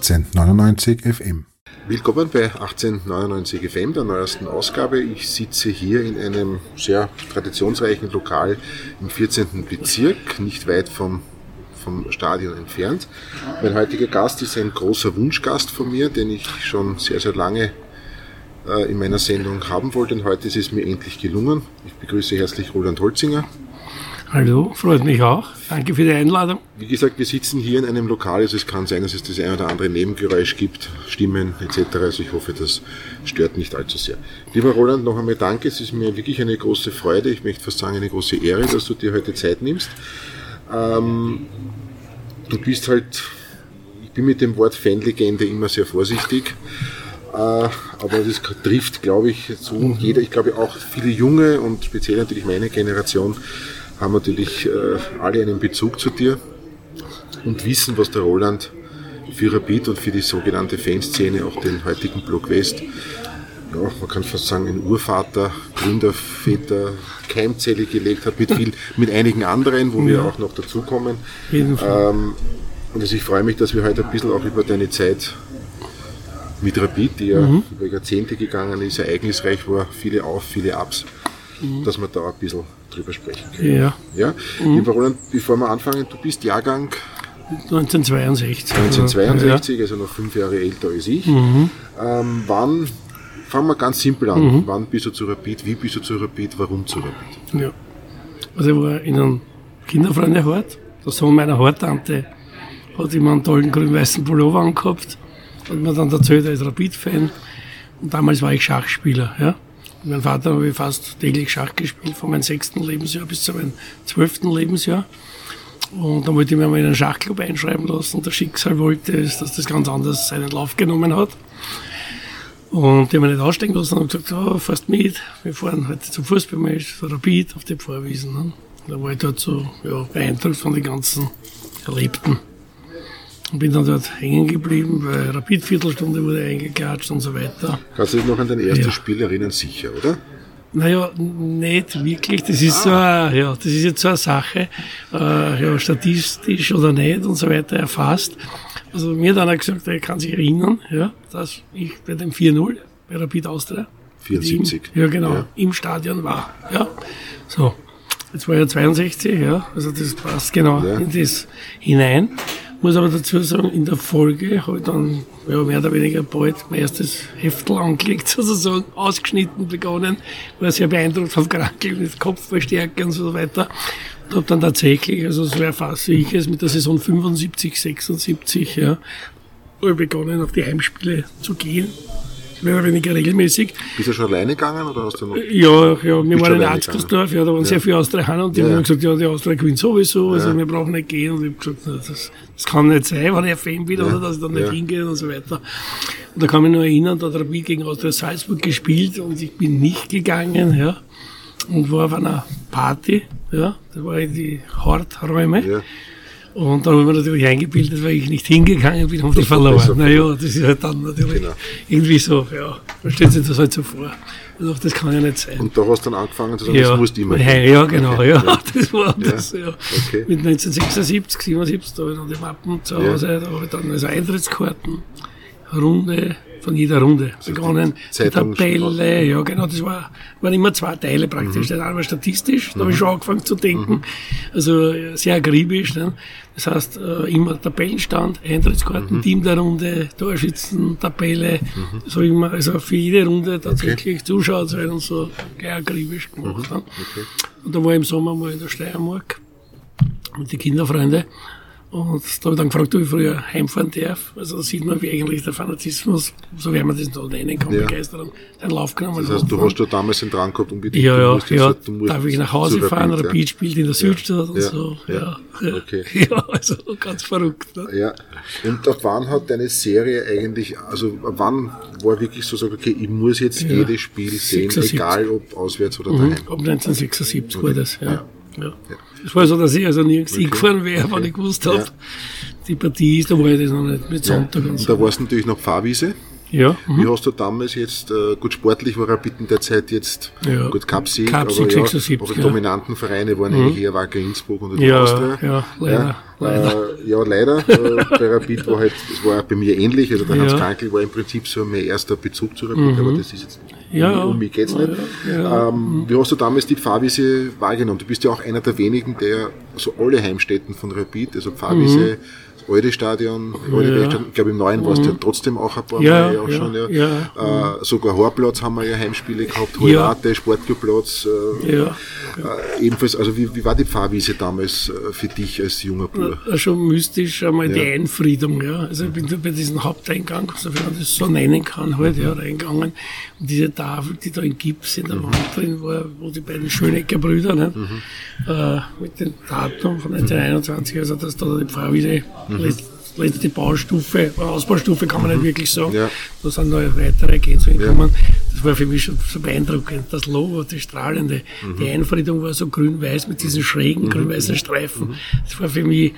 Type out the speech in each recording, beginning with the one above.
1899 FM. Willkommen bei 1899 FM, der neuesten Ausgabe. Ich sitze hier in einem sehr traditionsreichen Lokal im 14. Bezirk, nicht weit vom, vom Stadion entfernt. Mein heutiger Gast ist ein großer Wunschgast von mir, den ich schon sehr, sehr lange äh, in meiner Sendung haben wollte. Und heute ist es mir endlich gelungen. Ich begrüße herzlich Roland Holzinger. Hallo, freut mich auch. Danke für die Einladung. Wie gesagt, wir sitzen hier in einem Lokal, also es kann sein, dass es das ein oder andere Nebengeräusch gibt, Stimmen etc. Also ich hoffe, das stört nicht allzu sehr. Lieber Roland, noch einmal danke. Es ist mir wirklich eine große Freude, ich möchte fast sagen eine große Ehre, dass du dir heute Zeit nimmst. Ähm, du bist halt, ich bin mit dem Wort Fanlegende immer sehr vorsichtig. Äh, aber das trifft, glaube ich, so mhm. jeder, ich glaube auch viele Junge und speziell natürlich meine Generation haben natürlich äh, alle einen Bezug zu dir und wissen, was der Roland für Rapid und für die sogenannte Fanszene, auch den heutigen Block West, ja, man kann fast sagen, ein Urvater, Gründerväter, Keimzelle gelegt hat, mit, viel, mit einigen anderen, wo ja. wir auch noch dazukommen. Ähm, und also ich freue mich, dass wir heute ein bisschen auch über deine Zeit mit Rapid, die ja mhm. über Jahrzehnte gegangen ist, ereignisreich war, viele Auf, viele Abs, mhm. dass wir da ein bisschen drüber sprechen können. Ja. ja? Mhm. Lieber Roland, bevor wir anfangen, du bist Jahrgang 1962. 1962, ja. also noch fünf Jahre älter als ich. Mhm. Ähm, wann, fangen wir ganz simpel an, mhm. wann bist du zu Rapid, wie bist du zu Rapid, warum zu Rapid? Ja. Also ich war in einem Kinderfreundehort, der Sohn meiner Hortante hat immer einen tollen grün-weißen Pullover angehabt, hat mir dann erzählt, er ist Rapid-Fan und damals war ich Schachspieler. Ja? Meinem Vater habe ich fast täglich Schach gespielt, von meinem sechsten Lebensjahr bis zu meinem zwölften Lebensjahr. Und dann wollte ich mir mal in einen Schachclub einschreiben lassen. Das Schicksal wollte es, dass das ganz anders seinen Lauf genommen hat. Und die haben mich nicht aussteigen lassen und gesagt, oh, fährst mit, wir fahren heute zum Fußballmatch, Rapid auf die. Ne? Da war ich dort so ja, beeindruckt von den ganzen Erlebten. Und bin dann dort hängen geblieben, weil Rapid-Viertelstunde wurde eingeklatscht und so weiter. Kannst du dich noch an dein erstes ja. Spiel erinnern, sicher, oder? Naja, nicht wirklich. Das ist, so, ja, das ist jetzt so eine Sache, äh, ja, statistisch oder nicht und so weiter erfasst. Also mir dann hat gesagt, er kann sich erinnern, ja, dass ich bei dem 4-0 bei Rapid Austria 74. Im, ja, genau, ja. im Stadion war. Ja. So, jetzt war ja 62, ja, also das passt genau ja. in das hinein. Muss aber dazu sagen, in der Folge habe ich dann ja, mehr oder weniger bald mein erstes Heftel angelegt, sozusagen, ausgeschnitten begonnen, war sehr beeindruckt von Krankel mit Kopfballstärke und so weiter. Und habe dann tatsächlich, also so erfasse ich es, mit der Saison 75, 76, ja, begonnen, auf die Heimspiele zu gehen mehr oder weniger regelmäßig. Bist du schon alleine gegangen oder hast du noch? Ja, ja wir waren in Arzgersdorf, ja, da waren ja. sehr viele Austrianer und die ja. haben gesagt, ja, die Austria gewinnt sowieso, also wir brauchen nicht gehen. Und ich habe gesagt, das, das kann nicht sein, wenn ich ein Fan bin, oder dass ich dann nicht hingehe und so weiter. Und da kann ich mich noch erinnern, da hat Rapid gegen Austria Salzburg gespielt und ich bin nicht gegangen, ja, und war auf einer Party, ja, da war in die Horträume. Ja. Und dann haben wir natürlich eingebildet, weil ich nicht hingegangen bin, haben die verloren. Naja, das ist halt dann natürlich genau. irgendwie so, ja, man stellt sich das halt so vor. Also das kann ja nicht sein. Und da hast du dann angefangen zu sagen, ja. das musst du immer Ja, ja genau, okay. ja, das war ja. das, ja. Okay. Mit 1976, 77, da habe ich dann die Mappen zu Hause, da habe ich dann also Eintrittskarten, Runde, von jeder Runde begonnen. Die Tabelle, ja genau, das war, waren immer zwei Teile praktisch. Mhm. Das einmal statistisch, da mhm. habe ich schon angefangen zu denken, mhm. also sehr akribisch. Ne? Das heißt, äh, immer Tabellenstand, Eintrittskarten, mhm. Team der Runde, Torschützen, Tabelle, mhm. so immer, also für jede Runde tatsächlich okay. Zuschauerzahlen und so gleich akribisch gemacht. Mhm. Ne? Okay. Und da war ich im Sommer mal in der Steiermark mit den Kinderfreunden und da habe ich dann gefragt, ob ich früher heimfahren darf. Also da sieht man, wie eigentlich der Fanatismus, so wie man das so nennen kann, ja. Begeisterung, den Lauf genommen Das heißt, du hast da damals den Drang gehabt, unbedingt. Ja, ja, ja. Jetzt, darf ich nach Hause fahren, Rapid, Rapid spielt in der Südstadt ja. und so. Ja. ja. Okay. Ja, also ganz verrückt. Ne? Ja. Und ab wann hat deine Serie eigentlich, also ab wann war wirklich so, so okay, ich muss jetzt jedes Spiel sehen, 76. egal ob auswärts oder mhm. daheim? Ab 1976 okay. war das, ja. Ja. Es war so, dass ich also nirgends okay. hingefahren wäre, okay. wenn ich gewusst habe, ja. die Partie ist, da war ich das noch nicht mit Sonntag ja. und, und so. Da war es natürlich noch Fahrwiese. Ja. Mhm. Wie hast du damals jetzt, äh, gut sportlich war Rapid in der Zeit jetzt, ja. gut Cup-Sieg, Cup aber, ja, aber die dominanten Vereine waren mhm. eigentlich eher Wacker Innsbruck und ja, Austria. Ja, leider. Ja, leider. Äh, ja, leider. äh, bei Rapid war halt, das war bei mir ähnlich, also der Hans Krankel war im Prinzip so mein erster Bezug zu Rapid, mhm. aber das ist jetzt ja, um, um mich geht's nicht. Ähm, wie hast du damals die Pfarrwiese wahrgenommen? Du bist ja auch einer der wenigen, der so alle Heimstätten von Rapid, also Pfarrwiese, mhm alte Stadion, alte ja. ich glaube im neuen warst du ja mhm. trotzdem auch ein paar ja, Mal auch schon. Ja. ja. Äh, sogar Horplatz haben wir ja Heimspiele gehabt, Horate, ja. Sportclubplatz. Äh, ja. Äh, ebenfalls, also wie, wie war die Pfarrwiese damals äh, für dich als junger Bruder? Schon mystisch einmal die Einfriedung, ja. Also ich bin da bei diesem Haupteingang, sofern man das so nennen kann, halt, ja, reingegangen. Und diese Tafel, die da in Gips in der mhm. Wand drin war, wo die beiden Schönecker Brüder, ne, mhm. äh, mit dem Datum von 1921, also dass da die Pfarrwiese mhm letzte Baustufe, Ausbaustufe kann man nicht wirklich sagen. Ja. Da sind noch weitere Ergänzungen gekommen. Ja. Das war für mich schon so beeindruckend. Das Logo, das strahlende. Mhm. Die Einfriedung war so grün-weiß mit diesen schrägen mhm. grün-weißen Streifen. Mhm. Das war für mich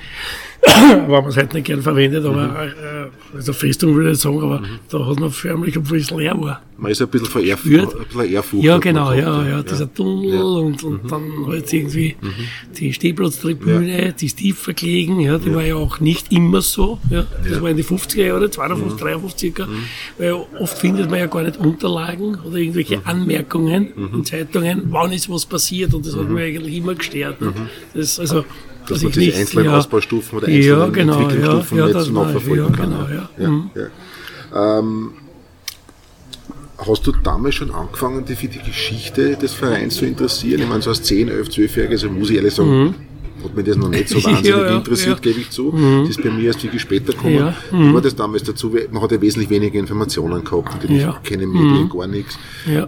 war man es halt nicht gern verwendet, aber mhm. äh, also Festung würde ich sagen, aber mhm. da hat man förmlich, obwohl es leer war. Man ist ein bisschen vererfurt. Ein bisschen Ehrfurcht ja, genau, ja, ja, dieser Tunnel ja. und, und mhm. dann halt irgendwie mhm. die Stehplatztribüne, ja. die ist tiefer gelegen, ja, die ja. war ja auch nicht immer so, ja, das war in die 50er Jahre, 52, 53 circa, weil oft findet man ja gar nicht Unterlagen oder irgendwelche Anmerkungen in Zeitungen, wann ist was passiert und das hat mich eigentlich immer gestört. Ne? Das, also, dass also man diese einzelnen ja, Ausbaustufen oder einzelnen ja, genau, Entwicklungsstufen ja, ja, nicht nachverfolgen kann. Genau, ja. Mhm. Ähm, hast du damals schon angefangen, dich für die Geschichte des Vereins zu interessieren? Ich meine, so als 10, 11, 12-Jähriger, so muss ich ehrlich sagen, mhm hat mich das noch nicht so wahnsinnig ja, ja, interessiert, ja. gebe ich zu. Mhm. Das ist bei mir erst viel später gekommen. Mhm. war das damals dazu, man hat ja wesentlich weniger Informationen gehabt, und ja. keine Medien, mhm. gar nichts.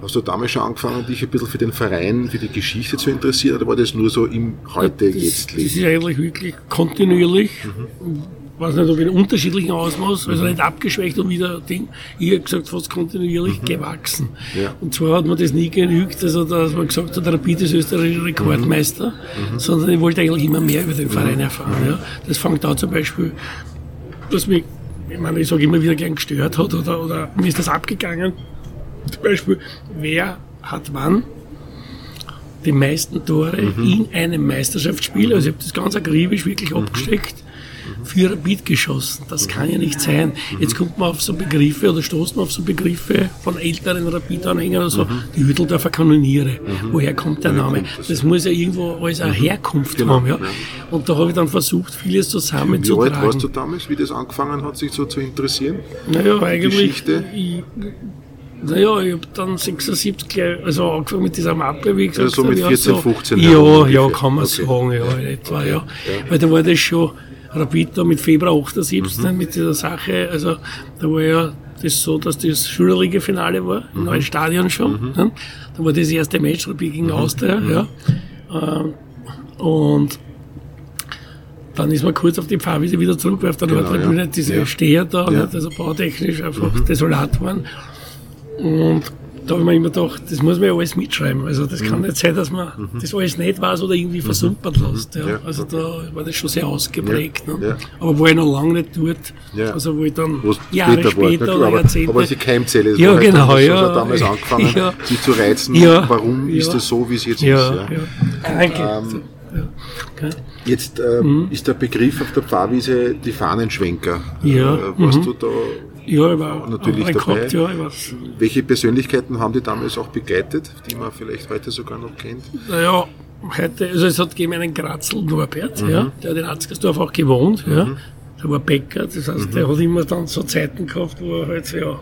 Hast du damals schon angefangen, dich ein bisschen für den Verein, für die Geschichte zu interessieren, oder war das nur so im Heute, das, Jetzt Leben? Das ist eigentlich wirklich kontinuierlich. Mhm weiß nicht, ob in unterschiedlichen Ausmaß, also mhm. nicht abgeschwächt und wieder Ding, ich habe gesagt, fast kontinuierlich mhm. gewachsen. Ja. Und zwar hat man das nie genügt, also dass man gesagt hat, der Rapid ist österreichischer Rekordmeister, mhm. mhm. sondern ich wollte eigentlich immer mehr über den Verein erfahren. Ja. Das fängt da zum Beispiel, dass mich, ich meine, ich sage immer wieder gern gestört hat oder, oder mir ist das abgegangen. Zum Beispiel, wer hat wann die meisten Tore mhm. in einem Meisterschaftsspiel, also ich habe das ganz akribisch wirklich mhm. abgesteckt, für Rapid geschossen. Das kann ja nicht sein. Jetzt kommt man auf so Begriffe oder stoßt man auf so Begriffe von älteren Rapid-Anhängern oder so, die Hütteldorfer Kanoniere. Woher kommt der Name? Das muss ja irgendwo alles eine Herkunft genau, haben. Ja. Und da habe ich dann versucht, vieles zusammenzutragen. Wie alt warst du damals, wie das angefangen hat, sich so zu interessieren? Naja, eigentlich. Geschichte? Ich, naja, ich habe dann 76, also angefangen mit dieser Mappe, wie gesagt. Also so mit 14, so, 15 Jahren. Ja, ja, kann man okay. sagen, ja, in etwa, ja. ja. Weil da war das schon, Rapid da mit Februar 78 mhm. mit dieser Sache, also da war ja das so, dass das Schülerliga-Finale war, im mhm. neuen Stadion schon. Mhm. Ne? Da war das erste Match Rapid gegen mhm. Austria, mhm. ja. Ähm, und dann ist man kurz auf die Pfarrwiese wieder zurück, weil auf der genau, Nordtribüne ja. diese ja. Steher da, ja. also bautechnisch einfach mhm. desolat waren. Und da habe ich mir immer gedacht, das muss man ja alles mitschreiben. Also das mhm. kann nicht sein, dass man mhm. das alles nicht weiß oder irgendwie mhm. versumpert lässt. Ja. ja. Also da war das schon sehr ausgeprägt. Ja. Ne? Ja. Aber war ich noch lange nicht dort. Also wo ich dann Wo's Jahre später, später oder Jahrzehnte... Aber die Keimzelle, das ja, war genau, halt ja. damals angefangen, sich zu reizen. Warum ist das so, wie es jetzt ist? Ja. Danke. Ähm, Okay. Jetzt äh, mhm. ist der Begriff auf der Pfarrwiese die Fahnenschwenker. Ja. Äh, warst mhm. du da ja, ich war natürlich dabei. Gehabt, ja, Welche Persönlichkeiten haben die damals auch begleitet, die man vielleicht heute sogar noch kennt? Naja, heute, also es hat gegeben einen Grazl Norbert, mhm. ja, der hat in Atzgersdorf auch gewohnt, mhm. ja. Der war Bäcker, das heißt, mhm. der hat immer dann so Zeiten gehabt, wo er halt so, ja,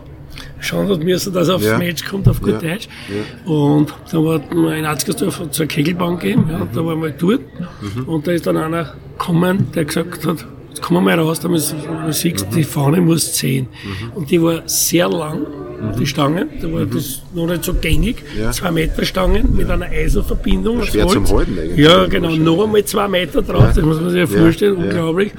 schauen hat müssen, dass er aufs ja. Match kommt, auf gut ja. Deutsch. Ja. Und dann war in Atzgersdorf zur Kegelbahn gegeben, ja, mhm. da war mal dort. Mhm. Und da ist dann einer gekommen, der gesagt hat, Jetzt kommen wir mal raus, da man sieht, die Fahne muss ziehen. Mhm. Und die war sehr lang, die Stange. Da war das noch nicht so gängig. Ja. Zwei Meter Stangen mit einer Eisenverbindung. Schwer zum Halten eigentlich. Ja, genau. Noch einmal zwei Meter drauf, das muss man sich ja vorstellen, unglaublich.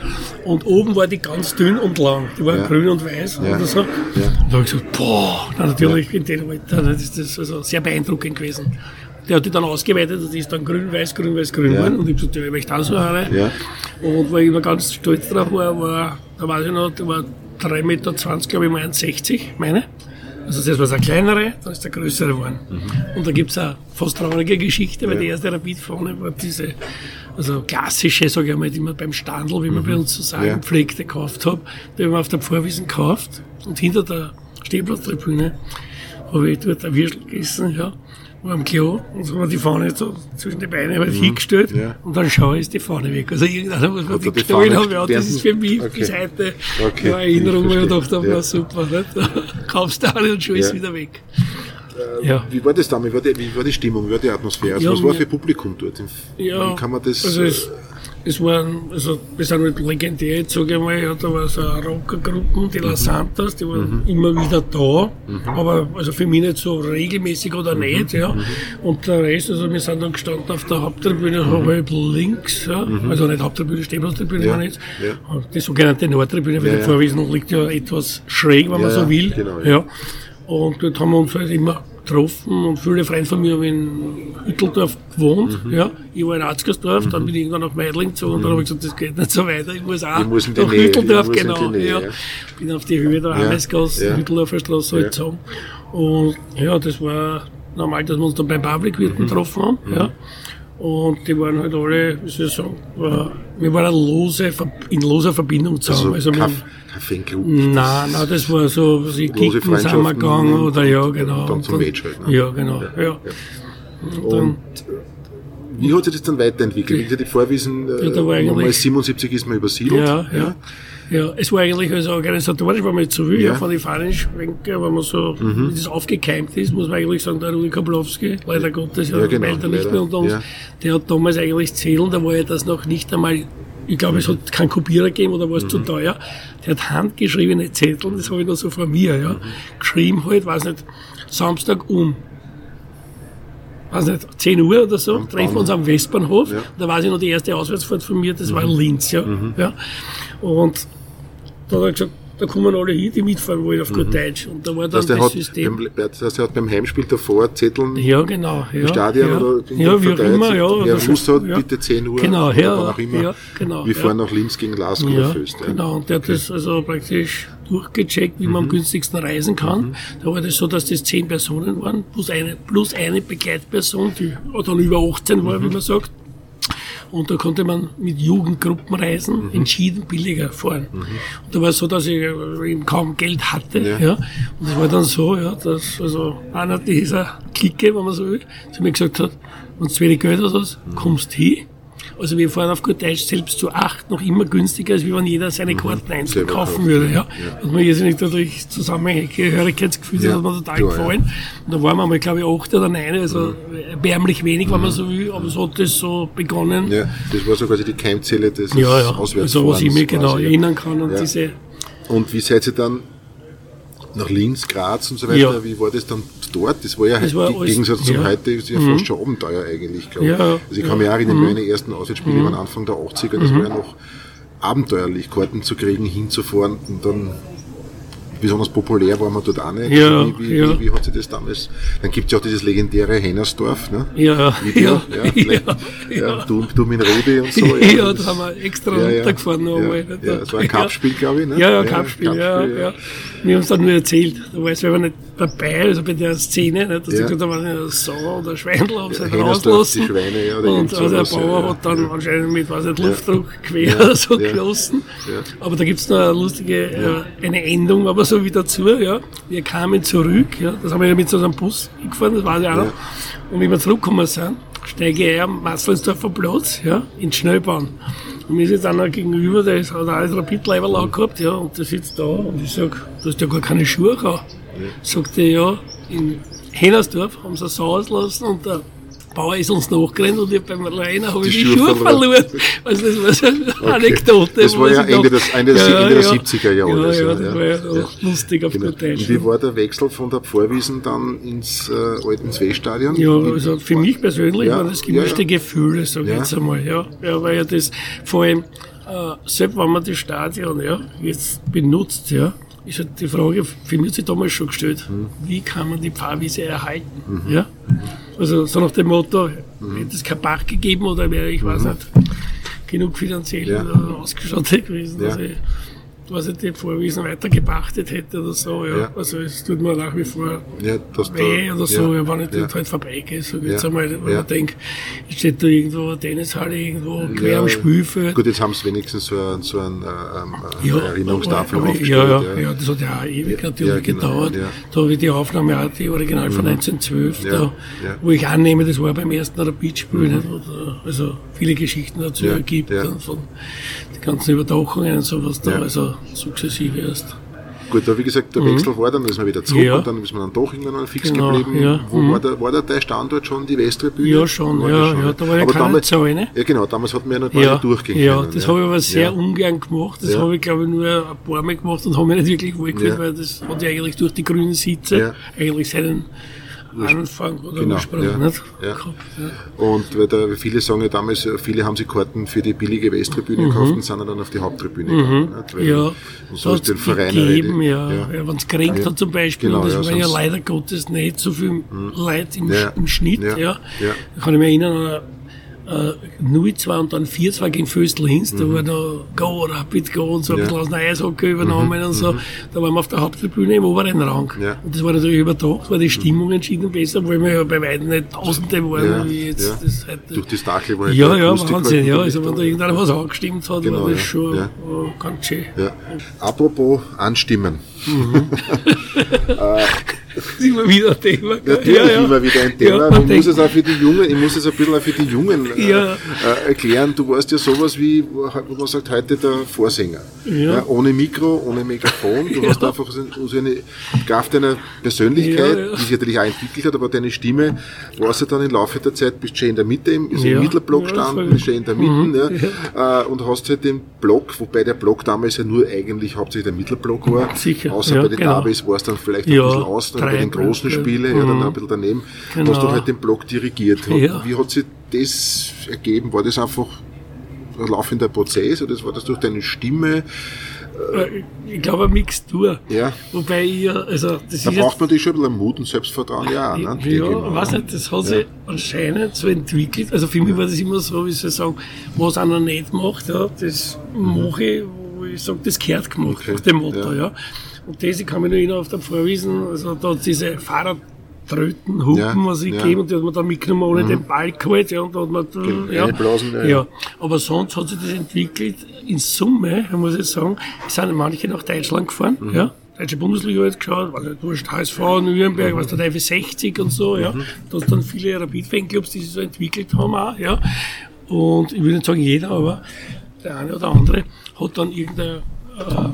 Und oben war die ganz dünn und lang. Die war grün und weiß oder so. Da habe ich gesagt, boah, natürlich in dem Alter, das ist das also sehr beeindruckend gewesen. Der hat die dann ausgeweitet, das ist dann grün, weiß, grün, weiß, grün geworden. Und ich habe gesagt, ja, ich möchte auch so eine. Ja. Und wo ich immer ganz stolz drauf war, war, da weiß ich noch, da war 3,20 Meter, glaube ich, mal 1,60, meine. Also das war eine kleinere, dann ist der größere geworden. Mhm. Und da gibt es eine fast traurige Geschichte, weil ja. die erste Rapid-Fahne war diese, also klassische, sage ich mal, die man beim Standel, wie man mhm. bei uns so sagen ja. pflegt, gekauft habe. Die haben wir auf der Pfarrwiesen gekauft und hinter der Stehplatztribüne habe ich dort ein Würstel gegessen, ja war am Klo und so haben wir die Fahne so zwischen die Beine mhm. hingestellt ja. und dann schaue ich, ist die Fahne weg. Also irgendeiner muss man die gestellt haben, ja, das ist für mich okay. bis heute okay. eine Erinnerung, wo ich gedacht habe, ja. super, nicht? kaufst du alle und schon ja. ist wieder weg. Äh, ja. Wie war das damals? Wie war die, wie war die Stimmung? Wie war die Atmosphäre? Also ja, was war für Publikum dort? Ja, wie kann man das... Also es, es waren, also wir sind halt legendär, jetzt sage ich mal, da war so eine Rockergruppe, die La mhm. Santas, die waren mhm. immer wieder da, mhm. aber also für mich nicht so regelmäßig oder mhm. nicht, ja. Mhm. Und der Rest, also wir sind dann gestanden auf der Haupttribüne, mhm. halb links, ja. also nicht Haupttribüne, Stehplatztribüne, ja. nicht. Ja. Die sogenannte Nordtribüne, weil ja, die Vorwiesen liegt ja etwas schräg, wenn man so will. Genau, ja. Und dort haben wir uns halt immer getroffen und viele Freunde von mir haben in Hütteldorf gewohnt. Mhm. Ja. Ich war in Arzgersdorf, mhm. dann bin ich irgendwann nach Meidling zu und mhm. dann habe ich gesagt, das geht nicht so weiter, ich muss auch ich muss nach Nähe, Hütteldorf, genau. Nähe, ja. Bin auf die Höhe der ja. Amesgasse, ja. Hütteldorfer Straße halt ja. Und ja, das war normal, dass wir uns dann beim Public mhm. getroffen haben. Mhm. Ja. Und die waren halt alle, wie soll ich sagen, war, wir waren lose, in loser Verbindung zusammen. Also, also Fanclub? Nein, nein, das war so, sie kicken sind wir gegangen oder ja, genau. Dann zum Match halt. Ne? Ja, genau. Ja, ja. Und, und wie hat sich das dann weiterentwickelt? Wie die Vorwiesen, ja, da war äh, 77 ist man übersiedelt. Ja, ja. Ja, es war eigentlich also organisatorisch, wenn man so will, ja. von den Fahnenschwenker, wenn man so, mhm. das aufgekeimt ist, muss man eigentlich sagen, der Rudi Kablowski, leider Gottes, ja, ja genau, er nicht mehr unter uns, ja. der hat damals eigentlich zählen, da war ja das noch nicht einmal ich glaube, es hat keinen Kopierer gegeben oder war es mhm. zu teuer. Der hat handgeschriebene Zettel, das habe ich noch so vor mir, ja. Geschrieben halt, weiß nicht, Samstag um, weiß nicht, 10 Uhr oder so, treffen wir uns am Westbahnhof. Ja. Da weiß ich noch die erste Auswärtsfahrt von mir, das mhm. war in Linz, ja. Mhm. ja. Und da hat er gesagt, da kommen alle hin, die mitfahren wollen auf gut mhm. Deutsch. Und da war dann das, das System. das heißt, er hat beim Heimspiel davor Zetteln ja, genau, ja, im Stadion ja, oder ja, wie auch immer, ja. Wer gewusst hat, ja. bitte 10 Uhr genau, oder ja, auch immer. Ja, genau, wir fahren nach Linz gegen Lask ja, oder Föst. Genau, und der okay. hat das also praktisch durchgecheckt, wie mhm. man am mhm. günstigsten reisen kann. Mhm. Da war das so, dass das 10 Personen waren, plus eine, plus eine Begleitperson, die dann über 18 war, wie man sagt. Und da konnte man mit Jugendgruppenreisen mhm. entschieden billiger fahren. Mhm. Und da war es so, dass ich äh, eben kaum Geld hatte. Ja. ja. Und es war dann so, ja, dass also einer dieser Clique, wenn man so will, zu mir gesagt hat, wenn du zu wenig Geld hast, mhm. kommst hin also wir fahren auf gut Deutsch selbst zu acht noch immer günstiger, als wenn jeder seine mhm. Karten einzeln kaufen würde. Ja. ja. Dass man jetzt nicht dadurch Zusammenhänge, Hörigkeitsgefühl, ja. das hat mir total ja, gefallen. Und da waren wir mal, glaube ich, acht oder neun, also mhm. erbärmlich wenig, wenn man mhm. so will, aber so hat das so begonnen. Ja, das war so quasi die Keimzelle des ja, ja. Also was ich mich genau erinnern kann und diese... Und wie seid ihr dann nach Linz, Graz und so weiter. Ja. Wie war das dann dort? Das war ja das war im Gegensatz zum ja. heute ist ja mhm. fast schon Abenteuer eigentlich, glaube ich. Ja. Also ich kann mich auch erinnern, mhm. meine ersten Auswärtsspiele mhm. waren Anfang der 80er, das mhm. war ja noch abenteuerlich, Karten zu kriegen, hinzufahren und dann besonders populär war man dort auch nicht. Ja, wie, wie, ja. wie, wie hat sich das damals? Dann gibt es ja auch dieses legendäre Hennersdorf, ne? Ja, Video, ja, ja, ja, Du, du mit Rudi und so. Ja, ja da haben wir extra runtergefahren nochmal. Ja, ja, das war ein Cup-Spiel, glaube ich, ne? Ja, ja, Cup-Spiel, ja, ja. Wir haben es dann nur erzählt. Da war ich selber nicht dabei, also bei der Szene, nicht, dass ja. gesagt habe, eine Sau oder Schweindel haben sie ja, rauslassen. Die Schweine, ja, und also der Bauer ja, hat dann anscheinend mit weiß nicht, Luftdruck quer so gelassen. Aber da gibt es noch eine lustige, äh, eine Endung, aber so wie dazu, ja. Wir kamen zurück, ja. Das haben wir ja mit so einem Bus gefahren, das weiß ich auch noch. Und wie wir zurückgekommen sind, steige ich am Maßlandsdorfer Platz, ja, in Schnellbahn. Und mir ist jetzt einer gegenüber, der hat ein Rapid-Level gehabt, ja, und der sitzt da und ich sag, du hast ja gar keine Schuhe gehabt. Ja. Sagt er, ja, in Hennersdorf haben sie es auslassen und der Bauer ist uns nachgerannt und ich beim Rainer habe ich die, die Schuhe, verloren. Also das war so eine okay. Anekdote. Das war ja Ende, des, Ende, des, ja, Ende der 70er Jahre. Ja, ja, das war ja, ja. lustig auf genau. gut Deutsch. Und wie war der Wechsel von der Vorwiesen dann ins äh, alten Zweestadion? Ja, also für mich persönlich waren das gemischte Gefühle, sage ich jetzt einmal. Ja. ja, weil ja das vor allem, äh, selbst wenn man das Stadion ja, jetzt benutzt, ja, ist halt die Frage, für mich hat sich damals schon gestellt, mhm. wie kann man die Pfarrwiese erhalten? Mhm. Ja? Also so nach dem Motto, mhm. hätte es kein Bach gegeben oder wäre ich weiß mhm. nicht, genug finanziell ja. ausgestattet gewesen. Ja. Also, was ich die Vorwiesen weitergepachtet hätte oder so. Ja. ja. Also es tut mir nach wie vor ja, weh oder so, ja, wenn ich dort halt vorbeigehe. So jetzt einmal, wenn man denkt, ich steht da irgendwo eine Tennishalle irgendwo quer am Spielfeld. Gut, jetzt haben sie wenigstens so, ein, so ein, äh, ja, Erinnerungstafel aber, aufgestellt. Ja, ja, ja, das hat ja auch ewig natürlich genau, gedauert. Da habe ich die Aufnahme auch, die Original von mhm. 1912, da, wo ich annehme, das war beim ersten Rapid-Spiel, mhm. also viele Geschichten dazu ergibt, von ganzen Überdachungen und sowas da, also sukzessive erst. Gut, aber wie gesagt, der mhm. Wechsel war dann, dann ist man wieder zurück ja. und dann ist man dann doch irgendwann fix genau, geblieben. Ja. Wo mhm. war, der, war der, der Standort schon die Westtribüne? Ja, schon, ja, schon, ja, da war ja aber keine damals, Zahl, ne? Ja, genau, damals hat man ja noch ja, nicht durchgehen ja, können. Das ja, das habe ich aber sehr ungern gemacht. Das habe ich, glaube ich, nur ein paar Mal gemacht und habe mich nicht wirklich wohlgefühlt, weil das hat ja eigentlich durch die grünen Sitze eigentlich seinen Anfang oder genau, Ursprung ja, ja. ja. Und weil da viele sagen ja damals, viele haben sich Karten für die billige Westtribüne mhm. gekauft und sind dann auf die Haupttribüne mhm. gegangen. Ja, und so ist den Verein gegeben, ja. ja. ja Wenn es geregnet hat zum Beispiel, genau, das war ja leider Gottes nicht so viel mhm. Leute im, im Schnitt. Ja. Ja. Da kann ich mich erinnern, äh, 0-2 und dann 4-2 gegen Föstl Hinz, mhm. da war noch Go, Rapid Go und so, ein bisschen aus dem Eishockey übernommen mhm. und so. Mhm. Da waren wir auf der Haupttribüne im oberen Rang. Und das war natürlich überdacht, war die Stimmung entschieden besser, weil wir ja bei weitem nicht Tausende waren, wie jetzt das heute. Durch die Stachel war Ja, ja, Wahnsinn, ja. Also wenn da irgendeiner was angestimmt hat, genau, war das schon ja. ganz schön. Apropos Anstimmen. Mhm. äh, das ist immer wieder ein Thema. Natürlich ja, ja. immer wieder ein Thema. Ja, man muss es auch für die Jungen, ich muss es ein bisschen auch für die Jungen äh, ja. äh, erklären. Du warst ja sowas wie, wo man sagt, heute der Vorsänger. Ja. ohne Mikro, ohne Megafon. Du hast einfach so eine Kraft deiner Persönlichkeit, die sich natürlich auch entwickelt hat, aber deine Stimme warst du dann im Laufe der Zeit, bist schon in der Mitte, im, also im Mittelblock gestanden, bist schon in der Mitte, mhm. äh, und hast halt den Block, wobei der Block damals ja nur eigentlich hauptsächlich der Mittelblock war. Sicher. Außer bei den genau. Davis war es dann vielleicht ein bisschen außen bei den großen Spielen, ja, dann mhm. ein bisschen daneben, genau. hast du halt den Block dirigiert. Wie hat sich das ergeben? War das einfach ein laufender Prozess oder war das durch deine Stimme? Äh, ich glaube, eine Mixtur. Ja. Wobei ich, also, das da braucht man natürlich schon ein bisschen Mut und Selbstvertrauen, ja. Ne? Ja, weiß nicht, das hat sich ja. anscheinend so entwickelt. Also für mich war das immer so, wie sie sagen, was einer nicht macht, ja, das mhm. mache ich, wo ich sage, das gehört gemacht, okay. nach dem Motto, ja. ja. Und das, ich kann mich noch erinnern, auf der Vorwiesen, also da hat diese Fahrradtröten, Hupen, ja, was ich ja. gegeben, und die hat man dann mitgenommen ohne mhm. den Ball geholt, ja, und da hat man, ja, Blasen, ja, ja. Aber sonst hat sich das entwickelt, in Summe, muss ich sagen, sind manche nach Deutschland gefahren, mhm. ja. Deutsche Bundesliga jetzt geschaut, weil du hast HSV, Nürnberg, mhm. was der Teufel 60 und so, ja. Mhm. Da hast dann viele Rapid-Fanclubs, die sich so entwickelt haben auch, ja. Und ich will nicht sagen jeder, aber der eine oder andere hat dann irgendeine, äh,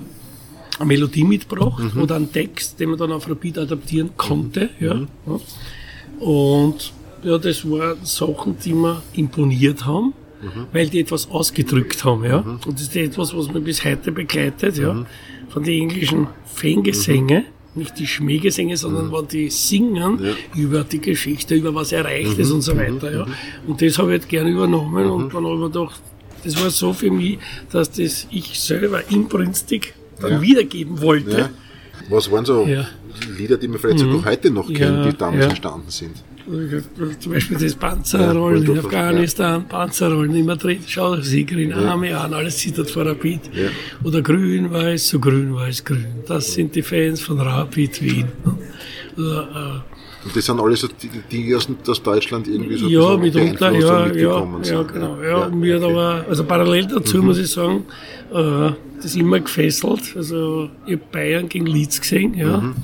eine Melodie mitgebracht mhm. oder einen Text, den man dann auf Rapid adaptieren konnte. Mhm. Ja. ja. Und ja, das waren Sachen, die mir imponiert haben, mhm. weil die etwas ausgedrückt haben. Ja. Mhm. Und das ist etwas, was mich bis heute begleitet. Ja. Mhm. Von den englischen Fangesänge nicht die Schmähgesänge, sondern mhm. wenn die singen ja. über die Geschichte, über was erreicht mhm. ist und so weiter. Ja. Und das habe ich halt gerne übernommen mhm. und dann habe ich gedacht, das war so für mich, dass das ich selber inbrünstig dann ja. wiedergeben wollte. Ja. Was waren so ja. Lieder, die man vielleicht mhm. sogar heute noch kennt, die damals entstanden sind? Zum Beispiel das Panzerrollen in Afghanistan, Panzerrollen in Madrid, schau Siegerin, Arme an, alles zittert vor Rapid. Oder grün-weiß, so grün-weiß-grün. Das sind die Fans von Rapid Wien. Oder, äh, und das sind alles so Dinge aus, aus Deutschland irgendwie so Ja, mitunter, ja, ja, ja, genau. Ja, ja, mir okay. aber, also parallel dazu mhm. muss ich sagen, äh, das immer gefesselt. Also, ich habe Bayern gegen Leeds gesehen, ja. Mhm.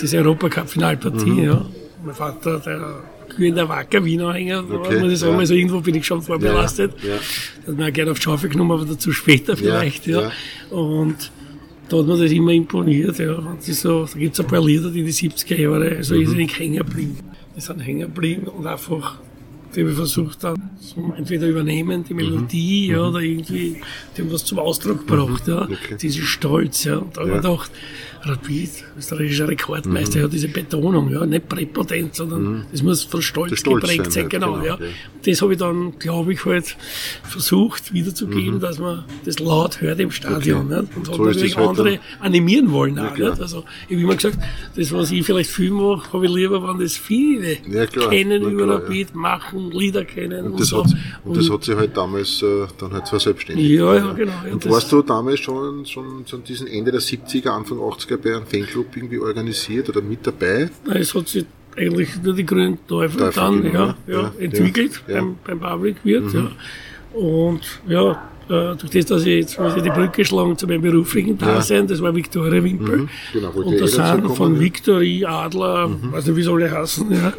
Diese Europacup-Finalpartie, mhm. ja. Mein Vater, der glühender Wacker Wiener Hänger, okay, muss ich sagen, ja. also irgendwo bin ich schon vorbelastet. Ja, ja. Das hat mir gerne auf die Schaufel genommen, aber dazu später vielleicht, ja. ja. Und da hat mir das immer imponiert. Ja. Das ist so, da gibt es ein paar Lieder, die in die 70er Jahre so mhm. irrsinnig hängen geblieben. Die sind hängen geblieben und einfach, die habe ich versucht dann zum entweder übernehmen, die Melodie, mhm. ja, oder irgendwie, die haben was zum Ausdruck gebracht, ja. Okay. Diese Stolz, ja. Und da habe ich gedacht, Rapid, österreichischer Rekordmeister, mhm. hat diese Betonung, ja, nicht präpotent, sondern mhm. das muss von Stolz, Stolz geprägt sein, genau, genau, ja. ja. Das habe ich dann, glaube ich, halt versucht wiederzugeben, mhm. dass man das laut hört im Stadion, okay. nicht? und so natürlich andere dann. animieren wollen auch, ja, nicht? Also, ich habe immer gesagt, das, was ich vielleicht viel mache, habe ich lieber, wenn das viele ja, kennen über Rapid, machen, Lieder kennen. Und, und das, so. hat, und das hat sich halt damals äh, dann halt verselbstständigt. Ja, ja, genau. Ja, und warst du damals schon, schon, schon diesen Ende der 70er, Anfang 80er bei einem Fanclub irgendwie organisiert oder mit dabei? Nein, es hat sich eigentlich nur die grünen Teufel, dann ja, ja, entwickelt beim, beim Public Wirt. Mhm. Ja. Und ja, äh, durch das, dass ich jetzt quasi die Brücke schlagen zu meinem beruflichen Dasein, ja. das war Viktoria Wimpel. Mhm. Genau, und da sind von ja. Victory, Adler, mhm. weiß nicht, wie soll ich heißen, ja,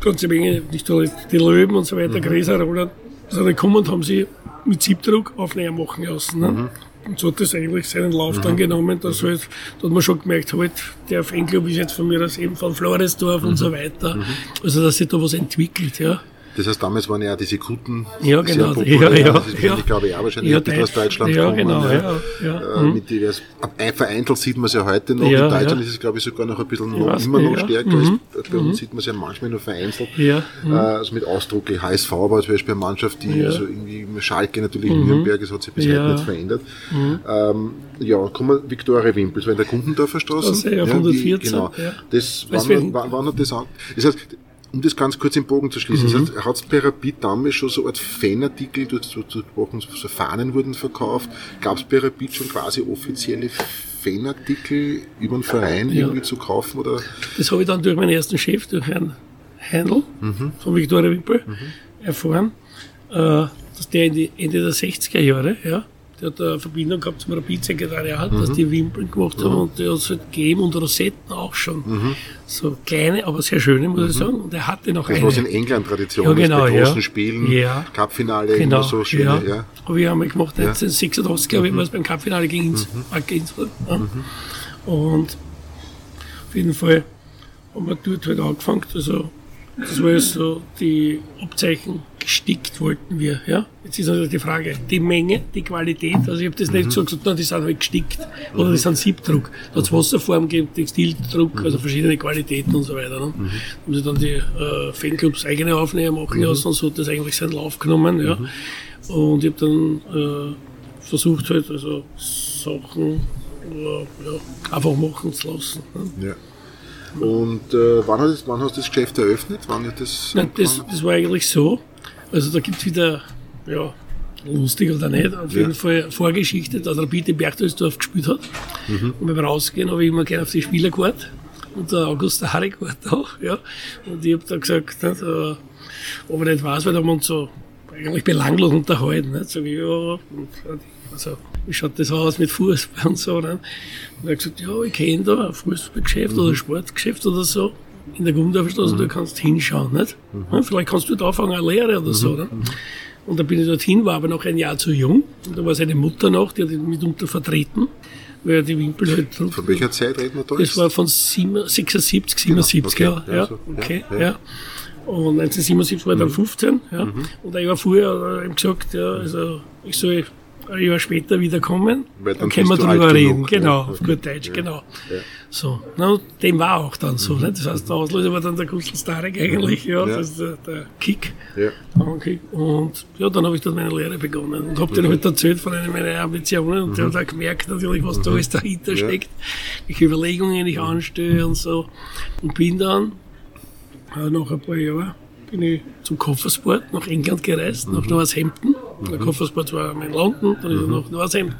ganze Menge, nicht nur die Löwen und so weiter, mhm. Gräser, Roland, sind gekommen und haben sie mit Siebdruck Aufnahmen machen lassen. Ne? Mhm. Und so hat das eigentlich seinen Lauf mhm. dann genommen, dass halt, da hat man schon gemerkt, halt, der Fanclub ist jetzt von mir aus eben von Floresdorf und so weiter. Mhm. Also, dass sich da was entwickelt, ja. Das heißt, damals waren ja diese Kuten ja, genau. sehr populär. Ja, ja, das ist, ja. Ich glaube, ja, wahrscheinlich ja, aus Deutschland ja, kommen. Genau, ja, ja. Äh, mhm. mit divers, vereinzelt sieht man es ja heute noch. Ja, In Deutschland ist es, glaube ich, sogar noch ein bisschen noch, weiß, immer noch stärker. Mhm. Als bei uns mhm. sieht man es ja manchmal nur vereinzelt. Ja. Mhm. Äh, also mit Ausdruck, HSV war zum Beispiel eine Mannschaft, die also irgendwie Schalke natürlich in mhm. Nürnberg, das hat sich bis heute nicht verändert. Mhm. Ähm, ja, kommen Viktoria Wimpel, das war in der Kundendorfer Straße. Also, ja, 114. Die, genau. Das, wann, wann, wann hat das an? Das heißt, um das ganz kurz im Bogen zu schließen, mhm. das heißt, hat es bei Rapid damals schon so eine Fanartikel, du hast so, so Fahnen wurden verkauft, gab es bei Rapid schon quasi offizielle Fanartikel über den Verein ja. irgendwie zu kaufen? Oder? Das habe ich dann durch meinen ersten Chef, durch Herrn Heindl mhm. von Viktoria Wimpel, mhm. erfahren, äh, dass der Ende der 60er Jahre, ja, der hat eine Verbindung gehabt zum Rapid-Sekretariat, mhm. dass die Wimpeln gemacht haben mhm. und der hat es halt gegeben und Rosetten auch schon. Mhm. So kleine, aber sehr schöne, muss ich mhm. sagen. Und er hatte noch das, eine. was in England Tradition ja, genau, ist, bei großen ja. Spielen, ja. Cupfinale, genau, so schöne, ja. ja. Aber wir haben gemacht, 1986, glaube ich, war es beim Cupfinale gegen uns. Mhm. Ja. Mhm. Und auf jeden Fall haben wir dort halt angefangen, also das war ja so die Abzeichen gestickt wollten wir. Ja? Jetzt ist natürlich die Frage, die Menge, die Qualität. Also ich habe das nicht so gesagt, die sind halt gestickt oder die sind Siebdruck. Da hat es Wasserform gegeben, Textildruck, also verschiedene Qualitäten und so weiter. Ne? Mhm. Haben sie dann die äh, Fanclubs eigene Aufnahmen machen lassen und so hat das eigentlich seinen Lauf genommen. Ja? Und ich habe dann äh, versucht halt also Sachen äh, ja, einfach machen zu lassen. Ne? Ja. Und äh, wann, hast, wann hast du das Geschäft eröffnet? Wann hat das, Nein, das, das war eigentlich so. Also da gibt es wieder, ja, lustig oder nicht, auf jeden Fall Vorgeschichte, dass Rapid in Berchtesdorf gespielt hat. Mhm. Und beim Rausgehen habe ich immer gerne auf die Spieler gewartet. Und der August der Harik war da, ja. Und ich habe da gesagt, nicht, ob ich nicht weiß, weil da haben wir uns so eigentlich belanglos unterhalten. Nicht? Sag ich, ja, und, also, wie schaut das aus mit Fußball und so. Ne? Und er hat gesagt, ja, ich kenne da ein Fußballgeschäft mhm. oder ein Sportgeschäft oder so in der Gundorfstraße, mhm. du kannst hinschauen, nicht? Mhm. Vielleicht kannst du da anfangen, eine Lehre oder mhm. so, ne? Mhm. Und da bin ich dorthin, war aber noch ein Jahr zu jung. Und da war seine Mutter noch, die hat ihn mitunter vertreten, weil die Wimpel halt. Von welcher Zeit reden wir da? Das war von 76, 77, genau. okay. ja. ja, okay, ja. ja. Und 1977 war ich dann 15, mhm. ja. Und ein Jahr vorher er ihm gesagt, ja, also ich soll ein Jahr später wiederkommen, dann, dann können wir drüber reden. Genug, genau, auf gut Deutsch, ja. genau. Ja. So, na, dem war auch dann so. Mhm. Ne? Das heißt, der Auslöser war dann der Gustl Starek eigentlich, ja, ja. das ist der, der Kick. Ja. Okay. Und ja, dann habe ich dann meine Lehre begonnen und habe mhm. den halt erzählt von einer meiner Ambitionen und mhm. der hat auch gemerkt natürlich, was da alles dahinter steckt, welche Überlegungen ich anstelle und so. Und bin dann äh, nach ein paar Jahren bin ich zum Koffersport nach England gereist, mhm. nach Northampton. Mhm. Der Koffersport war in London, dann ist er mhm. nach Northampton.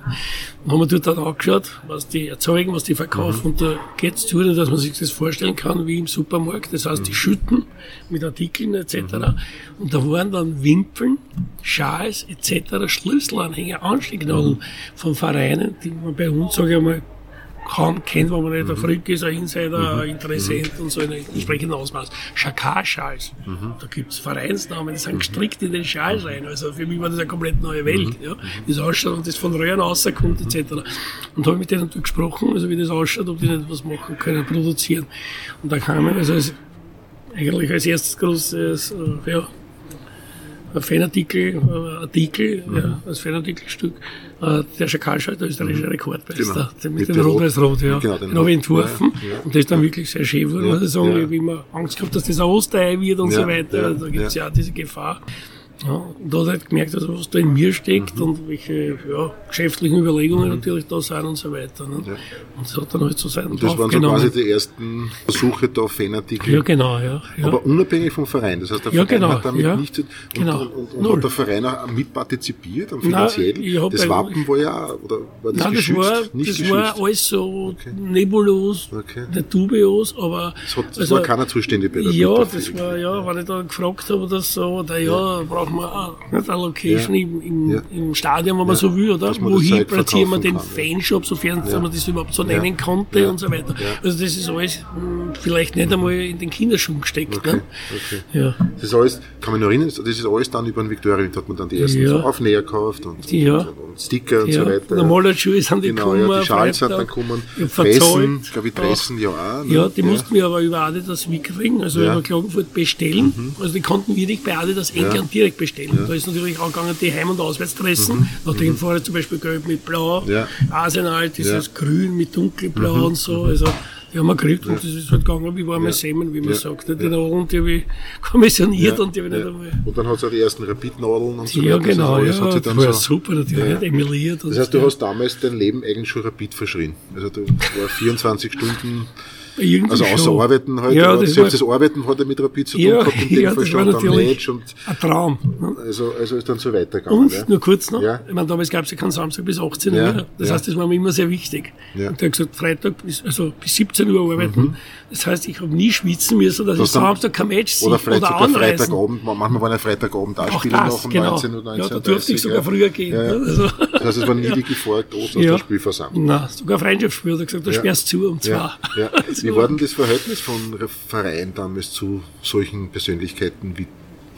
Dann haben wir dort dann angeschaut, was die erzeugen, was die verkaufen. Mhm. Und da geht es zu, dass man sich das vorstellen kann wie im Supermarkt. Das heißt, die mhm. schütten mit Artikeln etc. Mhm. Und da waren dann Wimpeln, Schals etc., Schlüsselanhänger, Anstecknadeln von Vereinen, die man bei uns, sage ich mal, kaum kennt, wenn man nicht mhm. ein Freak ist, ein Insider, mhm. ein Interessent mhm. und so in entsprechendem Ausmaß. Schakar-Schals. Mhm. Da gibt's Vereinsnamen, die sind gestrickt in den Schals rein. Also für mich war das eine komplett neue Welt. Mhm. Ja. Wie es ausschaut und das von Röhren rauskommt, etc. Und habe mit denen gesprochen, also wie das ausschaut, ob die nicht was machen können, produzieren. Und da kamen also als, eigentlich als erstes großes, äh, ja, Fanartikel, äh, Artikel, mhm. ja, als Fanartikelstück, äh, der Schakalschall, der österreichische mhm. Rekordmeister, genau. mit, mit dem Rot-Weiß-Rot, ja. Genau, den, den habe ich entworfen. Ja, ja. Und das ist dann wirklich sehr schön geworden, muss ich sagen, ja. wie man Angst gehabt, dass das ein Osterei wird und so weiter. Da gibt es ja. diese Gefahr. Ja, und da hat er halt gemerkt, also, was da in mir steckt mhm. und welche ja, geschäftlichen Überlegungen mhm. natürlich da sind und so weiter. Ne? Ja. Und das hat dann halt so sein Und das waren so quasi die ersten Versuche da, Fanartikel. Ja, genau, ja, ja. Aber unabhängig vom Verein. Das heißt, der Verein genau, hat damit nichts genau. Und, und, und hat der Verein auch mitpartizipiert, finanziell? Nein, das Wappen war ja, oder war das Nein, geschützt? Das war, nicht das geschützt? war alles so okay. nebulos, okay. nicht dubios, aber. Es hat, also, war keiner zuständig bei der Ja, das war, ja, wenn ich da gefragt habe oder so, oder ja, brauchen wir auch nicht eine Location ja. im, im, ja. im, Stadion, wenn man so will, oder? Wohin platzieren wir den kann, Fanshop, sofern man das überhaupt so nennen konnte und so weiter. Also das ist alles hm, vielleicht nicht einmal in den Kinderschuhen gesteckt. Okay. Ne? Okay. Ja. Das ist alles, kann mich noch erinnern, das ist alles dann über den Victoria, da hat man dann die ersten so Aufnäher gekauft und, und, und Sticker und so weiter. Normale Schuhe sind die genau, gekommen. Ja, die Schals sind dann gekommen. Dressen, glaube ich, Dressen ja auch. Ne? Ja, die mussten wir aber über Adidas wegkriegen, also über Klagenfurt bestellen. Mhm. Also die konnten wir nicht bei Adidas England direkt bestellen. Da ist natürlich auch gegangen, die Heim- und Auswärtsdressen. Mhm. Nachdem mhm. vorher zum Beispiel gelb mit blau, Arsenal, dieses grün mit dunkelblau mhm. und so. Also die haben wir gekriegt ja. und das ist halt gegangen wie warme ja. Semmeln, wie man ja. sagt. Die Nadeln, die habe ich kommissioniert und die habe ich nicht einmal. Und dann hat es auch die ersten Rapid-Nadeln und so Ja, genau, ja, das, hat das war so, super, natürlich, ja. emiliert. das heißt, du hast damals dein Leben eigentlich schon Rapid verschrien. Also du war 24 Stunden irgendwie also außer schon. Arbeiten halt, ja, das selbst das Arbeiten hat er mit Rapid zu tun ja, gehabt, in dem ja, Fall das war stand am Match und ein Traum. Ne? Also, also ist dann so weitergegangen. Und ja. nur kurz noch, ja. ich meine, damals gab es ja keinen Samstag bis 18 ja. Uhr. Das heißt, das war mir immer sehr wichtig. Und der hat gesagt, Freitag bis, also bis 17 Uhr arbeiten. Mhm. Das heißt, ich habe nie schwitzen müssen, dass das ich Samstag kein Match sehe oder, vielleicht oder sogar Freitagabend, manchmal war ein Freitagabend auch Spiele noch um genau. 19 oder 19 Ja, da durfte ich sogar früher gehen. Ja, Also. Das heißt, es war nie die Gefahr groß aus der Spielversammlung. Nein, sogar Freundschaftsspiel, da gesagt, da sperrst du zu um zwei. Wie war denn das Verhältnis von Verein damals zu solchen Persönlichkeiten wie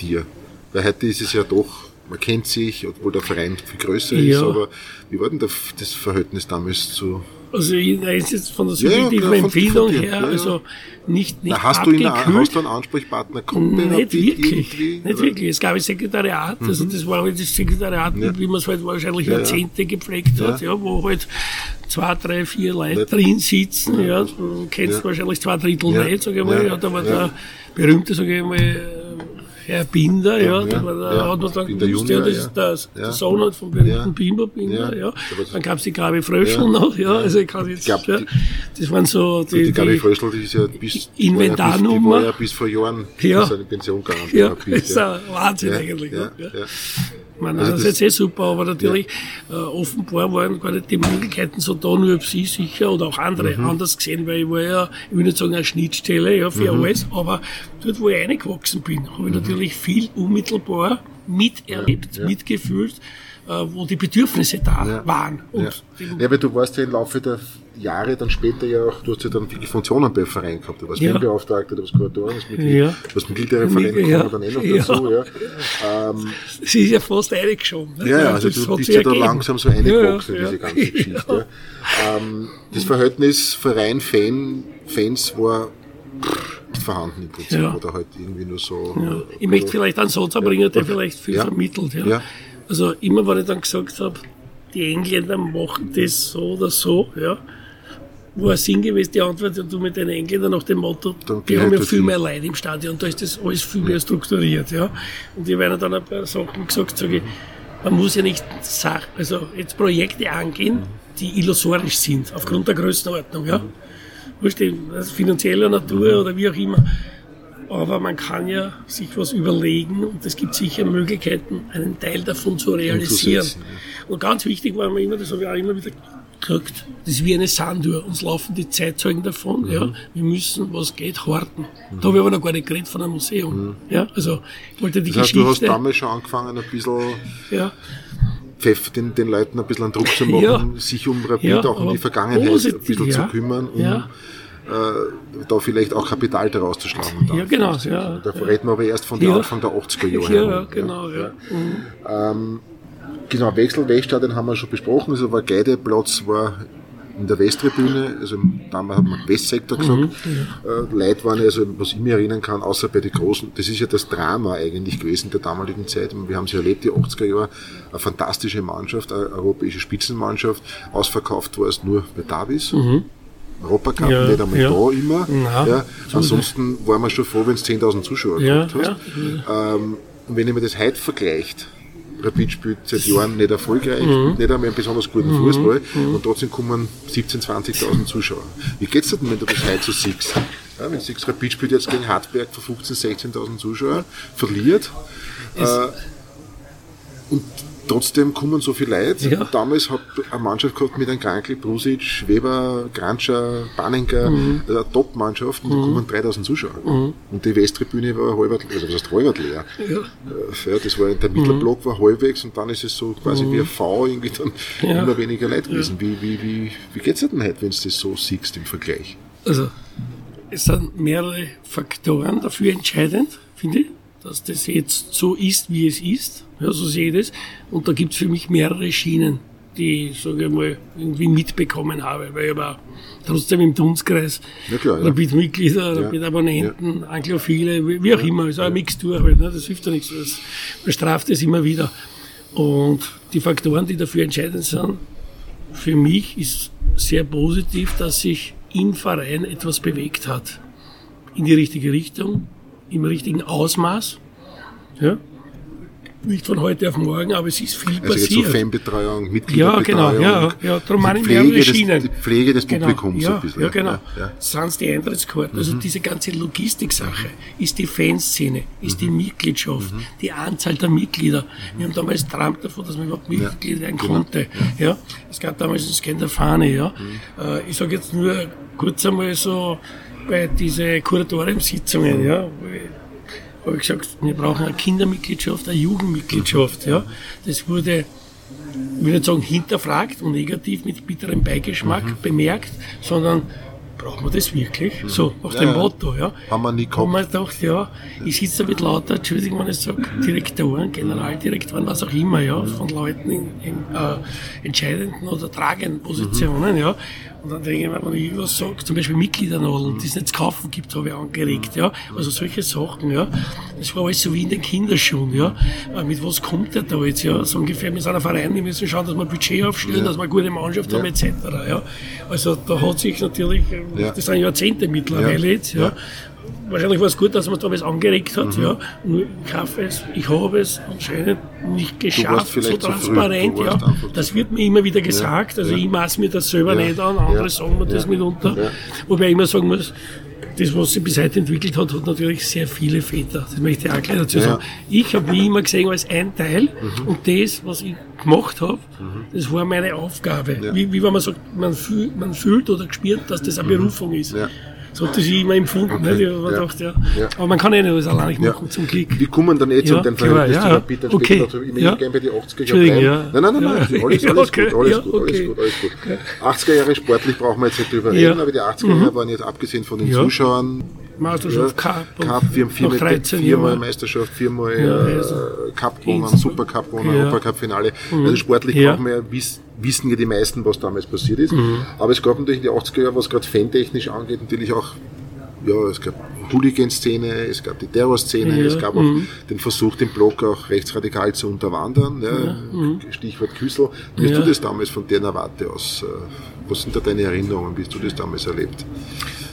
dir? Weil heute ist es ja doch, man kennt sich, obwohl der Verein viel größer ja. ist, aber wie war denn das Verhältnis damals zu also jetzt von der subjektiven ja, ja, Empfehlung her, ja, also nicht, nicht Na, hast, du in der, hast du einen Ansprechpartner? Nicht wirklich, nicht oder? wirklich. Es gab ein Sekretariat, mhm. also das war halt das Sekretariat, wie man es halt wahrscheinlich Jahrzehnte gepflegt hat, ja, wo halt zwei, drei, vier Leute nicht. drin sitzen, ja, du kennst wahrscheinlich zwei Drittel nicht, sage ich mal, ja, da war der berühmte, sage ich mal, Herr Binder, ja, ja, da, war, ja, hat man dann Binder gewusst, Junior, ja, das ist der, der Sohn halt vom berühmten ja. Bimber Binder, ja. Dann gab es die Gabi Fröschel noch, ja, also ich kann jetzt, glaub, ja, das waren so die, die Gabi Fröschel, die ist ja bis, Inventarnummer. Die war ja bis vor Jahren ja. in Pension gegangen. Ja, das ist ein Wahnsinn eigentlich. Ja, ja. Meine, also das ist jetzt eh super, aber natürlich ja. äh, offenbar waren gar nicht die Möglichkeiten so da, nur ob sie sicher oder auch andere mhm. anders gesehen, weil ich war ja, ich will nicht sagen eine Schnittstelle ja, für mhm. alles, aber dort, wo ich reingewachsen bin, habe ich mhm. natürlich viel unmittelbar miterlebt, ja. mitgefühlt, äh, wo die Bedürfnisse da waren. Und ja. ja, weil du warst ja im Laufe der Jahre dann später ja auch, du hast ja dann viele Funktionen beim Verein gehabt. Du warst ja. Fanbeauftragter, du warst Kuratoren, du Mitglied, ja. du warst Mitglied der Referenten, ja. dann eh noch dazu. Ja. Ähm, es ist ja fast eingeschoben. Ne? Ja, ja, also du bist ja da langsam so eingewachsen, ja, diese ganze Geschichte. Ähm, das Verhältnis Verein-Fan, Fans war nicht vorhanden im Prinzip ja. oder halt irgendwie nur so. Ja. Ich möchte vielleicht einen Satz anbringen, der vielleicht viel vermittelt. Ja. Also immer, wenn ich dann gesagt habe, die Engländer machen das so oder so, ja, war sinngemäß die Antwort, du mit den Engländern nach dem Motto, dann die haben ja viel mehr Leute im Stadion, da ist das alles viel mehr strukturiert, ja. Und die werden dann ein paar Sachen gesagt, sage ich, man muss ja nicht Sach also jetzt Projekte angehen, die illusorisch sind, aufgrund der Größenordnung, ja. Also finanzieller Natur oder wie auch immer. Aber man kann ja sich was überlegen und es gibt sicher Möglichkeiten, einen Teil davon zu realisieren. Und ganz wichtig war mir immer, das habe ich auch immer wieder gesagt, das ist wie eine Sanduhr. Uns laufen die Zeitzeugen davon. Mhm. Ja. Wir müssen, was geht, horten. Mhm. Da habe ich aber noch gar nicht geredet von einem Museum. Mhm. Ja, also ich wollte die das heißt, Geschichte. Du hast damals schon angefangen, ein bisschen ja. Pfeff, den, den Leuten ein bisschen einen Druck zu machen, ja. sich um Rapid, ja, auch um die Vergangenheit ein bisschen zu kümmern, um äh, da vielleicht auch Kapital daraus zu schlagen. Ja, genau. Ja, da reden wir aber erst von ja. Anfang der 80er Jahre. Ja, genau. Ja. Mhm. Ähm, genau, Wechselwegstadion haben wir schon besprochen. Also war Geideplatz war in der Westtribüne, also damals hat man Westsektor gesagt. Mhm, ja. äh, Leute waren also, was ich mir erinnern kann, außer bei den Großen, das ist ja das Drama eigentlich gewesen der damaligen Zeit. Wir haben sie erlebt, die 80er Jahre, eine fantastische Mannschaft, eine europäische Spitzenmannschaft. Ausverkauft war es nur bei Davis. Mhm. Europacup, ja, nicht einmal ja. da immer. Na, ja. Ansonsten waren wir schon froh, wenn es 10.000 Zuschauer ja, gehabt hast. Ähm, Und wenn ich mir das heute vergleicht, Rapid spielt seit Jahren nicht erfolgreich, mhm. nicht einmal einen besonders guten mhm. Fußball mhm. und trotzdem kommen 17.000, 20.000 Zuschauer. Wie geht's dir denn, wenn du das heute so siehst? Ja, wenn siehst, Rapid spielt jetzt gegen Hartberg vor 15.000, 16.000 Zuschauern, verliert. Äh, und trotzdem kommen so viele Leute. Ja. Damals hat eine Mannschaft gehabt mit einem Krankel, Brusic, Weber, Granscher, Banninger, mhm. eine Top-Mannschaft und da mhm. kommen 3000 Zuschauer. Mhm. Und die Westtribüne war halb, also das heißt leer. Ja. Äh, ja. das war, der Mittelblock mhm. war halbwegs und dann ist es so quasi wie ein V irgendwie dann ja. immer weniger Leute gewesen. Wie, wie, wie, wie geht's dir denn heute, wenn du das so siehst im Vergleich? Also, es sind mehrere Faktoren dafür entscheidend, finde ich dass das jetzt so ist, wie es ist. Sehe ich das. Und da gibt es für mich mehrere Schienen, die ich, sage ich mal, irgendwie mitbekommen habe, weil ich war trotzdem im Dunstkreis ja, klar, ja. Rapid-Mitglieder, ja. Rapid-Abonnenten, ja. Anglophile, wie auch immer, ist auch eine Mixtur halt, ne? das hilft ja nichts, das, man straft es immer wieder. Und die Faktoren, die dafür entscheidend sind, für mich ist sehr positiv, dass sich im Verein etwas bewegt hat. In die richtige Richtung, im richtigen Ausmaß. Ja? Nicht von heute auf morgen, aber es ist viel also passiert. Jetzt so Fanbetreuung, Mitgliederbetreuung. Ja, genau, ja, ja. Darum meine ich mehrere Schienen. Die Pflege des genau, Publikums ja, ein bisschen. Ja, genau. Ja. Sind die Eintrittskarten, also mhm. diese ganze Logistiksache, ist die Fanszene, ist mhm. die Mitgliedschaft, mhm. die Anzahl der Mitglieder. Wir haben damals träumt davon, dass man überhaupt Mitglied werden genau. konnte. Ja. Es gab damals das Kind der Fahne, ja. Mhm. Äh, ich sage jetzt nur kurz einmal so, bei diesen Kuratoriumssitzungen, ja, habe ich gesagt, wir brauchen eine Kindermitgliedschaft, eine Jugendmitgliedschaft, ja. Das wurde, ich will nicht sagen hinterfragt und negativ mit bitterem Beigeschmack mhm. bemerkt, sondern brauchen wir das wirklich? Mhm. So, nach ja, dem Motto, ja. Haben wir nie gehabt. Haben wir gedacht, ja, ich sitze da mit lauter, Entschuldigung, wenn ich sage, Direktoren, Generaldirektoren, was auch immer, ja, von Leuten in, in äh, entscheidenden oder tragenden Positionen, mhm. ja. Und dann denke ich mir, wenn ich irgendwas sage, zum Beispiel Mitgliedernadeln, die es nicht zu kaufen gibt, habe ich angeregt, ja. Also solche Sachen, ja. Das war alles so wie in den Kinderschuhen, ja. Äh, mit was kommt der da jetzt, ja? So ungefähr, mit seiner Verein, die müssen schauen, dass wir Budget aufstellen, ja. dass wir eine gute Mannschaft ja. haben, etc., ja. Also da hat sich natürlich, das sind Jahrzehnte mittlerweile jetzt, ja wahrscheinlich war es gut, dass man da was angeregt hat. Mhm. Ja. Ich hoffe es, ich habe es anscheinend nicht geschafft, so transparent. Ja. Das wird mir immer wieder gesagt. Also ja. ich maß mir das selber ja. nicht an, andere sagen mir das mitunter. Wobei ich immer sagen muss, das, was sich bis heute entwickelt hat, hat natürlich sehr viele Väter. Das möchte ich auch gleich dazu sagen. Ich habe mich immer gesehen als ein Teil mhm. und das, was ich gemacht habe, mhm. das war meine Aufgabe. Wie, wie wenn man sagt, man, fühl, man fühlt oder gespürt, dass das eine mhm. Berufung ist. So hat das ich immer empfunden. Okay. Ne? Ich ja. Gedacht, ja. ja. Aber man kann eh nicht alles alleine machen, zum Glück. Wir kommen dann eh zu ja, dem Verhältnis ja, zu Peter okay. später dazu. Ich möchte gerne bei den 80er Jahren bleiben. Nein, nein, nein, nein. Alles, alles okay. gut, alles gut, alles gut, alles gut. 80er Jahre sportlich brauchen wir jetzt nicht drüber reden, aber die 80er Jahre mhm. waren jetzt abgesehen von den Zuschauern Meisterschaft Cup. Cup, wir haben viermal, 13 viermal Meisterschaft, viermal ja, also Cup gewonnen, Super Cup gewonnen, ja. Europacup Finale. Mhm. Also sportlich ja. brauchen wir ja wissen ja die meisten, was damals passiert ist. Mhm. Aber es gab natürlich in den 80er Jahren, was gerade fantechnisch angeht, natürlich auch ja, es gab Hooligan-Szene, es gab die Terror-Szene, ja, es gab auch mhm. den Versuch, den Block auch rechtsradikal zu unterwandern. Ja, mhm. Stichwort Küssel. Wie hast du das damals von der Warte aus? Äh, was sind da deine Erinnerungen? Wie hast du das damals erlebt?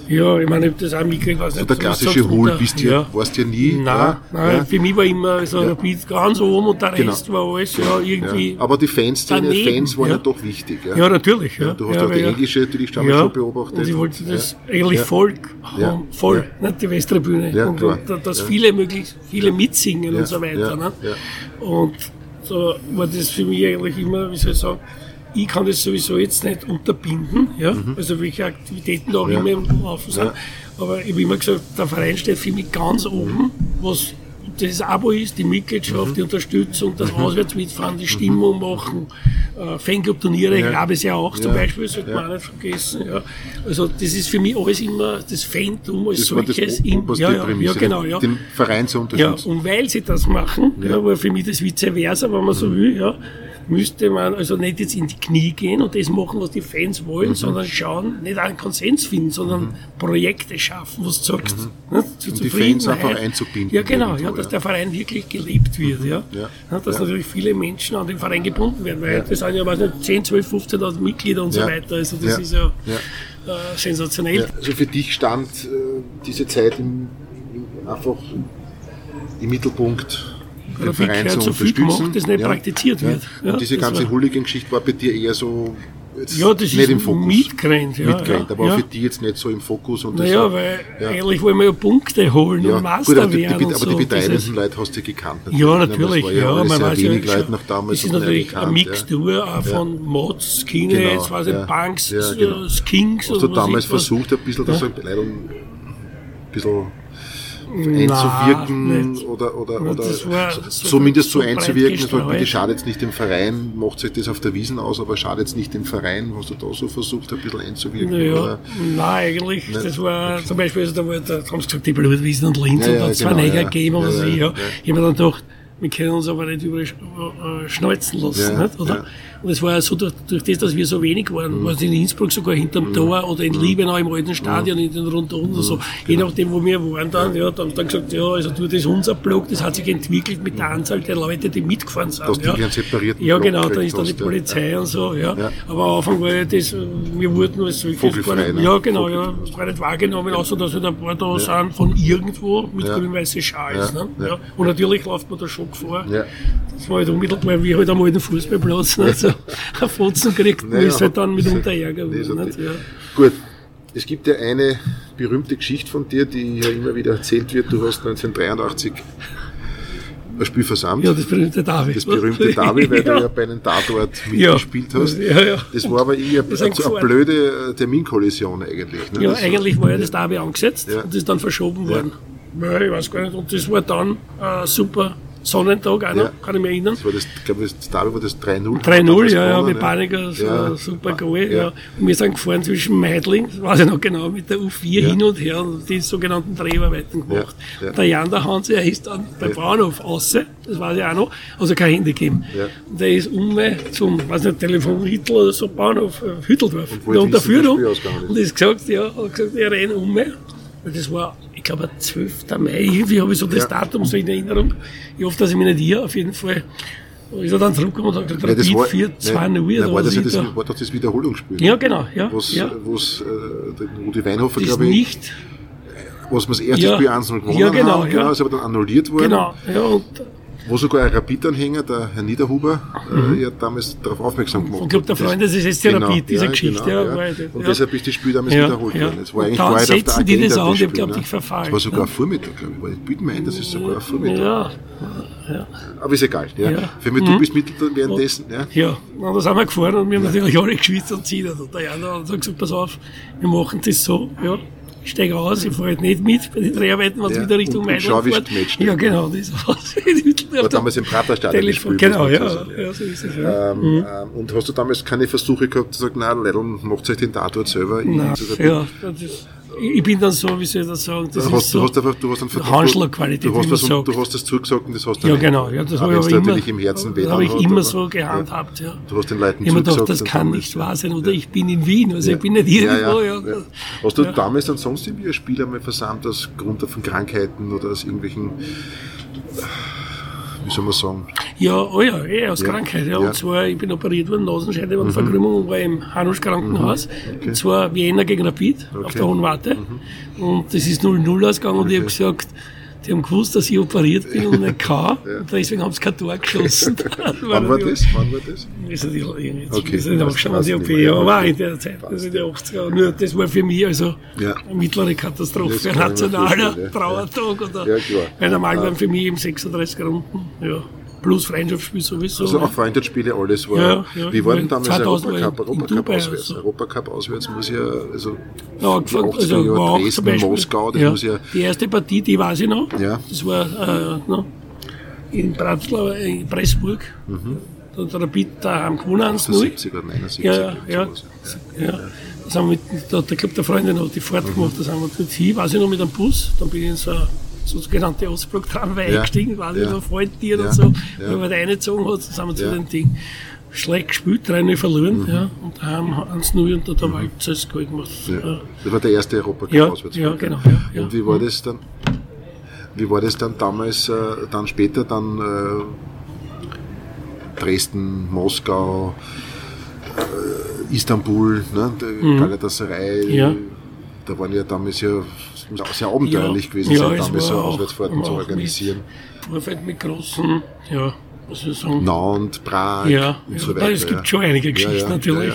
Ja, ich meine, ich habe das auch mitgekriegt. Also der klassische Hol, bist du ja. warst ja nie. Nein, ja, nein ja. für mich war immer so ja. Rapid ganz oben und der Rest genau. war alles ja, irgendwie. Aber die Fanszene, Fans waren ja. doch wichtig. Ja, natürlich. Ja. Du hast auch die englische natürlich schon ja. beobachtet. Und ich wollte das eigentlich Volk haben, voll, nicht die Westtribüne. und, und dass viele möglichst, viele mitsingen und so weiter. Ne? Und so war das für mich eigentlich immer, wie soll ich sagen, ich kann das sowieso jetzt nicht unterbinden, ja, mhm. also welche Aktivitäten da auch ja. immer im Laufen sind. Ja. Aber ich habe immer gesagt, der Verein steht für mich ganz oben, was das Abo ist, die Mitgliedschaft, mhm. die Unterstützung, das mhm. Auswärtsmitfahren, die Stimmung machen, äh, Fanclub-Turniere, ja. gab es ja auch zum Beispiel, sollte man auch nicht vergessen. Ja. Also das ist für mich alles immer das Fantum als das solches. Das im, ja, ja, ja, genau, ja. Den Verein zu unterstützen. Ja, und weil sie das machen, ja. war für mich das vice versa, wenn man so mhm. will, ja, müsste man also nicht jetzt in die Knie gehen und das machen, was die Fans wollen, mhm. sondern schauen, nicht einen Konsens finden, sondern mhm. Projekte schaffen, was du sagst. Mhm. Ne, zu und die Fans einfach einzubinden. Ja, genau, ja, dass ja. der Verein wirklich gelebt wird. Ja. ja. ja dass natürlich viele Menschen an den Verein gebunden werden, weil das sind ja weiß nicht, 10, 12, 15.000 Mitglieder und so weiter. Also das ist ja, äh, sensationell. Also für dich stand äh, diese Zeit im, im, einfach im Mittelpunkt den Verein zu so unterstützen. Gemacht, das nicht ja. praktiziert wird. Ja. Und diese ganze Hooligan-Geschichte war bei dir eher so ja, das nicht ist im Fokus. mitgerannt. Ja, mitgerannt, aber ja. für die jetzt nicht so im Fokus. Und naja, so, weil ja. eigentlich wollen wir ja Punkte holen und Master gut, werden. Die, die, aber so. die betreibenden Leute hast du gekannt. Natürlich. Ja, natürlich. Ja, ja, man weiß ja, Leute noch damals. Das ist natürlich gekannt, eine Mixtur auch von Mods, Skinheads, genau, weiß ich, Punks, genau. Skinks. Hast du damals versucht, ein bisschen, dass ein bisschen einzuwirken Na, oder, oder, oder zumindest so, so einzuwirken, so bitte schadet jetzt nicht dem Verein, macht sich das auf der Wiesen aus, aber schadet jetzt nicht dem Verein, hast du da so versucht, ein bisschen einzuwirken? Naja, nein, eigentlich, nicht? das war okay. zum Beispiel, also da, war, da haben sie gesagt, die Blutwiesen und Linz ja, und da hat es genau, zwei Neger gegeben oder so, ja. Ich habe mir dann gedacht, wir können uns aber nicht überall äh, schnalzen lassen, ja, nicht? oder? Ja. Und es war ja so, durch, durch das, dass wir so wenig waren, mhm. war es in Innsbruck sogar hinterm mhm. Tor oder in mhm. Liebenau im alten Stadion, mhm. in den Rundum oder so. Mhm. Je genau. nachdem, wo wir waren dann, ja, dann dann gesagt, ja, also du, das ist unser Block, das hat sich entwickelt mit der Anzahl der Leute, die mitgefahren sind. Dass ja. die separierten ja, genau, da ist dann die Polizei ja. und so, ja. Aber am Anfang war ja das, wir wurden als gar nicht, ne? ja, genau, ja, es war nicht wahrgenommen, außer dass wir halt ein paar da sind von irgendwo mit ja. grün-weißen Schals, ne? Und natürlich läuft man da schon Gefahr. Ja. Das war halt unmittelbar wie halt am alten Fußballplatz, ne? so, Fotzen kriegt, naja, ist halt dann mitunter Ärger. Nee, ja. Gut. Es gibt ja eine berühmte Geschichte von dir, die ja immer wieder erzählt wird. Du hast 1983 ein Spiel versammelt. Ja, das berühmte Davi. Das berühmte Davi, weil ja. du ja bei einem Tatort mitgespielt ja. hast. Ja, ja. Das war aber eher eine, eine, blöde Terminkollision eigentlich. Ne? Ja, das eigentlich war ja das Davi angesetzt ja. und ist dann verschoben worden. Ja, ich weiß gar nicht. Und das war dann äh, super Sonnentag auch noch, ja. kann ich mich erinnern. Das war das, ich glaube, das Derby war das 3-0. 3-0, ja, ja, mit Paniker, so ja. super Goal, ja. Und wir sind gefahren zwischen Meidling, das weiß ich noch genau, mit der U4 hin und her und die sogenannten Dreharbeiten gemacht. Ja. Der Jan, der Hans, er ist dann beim Bauernhof außen, das weiß ich auch noch, also kein Handy gegeben. Und der ist um zum, weiß nicht, Telefon Hüttel oder so, Bauernhof, Hütteldorf, und der Unterführung. Und ist gesagt, ja, hat gesagt, er rennt um das war, ich glaube, 12. Mai, irgendwie habe ich so das ja. Datum so in Erinnerung. Ich hoffe, dass ich mich nicht irre, auf jeden Fall. Ist er dann zurückgekommen und hat gesagt, Rapid 4, 2, 0. Nein, war das, ja das, war doch das Wiederholungsspiel? Ja, genau. Ja, was, ja. was äh, Rudi Weinhofer, glaube ich, nicht, was wir das erste ja, Spiel 1 gewonnen ja, genau, haben, genau, ist aber dann annulliert worden. Genau, ja, und wo sogar ein Rapid-Anhänger, der Herr Niederhuber, äh, mhm. ja damals darauf aufmerksam gemacht hat. Ich glaube, der Freund, das ist jetzt die genau, Rapid, diese ja, Geschichte. Genau, ja. Ja. Und deshalb ist das Spiel damals wiederholt worden. Es war eigentlich gar nicht auf der die das an, ich glaube, dich verfallen. Es war sogar Vormittag, glaube ich. Ich bitte mir ein, das ist sogar Vormittag. Ja. Ja. Aber ist egal. Ja. Für mich, du mhm. bist Mittel währenddessen. Ja, ja. Und da sind wir gefahren und wir haben natürlich alle geschwitzt und ziehen. Und der Jan hat gesagt, pass auf, wir machen das so. Ja ich steige aus, ich fahre halt nicht mit bei den Dreharbeiten, es ja, wieder Richtung Mailand schau, fährt. Match ja, genau, das war's. War damals im Praterstadion gespielt. Genau, ja, ja, so ist es. Ja. Ähm, mhm. Ähm, und hast du damals keine Versuche gehabt, zu sagen, nein, Leidl, macht euch den Tatort selber? Nein, ja, das ist ich bin dann so, wie soll ich das sagen, das du hast, so du hast einfach, du hast einen Handschlagqualität, du hast, das, du hast das zugesagt und das hast du Ja, genau, ja, das habe ich immer, im Herzen das habe ich immer so gehandhabt, ja. Du hast den Leuten ich zugesagt. Gedacht, das kann nicht wahr sein, oder ich bin in Wien, also ich bin nicht irgendwo, ja. Hast du damals dann sonst irgendwie ein Spiel einmal versammelt, aus Grund von Krankheiten oder aus irgendwelchen wie soll man sagen? Ja, oh ja, eh, aus ja. Krankheit. Ja. Und zwar, ich bin operiert worden, Nasenscheide und Verkrümmung, war im Hanusch Krankenhaus. Mhm. Okay. Und zwar Wiener gegen Rapid okay. auf der Hohen Warte. Mhm. Und das ist 0-0 ausgegangen okay. und ich habe gesagt, die haben gewusst, dass ich operiert bin und nicht kann. ja. Und deswegen haben sie kein Tor geschossen. Wann war das? Wann war das? Ist nicht, jetzt okay. ist nicht angeschaut, die OP. Ja, war in der Zeit, das sind die 80er. Nur das war für mich also ja. eine mittlere Katastrophe, ein nationaler ja. Trauertag. Oder, ja, klar. Weil normal waren für mich eben 36 Runden. Ja plus Freundschaftsspiel sowieso. Also auch Freundschaftsspiele, alles war. Ja, ja, Wie war denn damals Europacup? Europacup auswärts. So. Europacup auswärts muss ja, also, ja, also war Dresden, Beispiel, Moskau, das ja, muss ja. Die erste Partie, die weiß ich noch. Ja. Das war äh, no, in Bratslaw, in Pressburg. Mhm. Da hat Rapid daheim gewonnen, 70 oder 79. Ja, ja, ja. ja. Das haben wir mit, da hat der Freunde noch die Fahrt mhm. gemacht, das haben wir dort hin, weiß ich noch, mit einem Bus. Dann bin ich in so sogenannte Ostblock-Tramway ja. eingestiegen, war ja. noch Freundtier ja. und so, ja. weil man da reingezogen hat, dann sind wir zu dem Ding schlecht gespielt, 3 verloren, mhm. ja, und haben 1-0 und da der mhm. Wald gemacht. Ja. Das war der erste Europacup ja, ja, genau. Ja, ja. Und wie war das dann? Wie war das dann damals, äh, dann später, dann äh, Dresden, Moskau, äh, Istanbul, ne, mhm. Galatasaray, ja. da waren ja damals ja muss auch sehr abenteuerlich gewesen sein, damals so Auswärtsfahrten zu organisieren. Vorfeld mit großen, ja, was soll ich sagen? Nantes, Prag ja, und ja. so weiter. es gibt schon einige Geschichten natürlich.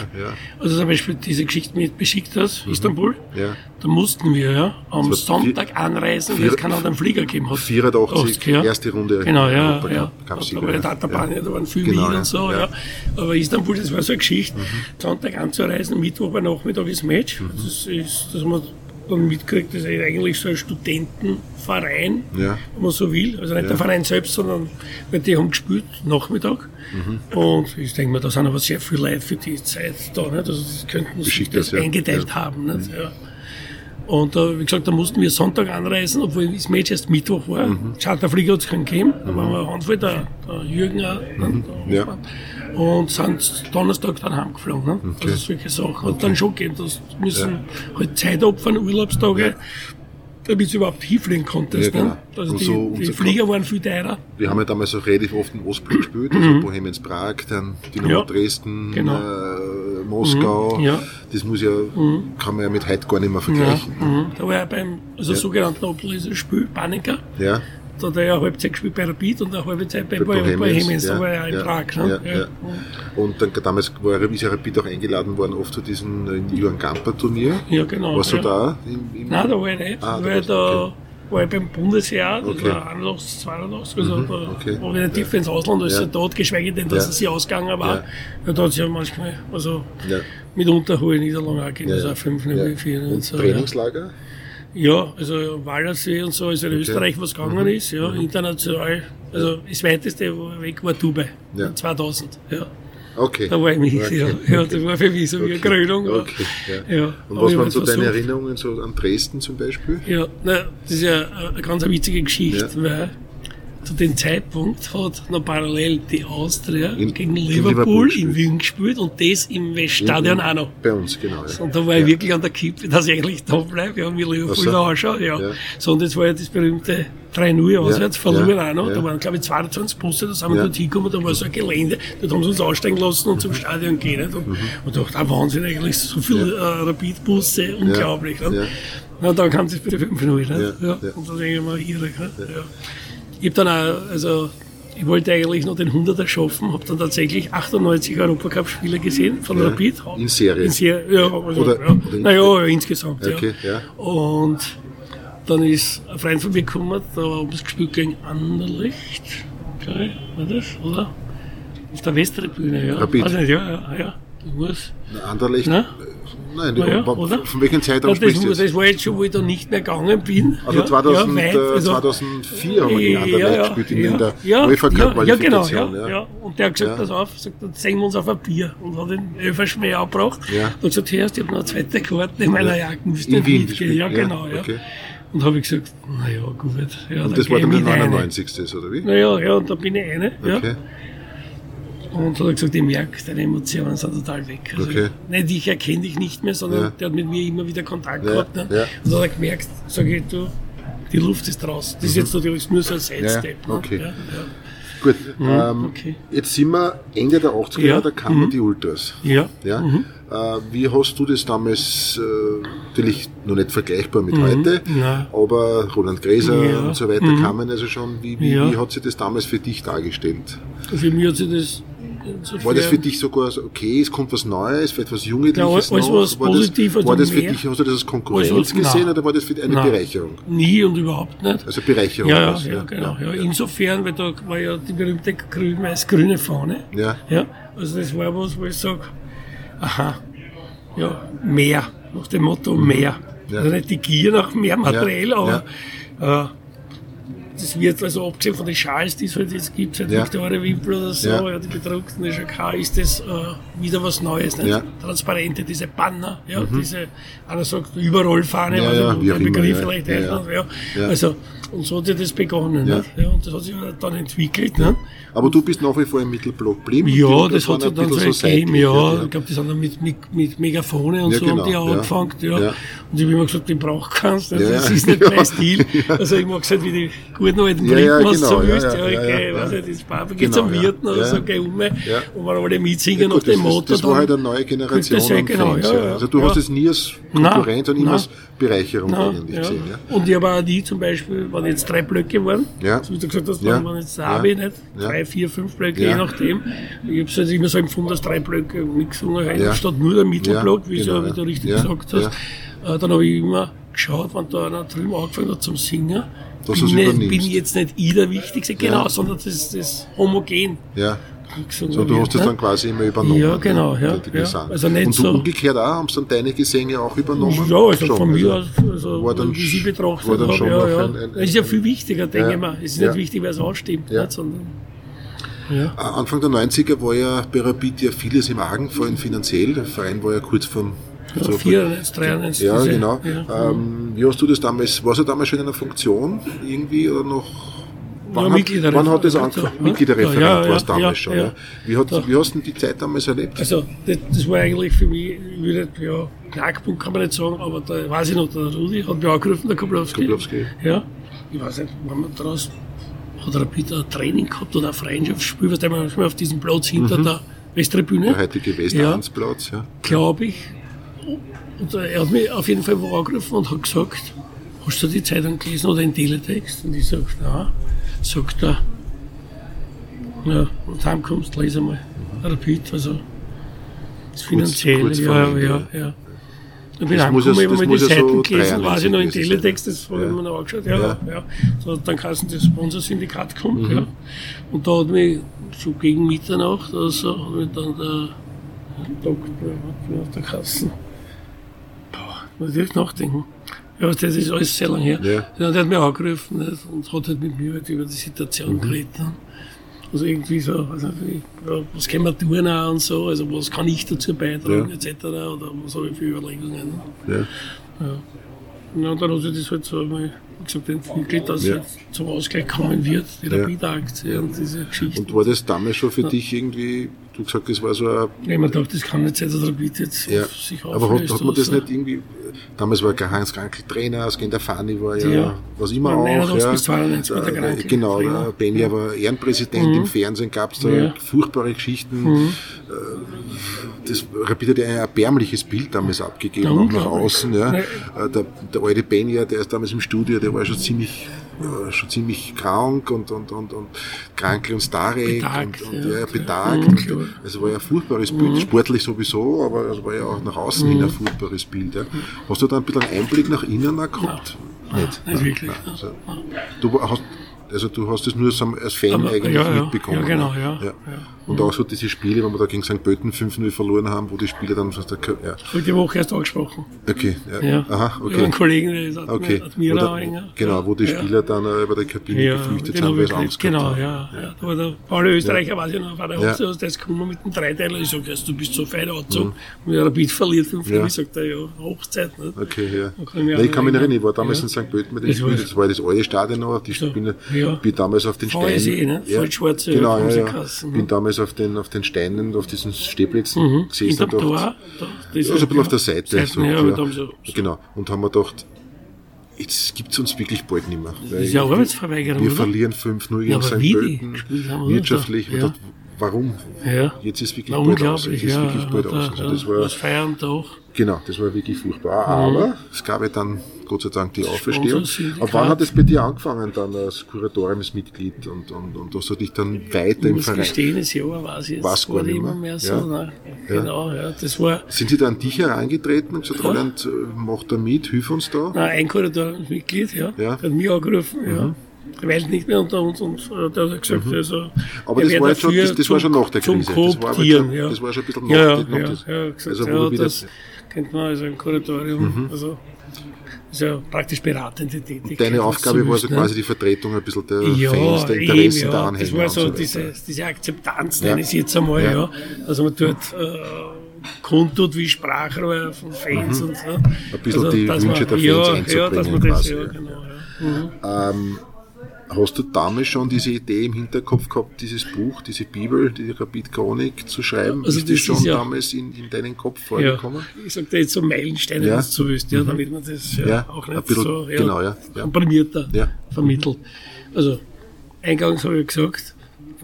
Also zum Beispiel diese Geschichte mit Besiktas, mhm. Istanbul. Ja. Da mussten wir ja am Sonntag anreisen, weil es keinen anderen Flieger gegeben hat. 84, ja. erste Runde. Genau, ja. ja. ja. Da, war da, da, da waren viele genau, und so, ja. Aber Istanbul, das war so eine Geschichte. Mhm. Sonntag anzureisen, Mittwoch bei Nachmittag ist Match. Mhm. Das ist, das man dann mitkriegt, das ist eigentlich so ein Studentenverein, ja. wenn man so will. Also nicht ja. der Verein selbst, sondern weil die haben gespielt, Nachmittag. Mhm. Und ich denke mir, da sind aber sehr viele Leute für die Zeit da. Nicht? Also das könnten sich das, ja. eingeteilt haben. Nicht? Mhm. Und äh, wie gesagt, da mussten wir Sonntag anreisen, obwohl das Match erst Mittwoch war. Mhm. Charterflieger hat es keinen gegeben. Da war ein Handvoll, der, der Jürgen auch. Mhm. Ja und sind Donnerstag dann heimgeflogen. Ne? Okay. Also solche Sachen. Okay. Und dann schon gehen, das müssen ja. halt Zeit opfern, Urlaubstage. Ja. Damit du überhaupt hinfliegen konntest. Ja, ne? genau. Also die, so die Flieger waren viel teurer. Wir haben ja damals auch relativ oft im Ostblock gespielt, also mhm. Bohemians Prag, dann Dynamo ja. Dresden, genau. äh, Moskau. Mhm. Ja. Das muss ja, mhm. kann man ja mit heute gar nicht mehr vergleichen. Ja. Da war ja beim also sogenannten Ableser Spiel Paniker. Ja hat er ja eine Halbzeit gespielt bei Rapid und eine halbe Zeit bei, bei Bohemians, da war er ja in Prag. Ne? Ja, ja. Und dann damals war er, ist ja Rapid auch eingeladen worden, oft zu diesem Johann Gamper Turnier. Ja, genau. Warst du da? Im, im Nein, da war ich nicht. Ah, da war ich da, war ich beim Bundesjahr, das okay. war 81, 82, also mhm, da okay. war nicht tief ins Ausland, als ja. dort, geschweige denn, dass ja. es sie ausgegangen war. Ja. ja da hat es ja manchmal, also ja. mitunter hohe Niederlagen auch gegeben, ja. also 5 ja. 4 und, und so. Trainingslager? Ja, also Wallersee und so, also in okay. Österreich was gegangen mhm. ist, ja, mhm. international. Also das weiteste weg war Dubai, ja. 2000, ja. Okay. Da war ich mich, okay. ja. ja. Das war für mich so wie eine Krönung. Okay, ja. ja. Und was waren so deine Erinnerungen so an Dresden zum Beispiel? Ja, na, das ist ja eine ganz witzige Geschichte, ja. weil zu dem Zeitpunkt hat noch parallel die Austria in, gegen Liverpool, in, in Wien gespielt und das im Weststadion auch noch. Bei uns, genau. Ja. Und da war ich wirklich an der Kippe, dass ich eigentlich da bleibe, ja, mir Liverpool so. da anschaue. Ja. ja. So, und jetzt war ja das berühmte 3-0 auswärts, verloren auch noch. Da waren, glaube ich, 22 Busse, da sind wir dort hingekommen, da war so ein Gelände, dort haben sie uns aussteigen lassen und zum mhm. Stadion gehen. Und, mhm. und dachte, ah, Wahnsinn, eigentlich so viele äh, Rapid-Busse, unglaublich. Ne? Ja. Und dann kam es bei 5-0. Ne? Ja. Und da denke ich mir, irre. Ne? Ja. Ich habe dann auch, also ich wollte eigentlich noch den 100er schaffen, habe dann tatsächlich 98 Europacup-Spiele gesehen von ja, Rapid. In Serie? In Serie, ja. Also, oder, ja. Oder naja, ja, insgesamt, okay, ja. ja. Und dann ist ein Freund von mir gekommen, da haben wir gespielt gegen Anderlecht, okay, war das, oder? Auf der Westtribüne, ja. Rapid? Also, ja, ja, ja. Das muss. Anderlecht? Na? Nein, ja, oder? von welchem Zeitraum ja, das, das, das war jetzt schon, wo ich da nicht mehr gegangen bin. Also ja, 2000, ja, weit, also 2004 haben wir gegen Anderlecht ja, gespielt in der ja, UEFA Cup ja, genau, ja. Und der hat gesagt, pass auf, sagt, dann sehen wir uns auf ein Bier. Und hat den Öferschmäh abgebracht. Und gesagt, hörst, ich habe noch eine zweite Karte in meiner Jacke, müsst ihr mitgehen. Ja, genau, ja. Okay. Und habe ich gesagt, naja, gut. Ja, und das war dann der 99. oder wie? Naja, ja, und da bin ich eine. Okay. Ja. Und hat er gesagt, ich merke, deine Emotionen sind total weg. Also okay. Nicht ich erkenne dich nicht mehr, sondern ja. der hat mit mir immer wieder Kontakt ja. gehabt. Ne? Ja. Und dann hat er gemerkt, sage ich, du, die Luft ist raus. Das mhm. ist jetzt natürlich nur so ein Side-Step. Ne? Okay. Gut, mhm, ähm, okay. jetzt sind wir Ende der 80er Jahre, da kamen mhm. die Ultras. Ja. ja? Mhm. Äh, wie hast du das damals, äh, natürlich noch nicht vergleichbar mit mhm. heute, Nein. aber Roland Gräser ja. und so weiter mhm. kamen also schon. Wie, wie, ja. wie hat sich das damals für dich dargestellt? Für mich hat sich das Insofern, war das für dich sogar so, okay, es kommt was Neues, vielleicht was Jugendliches ja, alles noch? Was war positiv das, war das für dich, hast du das als Konkurrenz alles, gesehen nein, oder war das für eine nein, Bereicherung? Nie und überhaupt nicht. Also Bereicherung. Ja, ja, ja, genau. Ja, insofern, weil da war ja die berühmte grün-weiß-grüne Fahne. Ja. ja. Also das war was, wo ich sage, aha, ja, mehr, nach dem Motto mehr. Ja. Also nicht die Gier nach mehr Material, aber äh, das wird also abgesehen von den Schals, die es halt jetzt gibt, seit ja. Victoria Wimpel oder so, ja. ja die bedruckten SHK, ist das äh, wieder was Neues. Nicht? Ja. Transparente, diese Banner, ja, mhm. diese, einer sagt überall Fahne, ja, also ja, der Begriff immer, vielleicht. Ja. ja. Also, und so hat ja das begonnen. Ja. Ja, und das hat sich dann entwickelt. Ja. Aber du bist nach wie vor im Mittelblock geblieben. Ja, das hat sich dann so ergeben. Ja, ich glaube, die sind dann mit, mit, mit Megafone und so genau, haben die auch angefangen. Ja. Und ich habe immer gesagt, den braucht keins. Das ist nicht mein Stil. Also ich mag es halt, wie die guten alten ja, Briten, ja, was genau, du ja, willst, ja, ja, ja, okay, ja, weiß ja. nicht, ins Pub, Genau, geh zum ja, Wirten oder ja. so, geh um, Ja. und wir alle mitsingen Ja, auf dem Motto. das war halt eine neue Generation ja genau, ja, Ja, ja. Also du Ja. hast es nie als Konkurrent, sondern immer als Bereicherung Ja, eigentlich ja. gesehen. Ja. Und ich habe auch nie zum Beispiel, wenn jetzt drei Blöcke waren, Ja. so wie du gesagt hast, Ja. wenn jetzt Ja. Derby nicht, drei, vier, fünf Blöcke, je nachdem. Ich habe es halt immer so empfunden, dass drei Blöcke haben, Ja. statt nur der Mittelblock, wie, genau, so, wie du richtig Ja, gesagt hast. Äh, dann habe ich immer geschaut, wenn da einer drüben angefangen hat zum Singen, bin, nicht, bin ich jetzt nicht ich der Wichtigste, genau, sondern das ist homogen. Ja. Gesungen So, du hast das ne? dann quasi immer übernommen. Ja, genau, ja, die ja. Also nicht Und so so- umgekehrt auch, haben sie dann deine Gesänge auch übernommen? Ja, also Schon, von mir also aus, also, war dann wie sie betrachtet war dann habe, schon ja, ja. ein- ein- das ist ja viel wichtiger, denke ich mal. Es ist nicht wichtig, wer es ausstimmt, Ja. nicht, sondern, ja. Anfang der 90er war ja bei Rapid ja vieles im Argen, vor allem finanziell. Der Verein war ja kurz vom... Ja, so- 94, 93. Ja, diese- genau. Ja. Ähm, wie hast du das damals, warst du damals schon in einer Funktion irgendwie oder noch? Wann, Ja, hat, wann hat das ja. angefangen? Ja, Mitgliederreferat ja, war es ja, damals ja, schon. ja. Ja. Wie, hat, wie hast du denn die Zeit damals erlebt? Also, das, das war eigentlich für mich, ich würde, ja, Knackpunkt kann man nicht sagen, aber da weiß ich noch, der Rudi hat mich angerufen, der Koblowski. Koblowski. Ja. Ich weiß nicht, wann man daraus, hat er bitte ein Training gehabt oder ein Freundschaftsspiel, was der manchmal auf diesem Platz hinter der Westtribüne. Mhm. Der heutige Westernsplatz, ja. glaube ich. Und er hat mich auf jeden Fall angerufen und hat gesagt, hast du die Zeitung gelesen oder den Teletext? Und ich sage, nein. Sagt er, ja, und heimkommst, lese mal. Rapid, also das Finanzielle, kurz vor ja, Ende, ja, ja. Ich bin Das muss ja- das habe mir muss die ja Seiten so gelesen, weiß ich noch, in 93 gewesen Teletext, das habe ich Ja. mir noch angeschaut, ja, Ja. ja. So, dann kannst du das Sponsorsyndikat kommen, Mhm. ja. Und da hat mich so gegen Mitternacht, also, hat mich dann der Doktor hat auf der Kasse. Boah, muss ich nachdenken. Ja, das ist alles sehr lange her. Ja. Ja, der hat mich angerufen nicht, und hat halt mit mir halt über die Situation geredet. ne. Also irgendwie so, also ja, was können wir tun auch und so, also was kann ich dazu beitragen, Ja. etc. Oder was habe ich für Überlegungen. ja. Ja, und dann hat sich das halt so mal wie gesagt, entwickelt, dass Ja. jetzt zum Ausgleich kommen wird, die Ja. Rapid-Aktie und diese Geschichte. Und war das damals schon für dich irgendwie, du hast gesagt, das war so ein ich habe mir gedacht, das kann nicht sein, dass Rapid jetzt Ja, auf sich aber hat, hat man oder das so. nicht irgendwie, damals war kein Hans Krankel Trainer, Skandafani war ja, Ja. was immer Ja, auch. 89 Ja. bis 92 war der Äh, Krankel Genau, Trainer. der Benja war Ehrenpräsident, im Fernsehen gab es da Ja. Mhm. furchtbare Geschichten. Äh, Das Rapid hat ja ein erbärmliches Bild damals abgegeben, Ja, auch nach außen. Ja. Ja. Äh, Der, der alte Benja, der ist damals im Studio, der war schon ziemlich ja, schon ziemlich krank und, und, und, und Krankel und Starek Betagt, und, und ja, ja, betagt. Mhm, Und, es war ja ein furchtbares Bild, sportlich sowieso, aber es war ja auch nach außen hin ein furchtbares Bild. Ja. Hast du da ein bisschen einen Einblick nach innen auch gehabt? Nicht, nicht wirklich. ja. Also, du hast, also du hast es nur als Fan Aber- eigentlich ja, ja. mitbekommen. Ja, genau, ja, ja. Und auch so diese Spiele, wenn wir da gegen St. Pölten 5-0 verloren haben, wo die Spieler dann fast, ja, Habe ich die Woche erst angesprochen. okay, ja, Ja. aha, Über okay. einen Kollegen, der ist Okay. Admira Oder, genau, wo die Ja. Spieler dann äh, über die Kabine Ja, geflüchtet sind, hab weil ich sie Angst Genau, haben. ja. ja. Da war der Paul Österreicher, weiß ich noch, war der Ja. Hauptsache, der ist gekommen mit dem Dreiteiler. Ich sage, du bist so fein angezogen. Und der Rapid verliert 5 Mhm. Ja. Ich sagt er, ja, Hochzeit. Nicht? Okay, ja. Kann ich Nein, ich kann mich erinnern. erinnern, ich war damals Ja. in St. Pölten mit dem Das Spiel, war- das war das alte Stadion noch, die So, bin, ja. bin damals auf den Steinen. VSE, ne? Voll-schwarze genau, ja, ja. Ne? Bin damals auf den, auf den Steinen, auf diesen Stehplätzen In gesessen dem und dachte, Tor, da, das also ein bisschen auf der Seite. Seiten, so, ja, ja. dem so. Genau. Und haben wir gedacht, jetzt gibt es uns wirklich bald nicht mehr. Das ist ja Arbeitsverweigerung, Wir oder? verlieren 5-0 gegen Ja, St. Pölten. Wirtschaftlich. Ja. Und dachte, warum? Ja. Jetzt ist wirklich Na, bald aus. unglaublich, Jetzt ist ja. wirklich bald aus. Also das war, das Feiern doch. Genau, das war wirklich furchtbar. Aber es gab ja dann Gott sei Dank die Auferstehung. Ab wann hat es bei dir angefangen dann als Kuratoriumsmitglied und, und, und hast du dich dann weiter Ich im Verein? gestehen, das Jahr war es jetzt War's gar war nicht immer mehr. mehr so. Ja. Ne? Genau, ja. Das war Sind sie da an dich herangetreten und gesagt, Roland, äh, mach da mit, hilf uns da? na, ein Korridormitglied, ja. Ja. Hat mich angerufen, ja. Der weilt nicht mehr unter uns und äh, der hat gesagt, also. Mhm. Aber er das war, jetzt schon, das, das war schon nach der zum Krise. Das war, aber schon, ja. das war schon ein bisschen Ja, ja, nach, nach ja, das, ja, gesagt, also, ja, wieder, Mhm. das kennt man also ein Kuratorium, also ist ja praktisch beratende Tätigkeit. deine Aufgabe war so ne? quasi die Vertretung ein bisschen der ja, Fans, der eben, Interessen der ja. Anhänger. Das war so, weiter. diese, diese Akzeptanz, Ja. nenne ich es jetzt einmal, Ja. ja. Also man tut äh, kundtut wie Sprachrohr von Fans und so. Ein bisschen die dass Wünsche man, der Fans ja, einzubringen Ja, dass man das, quasi, ja, ja. genau. Ja. Mhm. Ähm, hast du damals schon diese Idee im Hinterkopf gehabt, dieses Buch, diese Bibel, die Rapid-Chronik zu schreiben? Also ist das das schon ist ja- damals in, in deinen Kopf Ja, vorgekommen? ich sag dir jetzt so Meilensteine, Ja. du willst, ja, damit man das ja, Ja, auch ein nicht bisschen- so ja, genau, ja, ja. komprimierter Ja. vermittelt. Also, eingangs habe ich gesagt, ich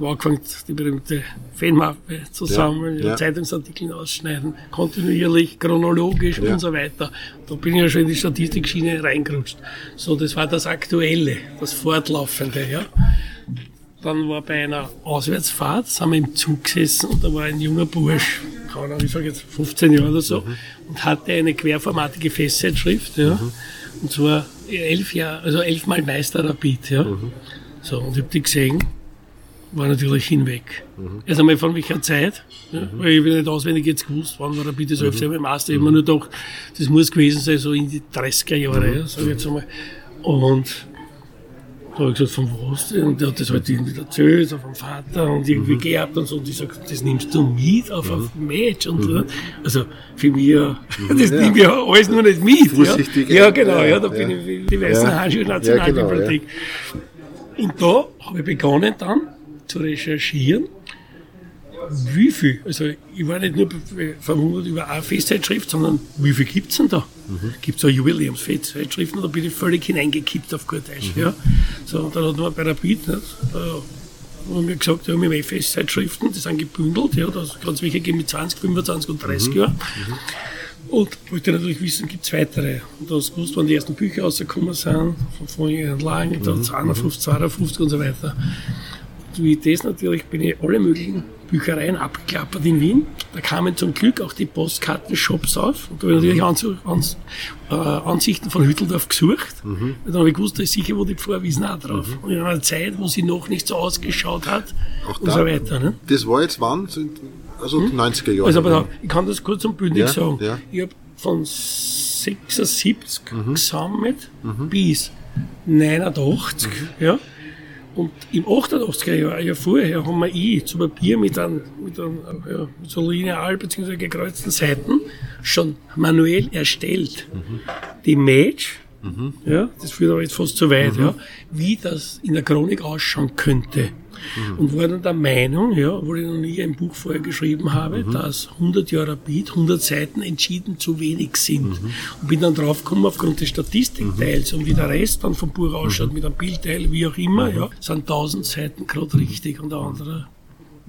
angefangen, die berühmte Fanmappe zu sammeln, ja, ja. Zeitungsartikel ausschneiden, kontinuierlich, chronologisch ja. und so weiter. Da bin ich ja schon in die Statistikschiene reingerutscht. So, das war das Aktuelle, das Fortlaufende, ja. Dann war bei einer Auswärtsfahrt, sind wir im Zug gesessen und da war ein junger Bursch, kann ich sage jetzt 15 Jahre oder so, mhm. und hatte eine querformatige Festzeitschrift, ja. Mhm. Und zwar elf Jahre, also elfmal Meister Rapid, ja. Mhm. So, und ich habe die gesehen war natürlich hinweg. Mhm. Erst einmal von welcher Zeit, ja, mhm. weil ich bin nicht auswendig jetzt gewusst, wann war er bitte so mhm. im Master, mir nur gedacht, das muss gewesen sein, so in die 30er Jahre, mhm. ja, sag ich jetzt einmal. Und da habe ich gesagt, von was? Und der hat das halt irgendwie erzählt, so vom Vater und irgendwie mhm. geerbt und so. Und ich sage, das nimmst du mit auf mhm. ein Match. Und, mhm. also für mich, mhm. das ja. nehme ich ja alles nur nicht mit. Vorsichtig. Ja, ja genau, ja, da ja. bin ich die weißen ja. Handschuhe Nationalbibliothek. Genau, und da habe ich begonnen dann, zu recherchieren, wie viel, also ich war nicht nur verwundert über eine Festzeitschrift, sondern wie viel gibt es denn da? Mhm. Gibt es auch Jubiläumsfestzeitschriften? Da bin ich völlig hineingekippt auf gut Deutsch. Mhm. Ja. So, und dann hat man bei Rapid, ne, äh, haben wir gesagt, ja, wir haben eh Festzeitschriften, die sind gebündelt, ja, da kann es welche geben mit 20, 25 und 30 mhm. Jahren. Mhm. Und wollte natürlich wissen, gibt es weitere. Und da hast du gewusst, wann die ersten Bücher rausgekommen sind, von vorherigen Lagen, mhm. 51, 52 und so weiter wie das natürlich bin ich alle möglichen Büchereien abgeklappert in Wien. Da kamen zum Glück auch die Postkartenshops auf. Und da habe ich natürlich Ans Ans äh, Ansichten von Hütteldorf gesucht. Mhm. Und dann habe ich gewusst, da ist sicher wo die Vorwiesen auch drauf. Mhm. Und in einer Zeit, wo sie noch nicht so ausgeschaut hat auch und da, so weiter. Ne? Das war jetzt wann? Also mhm. 90er Jahre. Also aber da, ich kann das kurz und bündig ja, sagen. Ja. Ich habe von 76 mhm. gesammelt mhm. bis 89, mhm. ja, und im 88er Jahr, Jahr vorher, haben wir eh zu Papier mit, einem, mit, einem, ja, mit so lineal bzw. gekreuzten Seiten schon manuell erstellt. Mhm. Die Match, mhm. ja, das führt aber jetzt fast zu weit, mhm. ja, wie das in der Chronik ausschauen könnte. Mhm. Und war dann der Meinung, ja, obwohl ich noch nie ein Buch vorher geschrieben habe, mhm. dass 100 Jahre Beat, 100 Seiten entschieden zu wenig sind. Mhm. Und bin dann draufgekommen, aufgrund des Statistikteils und wie der Rest dann vom Buch ausschaut, mhm. mit einem Bildteil, wie auch immer, ja, sind 1000 Seiten gerade richtig und der andere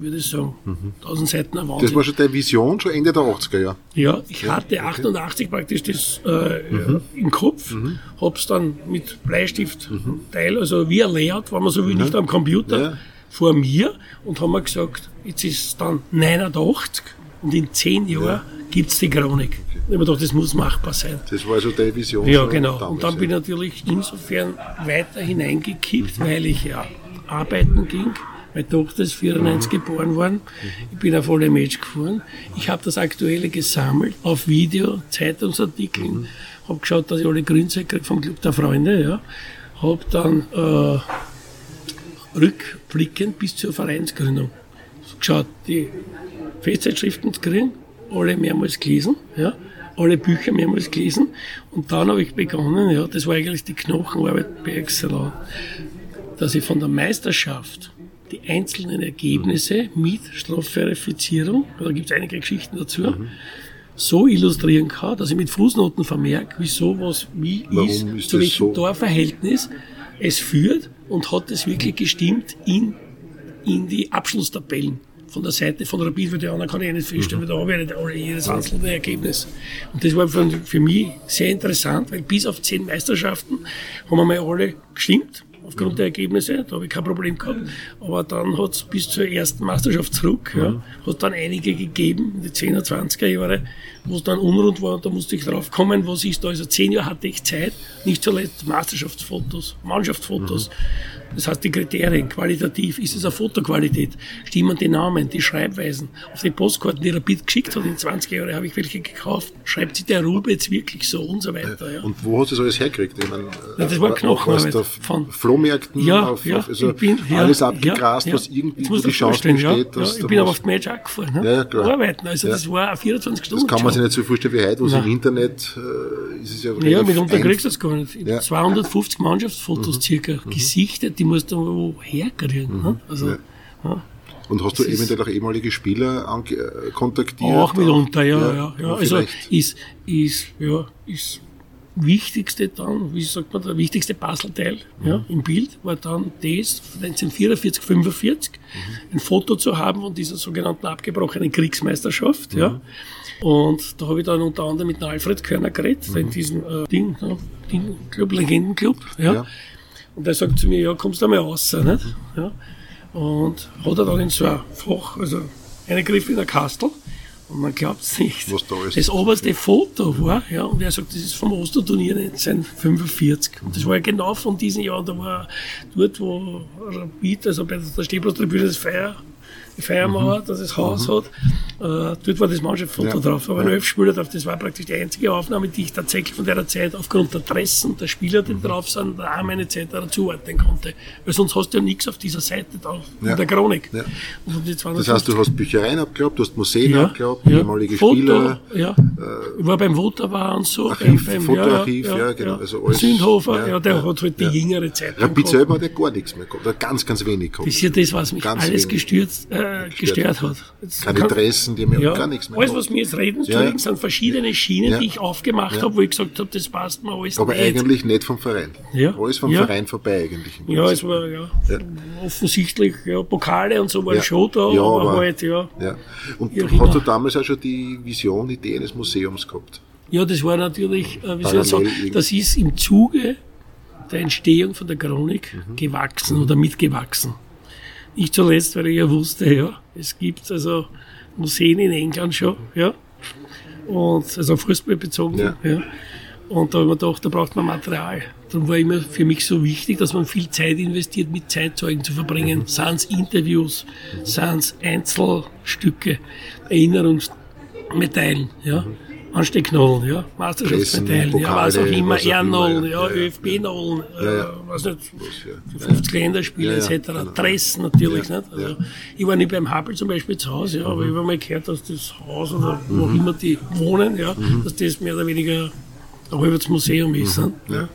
würde ich sagen. Mhm. 1000 Seiten erwartet. Das war schon deine Vision, schon Ende der 80er Jahre? Ja, ich hatte okay. 88 praktisch das äh, mhm. im Kopf, mhm. hab's dann mit Bleistift mhm. Teil, also wie ein Layout, wenn man so will, nicht am Computer, ja vor mir und haben mir gesagt, jetzt ist es dann 89 und in zehn Jahren ja. gibt es die Chronik. Okay. Ich habe gedacht, das muss machbar sein. Das war so deine Vision. Ja, genau. Und dann bin ich natürlich insofern weiter hineingekippt, mhm. weil ich ja arbeiten ging. Meine Tochter ist 94 mhm. geboren worden. Ich bin auf alle Match gefahren. Ich habe das Aktuelle gesammelt auf Video, Zeitungsartikeln. Mhm. Habe geschaut, dass ich alle Grünsäcke vom Club der Freunde. Ja. Habe dann äh, rückblickend bis zur Vereinsgründung geschaut, die Festzeitschriften zu kriegen, alle mehrmals gelesen, ja, alle Bücher mehrmals gelesen und dann habe ich begonnen, ja, das war eigentlich die Knochenarbeit bei Excellence, dass ich von der Meisterschaft die einzelnen Ergebnisse mit Strafverifizierung, da gibt es einige Geschichten dazu, mhm. so illustrieren kann, dass ich mit Fußnoten vermerke, wieso was wie Warum ist, ist zu welchem so? Torverhältnis es führt und hat es wirklich gestimmt in, in die Abschlusstabellen von der Seite von Rapid, weil die anderen kann ich nicht feststellen, mhm. weil da habe ich nicht jedes einzelne Ergebnis. Und das war für, für mich sehr interessant, weil bis auf zehn Meisterschaften haben wir mal alle gestimmt aufgrund der Ergebnisse, da habe ich kein Problem gehabt. Aber dann hat es bis zur ersten Meisterschaft zurück, ja, hat dann einige gegeben, die 10er, 20er Jahre, wo es dann unrund war und da musste ich drauf kommen, was ist da. Also zehn Jahre hatte ich Zeit, nicht zuletzt Meisterschaftsfotos, Mannschaftsfotos. Mhm. Das heißt, die Kriterien, qualitativ, ist es eine Fotoqualität, stimmen die Namen, die Schreibweisen. Auf die Postkarten, die Rapid geschickt hat, in 20 Jahren habe ich welche gekauft, schreibt sich der Rube jetzt wirklich so und so weiter. Ja. Und wo hast du das alles hergekriegt? Ich meine, ja, das war Knochenarbeit. Von Flohmärkten, ja, auf, ja, auf, also bin, alles abgegrast, was irgendwie die Chance besteht. Ja, ich bin aber auf die Match auch gefahren. Ne? Ja, klar. Arbeiten, also das war 24 Stunden. Das kann man sich nicht so vorstellen wie heute, wo es im Internet äh, ist es ja Ja, mitunter kriegst du das gar nicht. 250 Mannschaftsfotos mhm. circa mhm. gesichtet, die musst du herkriegen. Mhm. Ne? Also, ja. Ja. Und hast du eventuell auch ehemalige Spieler äh, kontaktiert? Auch mitunter, ja, ja. ja, ja. Also ist, ist, ja, ist wichtigste dann, wie sagt man, der wichtigste Puzzleteil mhm. ja, im Bild war dann das 1944, 45, mhm. ein Foto zu haben von dieser sogenannten abgebrochenen Kriegsmeisterschaft. Mhm. Ja. Und da habe ich dann unter anderem mit Alfred Körner geredet, in mhm. diesem äh, Ding, ja, Ding Club, Legendenclub. Ja. ja. Und der sagt zu mir, ja, kommst du mal raus. Nicht? Ja. Und hat er dann in so ein Fach, also eingegriffen in der Kastel und man glaubt es nicht. Was da ist. Das oberste Foto war, ja, und er sagt, das ist vom Osterturnier 1945. Und das war ja genau von diesem Jahr, da war dort, wo Rapid, also bei der Stehplatztribüne das Feier die Feiermauer, mhm. dass es Haus mhm. hat. Äh, dort war das Mannschaftsfoto ja. drauf, aber ja. elf Spieler drauf. Das war praktisch die einzige Aufnahme, die ich tatsächlich von der Zeit aufgrund der Dressen der Spieler, die mhm. drauf sind, der Namen etc. zuordnen konnte. Weil sonst hast du ja nichts auf dieser Seite da, ja. in der Chronik. Ja. das heißt, du hast Büchereien abgehabt, du hast Museen ja. abgehabt, ehemalige Foto, Spieler. Ja. Äh, ich war beim war und so. Archiv, beim, Fotoarchiv, ja, ja, genau. Also alles, Sündhofer, ja, der hat halt die jüngere Zeit. Rapid selber hat ja gar nichts mehr gehabt, ganz, ganz wenig gehabt. Das ist ja das, was mich ganz alles gestürzt, äh, gestört hat. Jetzt Keine Dressen, die mir ja, gar nichts mehr Alles, was mir jetzt reden zu ja. sind verschiedene Schienen, ja. die ich aufgemacht ja. habe, wo ich gesagt habe, das passt mir alles Aber nicht. eigentlich nicht vom Verein. Ja. Alles vom Verein vorbei eigentlich. Ja, es war ja, offensichtlich, ja, Pokale und so waren schon da, ja, aber, aber halt, ja. ja. Und hast du damals auch schon die Vision, Idee eines Museums gehabt? Ja, das war natürlich, äh, wie soll ich sagen, das ist im Zuge der Entstehung von der Chronik mhm. gewachsen mhm. oder mitgewachsen. Nicht zuletzt, weil ich ja wusste, ja, es gibt also Museen in England schon, ja. Und, also Fußball bezogen, ja. ja. Und da habe ich mir gedacht, da braucht man Material. Darum war immer für mich so wichtig, dass man viel Zeit investiert, mit Zeitzeugen zu verbringen. Mhm. Es Interviews, es Einzelstücke, Erinnerungsmedaillen, ja. Mhm. Anstecknollen, ja, Meisterschaftsmedaillen, ja, was auch immer, Ehrnollen, ja, ja, ÖFB-Nollen, ja, ja. Äh, was nicht, was, 50 Länderspiele etc., genau. Dressen natürlich, nicht? Also, ich war nicht beim Hubble zum Beispiel zu Hause, ja, aber mhm. ich habe mal gehört, dass das Haus oder wo auch mhm. immer die wohnen, ja, mhm. dass das mehr oder weniger ein halbes Museum ist. Mhm. Ja.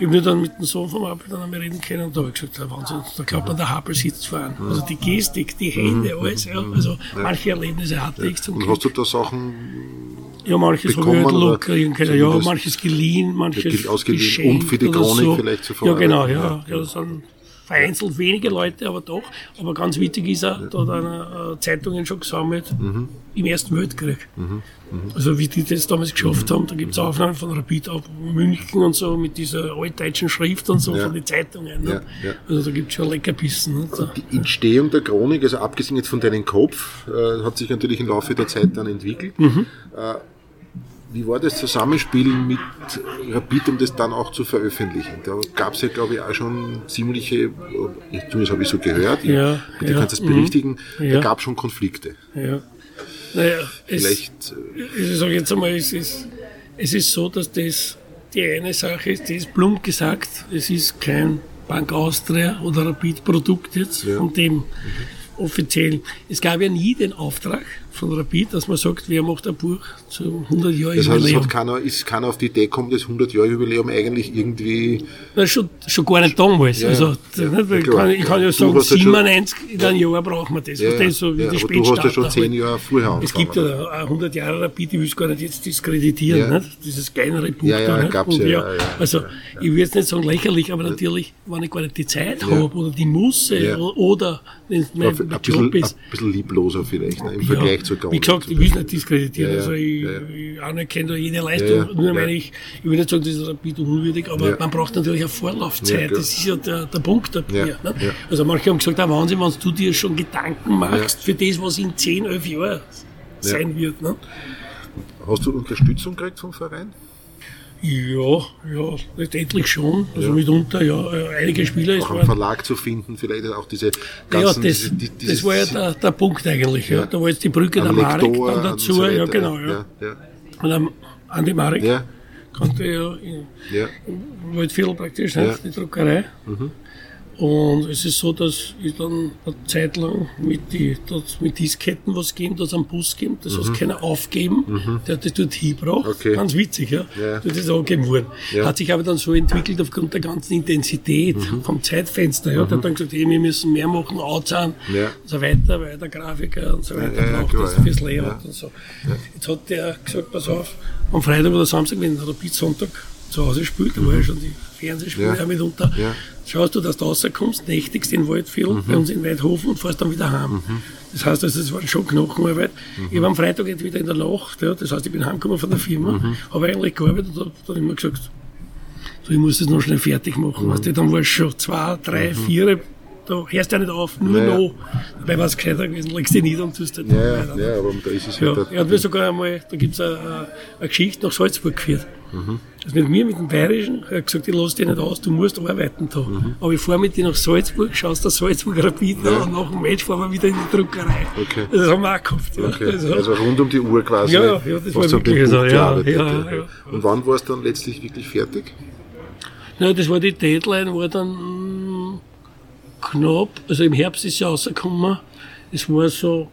Ich habe dann mit dem Sohn vom Hubble dann einmal reden können und da habe ich gesagt, Wahnsinn, da glaubt man, der Hubble sitzt fahren. Also die Gestik, die Hände, alles, ja, also manche Erlebnisse hatte ich zum Und hast du da Sachen ja, manches habe ich halt kriegen können. Ja, manches geliehen, manches ausgeliehen und für die Chronik so. vielleicht zu Ja, genau, ja. ja. ja vereinzelt wenige Leute, aber doch. Aber ganz wichtig ist auch, da hat einer äh, Zeitungen schon gesammelt, mhm. im Ersten Weltkrieg. Mhm. Mhm. Also wie die das damals geschafft haben, da gibt es Aufnahmen von Rapid ab München und so mit dieser altdeutschen Schrift und so ja. von den Zeitungen. Ne? Ja, also da gibt es schon Leckerbissen. Ne? So. Die Entstehung der Chronik, also abgesehen jetzt von deinem Kopf, äh, hat sich natürlich im Laufe der Zeit dann entwickelt. Mhm. Äh, wie war das Zusammenspiel mit Rapid, um das dann auch zu veröffentlichen? Da gab es ja, glaube ich, auch schon ziemliche, zumindest habe ich so gehört, ja, ich, ja, kannst das berichtigen, ja. da gab es schon Konflikte. Ja. Naja, Vielleicht, es, ich sage jetzt einmal, es ist, es ist so, dass das die eine Sache ist, die ist plump gesagt, es ist kein Bank Austria oder Rapid-Produkt jetzt, von dem mhm offiziell. Es gab ja nie den Auftrag von Rapid, dass man sagt, wer macht ein Buch zu 100 Jahren Das heißt, es hat keiner, ist keiner auf die Idee gekommen, das 100 Jahre Jubiläum eigentlich irgendwie... Na, schon, schon gar nicht damals. Ja, also, ja, nicht, ich, kann, ich kann ja sagen, 97 in einem Jahr brauchen wir das. Ja, das so wie ja, die aber du hast ja schon 10 Jahre vorher angefangen. Es gibt ja 100 Jahre Rapid, ich will es gar nicht jetzt diskreditieren, nicht? dieses kleinere Buch ja, ja, da. Gab's Und, ja, Also, ich will jetzt nicht sagen lächerlich, aber natürlich, wenn ich gar nicht die Zeit habe oder die Musse oder wenn es mein, mein Job ist. Ein bisschen liebloser vielleicht, ne, im Vergleich zu Wie gesagt, ich will es nicht diskreditieren. also ich, ich anerkenne jede Leistung. Nur meine ich, ich will nicht sagen, das ist Rapid unwürdig, aber man braucht natürlich eine Vorlaufzeit. das ist ja der, der Punkt dabei. Ne? Also manche haben gesagt, ah, Wahnsinn, wenn du dir schon Gedanken machst für das, was in 10, 11 Jahren sein wird. Ne? Hast du Unterstützung gekriegt vom Verein? Ja, ja, letztendlich schon. Also ja. mitunter, ja, äh, einige Spieler. Auch einen Verlag zu finden, vielleicht auch diese ganzen... Ja, das, diese, diese, das war ja der, der Punkt eigentlich. Ja. ja. Da war jetzt die Brücke der Marek dann dazu. So ja, genau. Ja. Ja, Und am Andi Marek ja. konnte ja in, ja. in Waldviertel praktisch, ja. die Druckerei. Mhm. Und es ist so, dass ich dann eine Zeit lang mit, die, mit Disketten was geben, das am Bus geben, das mhm. keiner aufgeben, mhm. der hat das dort hingebracht. Okay. Ganz witzig, ja. ja. Das ist angegeben worden. Ja. Hat sich aber dann so entwickelt aufgrund der ganzen Intensität mhm. vom Zeitfenster. Ja. Mhm. Der hat dann gesagt, hey, wir müssen mehr machen, outzahlen ja. und so weiter, weil der Grafiker und so weiter ja, braucht das fürs Layout und so. Jetzt hat der gesagt, pass auf, am Freitag oder Samstag, wenn der Rapid Sonntag zu Hause spielt, da war ja schon die Fernsehspiele ja. mitunter. Ja. Schaust du, dass du rauskommst, nächtigst in Waldviertel, mhm. bei uns in Weidhofen und fährst dann wieder heim. Mhm. Das heißt, also, das war schon Knochenarbeit. Mhm. Ich war am Freitag wieder in der Nacht, ja, das heißt, ich bin heimgekommen von der Firma, mhm. habe eigentlich gearbeitet und dann immer gesagt, so, ich muss das noch schnell fertig machen. Mhm. Weißt du, dann war es schon zwei, drei, mhm. vier da hörst du ja nicht auf, nur naja. noch. Dabei war es gescheiter gewesen, legst dich nieder und tust halt ja, ja, ja, aber da ist es ja. Halt hat mir sogar einmal, da gibt es eine, eine, Geschichte nach Salzburg geführt. Mhm. Also mit mir, mit dem Bayerischen, er hat gesagt, ich lasse dich nicht aus, du musst arbeiten da. Mhm. Aber ich fahre mit dir nach Salzburg, schaust der Salzburger Rapid ja. und nach dem Match fahren wir wieder in die Druckerei. Okay. Das haben wir auch gehabt. Ja. Okay. Also, also, rund um die Uhr quasi. Ja, ja das war wirklich so. Ja, ja, ja, Und wann war es dann letztlich wirklich fertig? Ja, das war die Deadline, war dann knapp, also im Herbst ist ja rausgekommen, es war so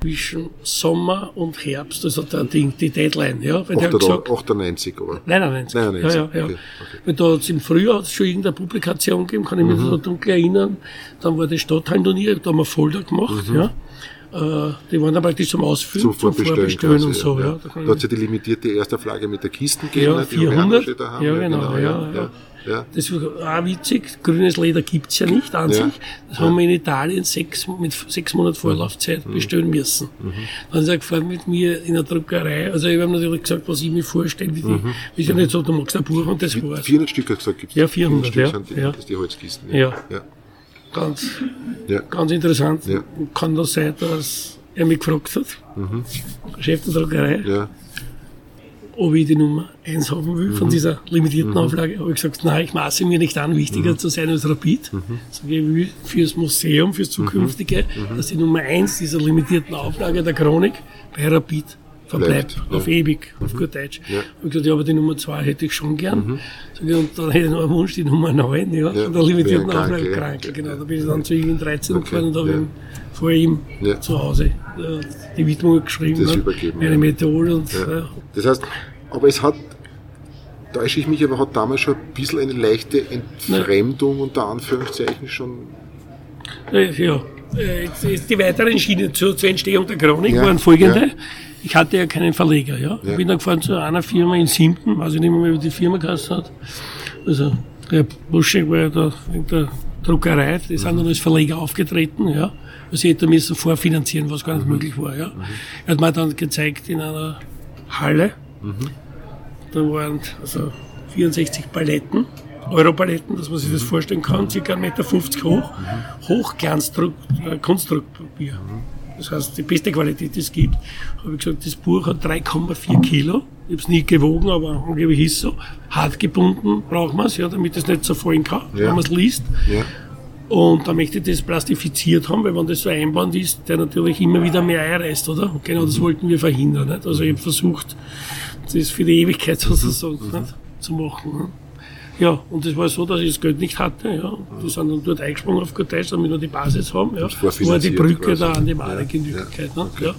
zwischen Sommer und Herbst, also der Ding, die Deadline, ja. Weil 8, gesagt, 98, oder? 99. 99. Ja, ja, ja. Okay, okay. Weil da im Frühjahr schon irgendeine Publikation gegeben, kann ich mich mhm. so dunkel erinnern. Dann war das Stadthallenturnier, da haben wir Folder gemacht, mhm. ja. Äh, die waren dann praktisch zum Ausfüllen, zum Vorbestellen, zum Vorbestellen und so. Ja. Ja. Da, da hat es ja die limitierte erste Flagge mit der Kisten gegeben, ja, 400, die haben. Ja, genau, genau ja, ja. Das war auch witzig. Grünes Leder gibt's ja nicht an ja. sich. Das ja. haben wir in Italien sechs, mit sechs Monaten Vorlaufzeit mhm. bestellen müssen. Mhm. Dann ist er gefahren mit mir in der Druckerei. Also ich habe natürlich gesagt, was ich mir vorstelle. Wie die, mhm. Ist ja nicht so, du magst ein Buch und das war's. 400 Stück hast du gesagt, gibt's. Ja, 400, 400 ja. Sind die, ja. Das die Holzkisten. Ja. ja. Ganz, ganz interessant. Kann das sein, dass er mich gefragt hat, mhm. Chef der Druckerei, ob ich die Nummer 1 haben will von mhm. dieser limitierten mhm. Auflage. Habe ich gesagt, nein, ich maße mir nicht an, wichtiger mhm. zu sein als Rapid. Mhm. Sage ich will fürs Museum, fürs Zukünftige, mhm. mhm. dass die Nummer 1 dieser limitierten Auflage der Chronik bei Rapid verbleibt, Bleibt, auf ja. ewig, auf gut Deutsch. Ja. Und gesagt, ja, aber die Nummer 2 hätte ich schon gern. Mhm. Und dann hätte ich noch einen Wunsch, die Nummer 9, ja, ja. von der limitierten Auflage, Kranke, genau. Da bin ich dann zu ihm in 13 okay. gefahren und habe ihm vor ihm zu Hause äh, die Widmung geschrieben, das übergeben, eine Methode. Und, Das heißt, aber es hat täusche ich mich, aber hat damals schon ein bisschen eine leichte Entfremdung unter Anführungszeichen schon. Ja, äh, die weiteren Schienen zur, zur Entstehung der Chronik ja, waren folgende. Ich hatte ja keinen Verleger, ja. ja. Ich bin dann gefahren zu einer Firma in Simpen, weiß ich nicht mehr, wie die Firma geheißen hat. Also, der Busche war ja da in der Druckerei, die sind mhm. dann als Verleger aufgetreten, ja. Also, ich hätte müssen vorfinanzieren, was gar nicht mhm. möglich war, ja. Mhm. Er hat mir dann gezeigt in einer Halle, Mhm. Da waren also 64 Paletten, Europaletten, dass man sich das mhm. vorstellen kann, ca. 1,50 Meter hoch, mhm. Hochglanz-Kunstdruckpapier. Das heißt, die beste Qualität, die es gibt. Habe ich gesagt, das Buch hat 3,4 Kilo. Ich habe es nie gewogen, aber angeblich ist es so. Hart gebunden braucht man es, ja, damit es nicht so fallen kann, ja. wenn man es liest. Ja. Und da möchte ich das plastifiziert haben, weil wenn das so ein Einband ist, der natürlich immer wieder mehr Eier reißt, oder? Und genau das wollten wir verhindern. Nicht? Also ich habe versucht, das für die Ewigkeit sozusagen mhm. zu machen. Nicht? Ja, und es war so, dass ich das Geld nicht hatte. Ja. Die sind dann dort eingesprungen auf Deutsch, damit wir die Basis haben. Ja. Das war die Brücke quasi. da an die Marek in Wirklichkeit. Ja. Okay. Ja.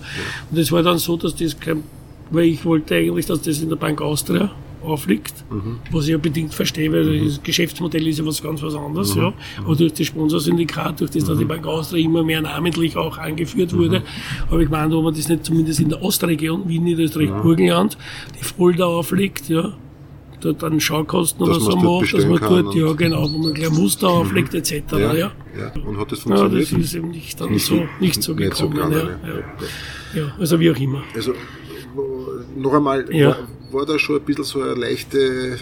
Und es war dann so, dass das kein, weil ich wollte eigentlich, dass das in der Bank Austria aufliegt, mhm. was ich ja bedingt verstehe, weil mhm. das Geschäftsmodell ist ja was ganz was anderes. Mhm. Ja. Aber durch das Sponsorsyndikat, durch das mhm. da die Bank Austria immer mehr namentlich auch angeführt wurde, mhm. habe ich gemeint, ob man das nicht zumindest in der Ostregion, Wien, Niederösterreich, ja. Burgenland, die Folder auflegt, ja, dort dann Schaukosten oder so macht, dass man dort, ja genau, wo man gleich Muster mhm. auflegt etc. Ja, ja. ja. Und hat das funktioniert? Ja, das ist eben nicht dann nicht so, nicht so nicht gekommen. So ja, ja. ja, also wie auch immer. Also noch einmal, ja war da schon ein bisschen so eine leichte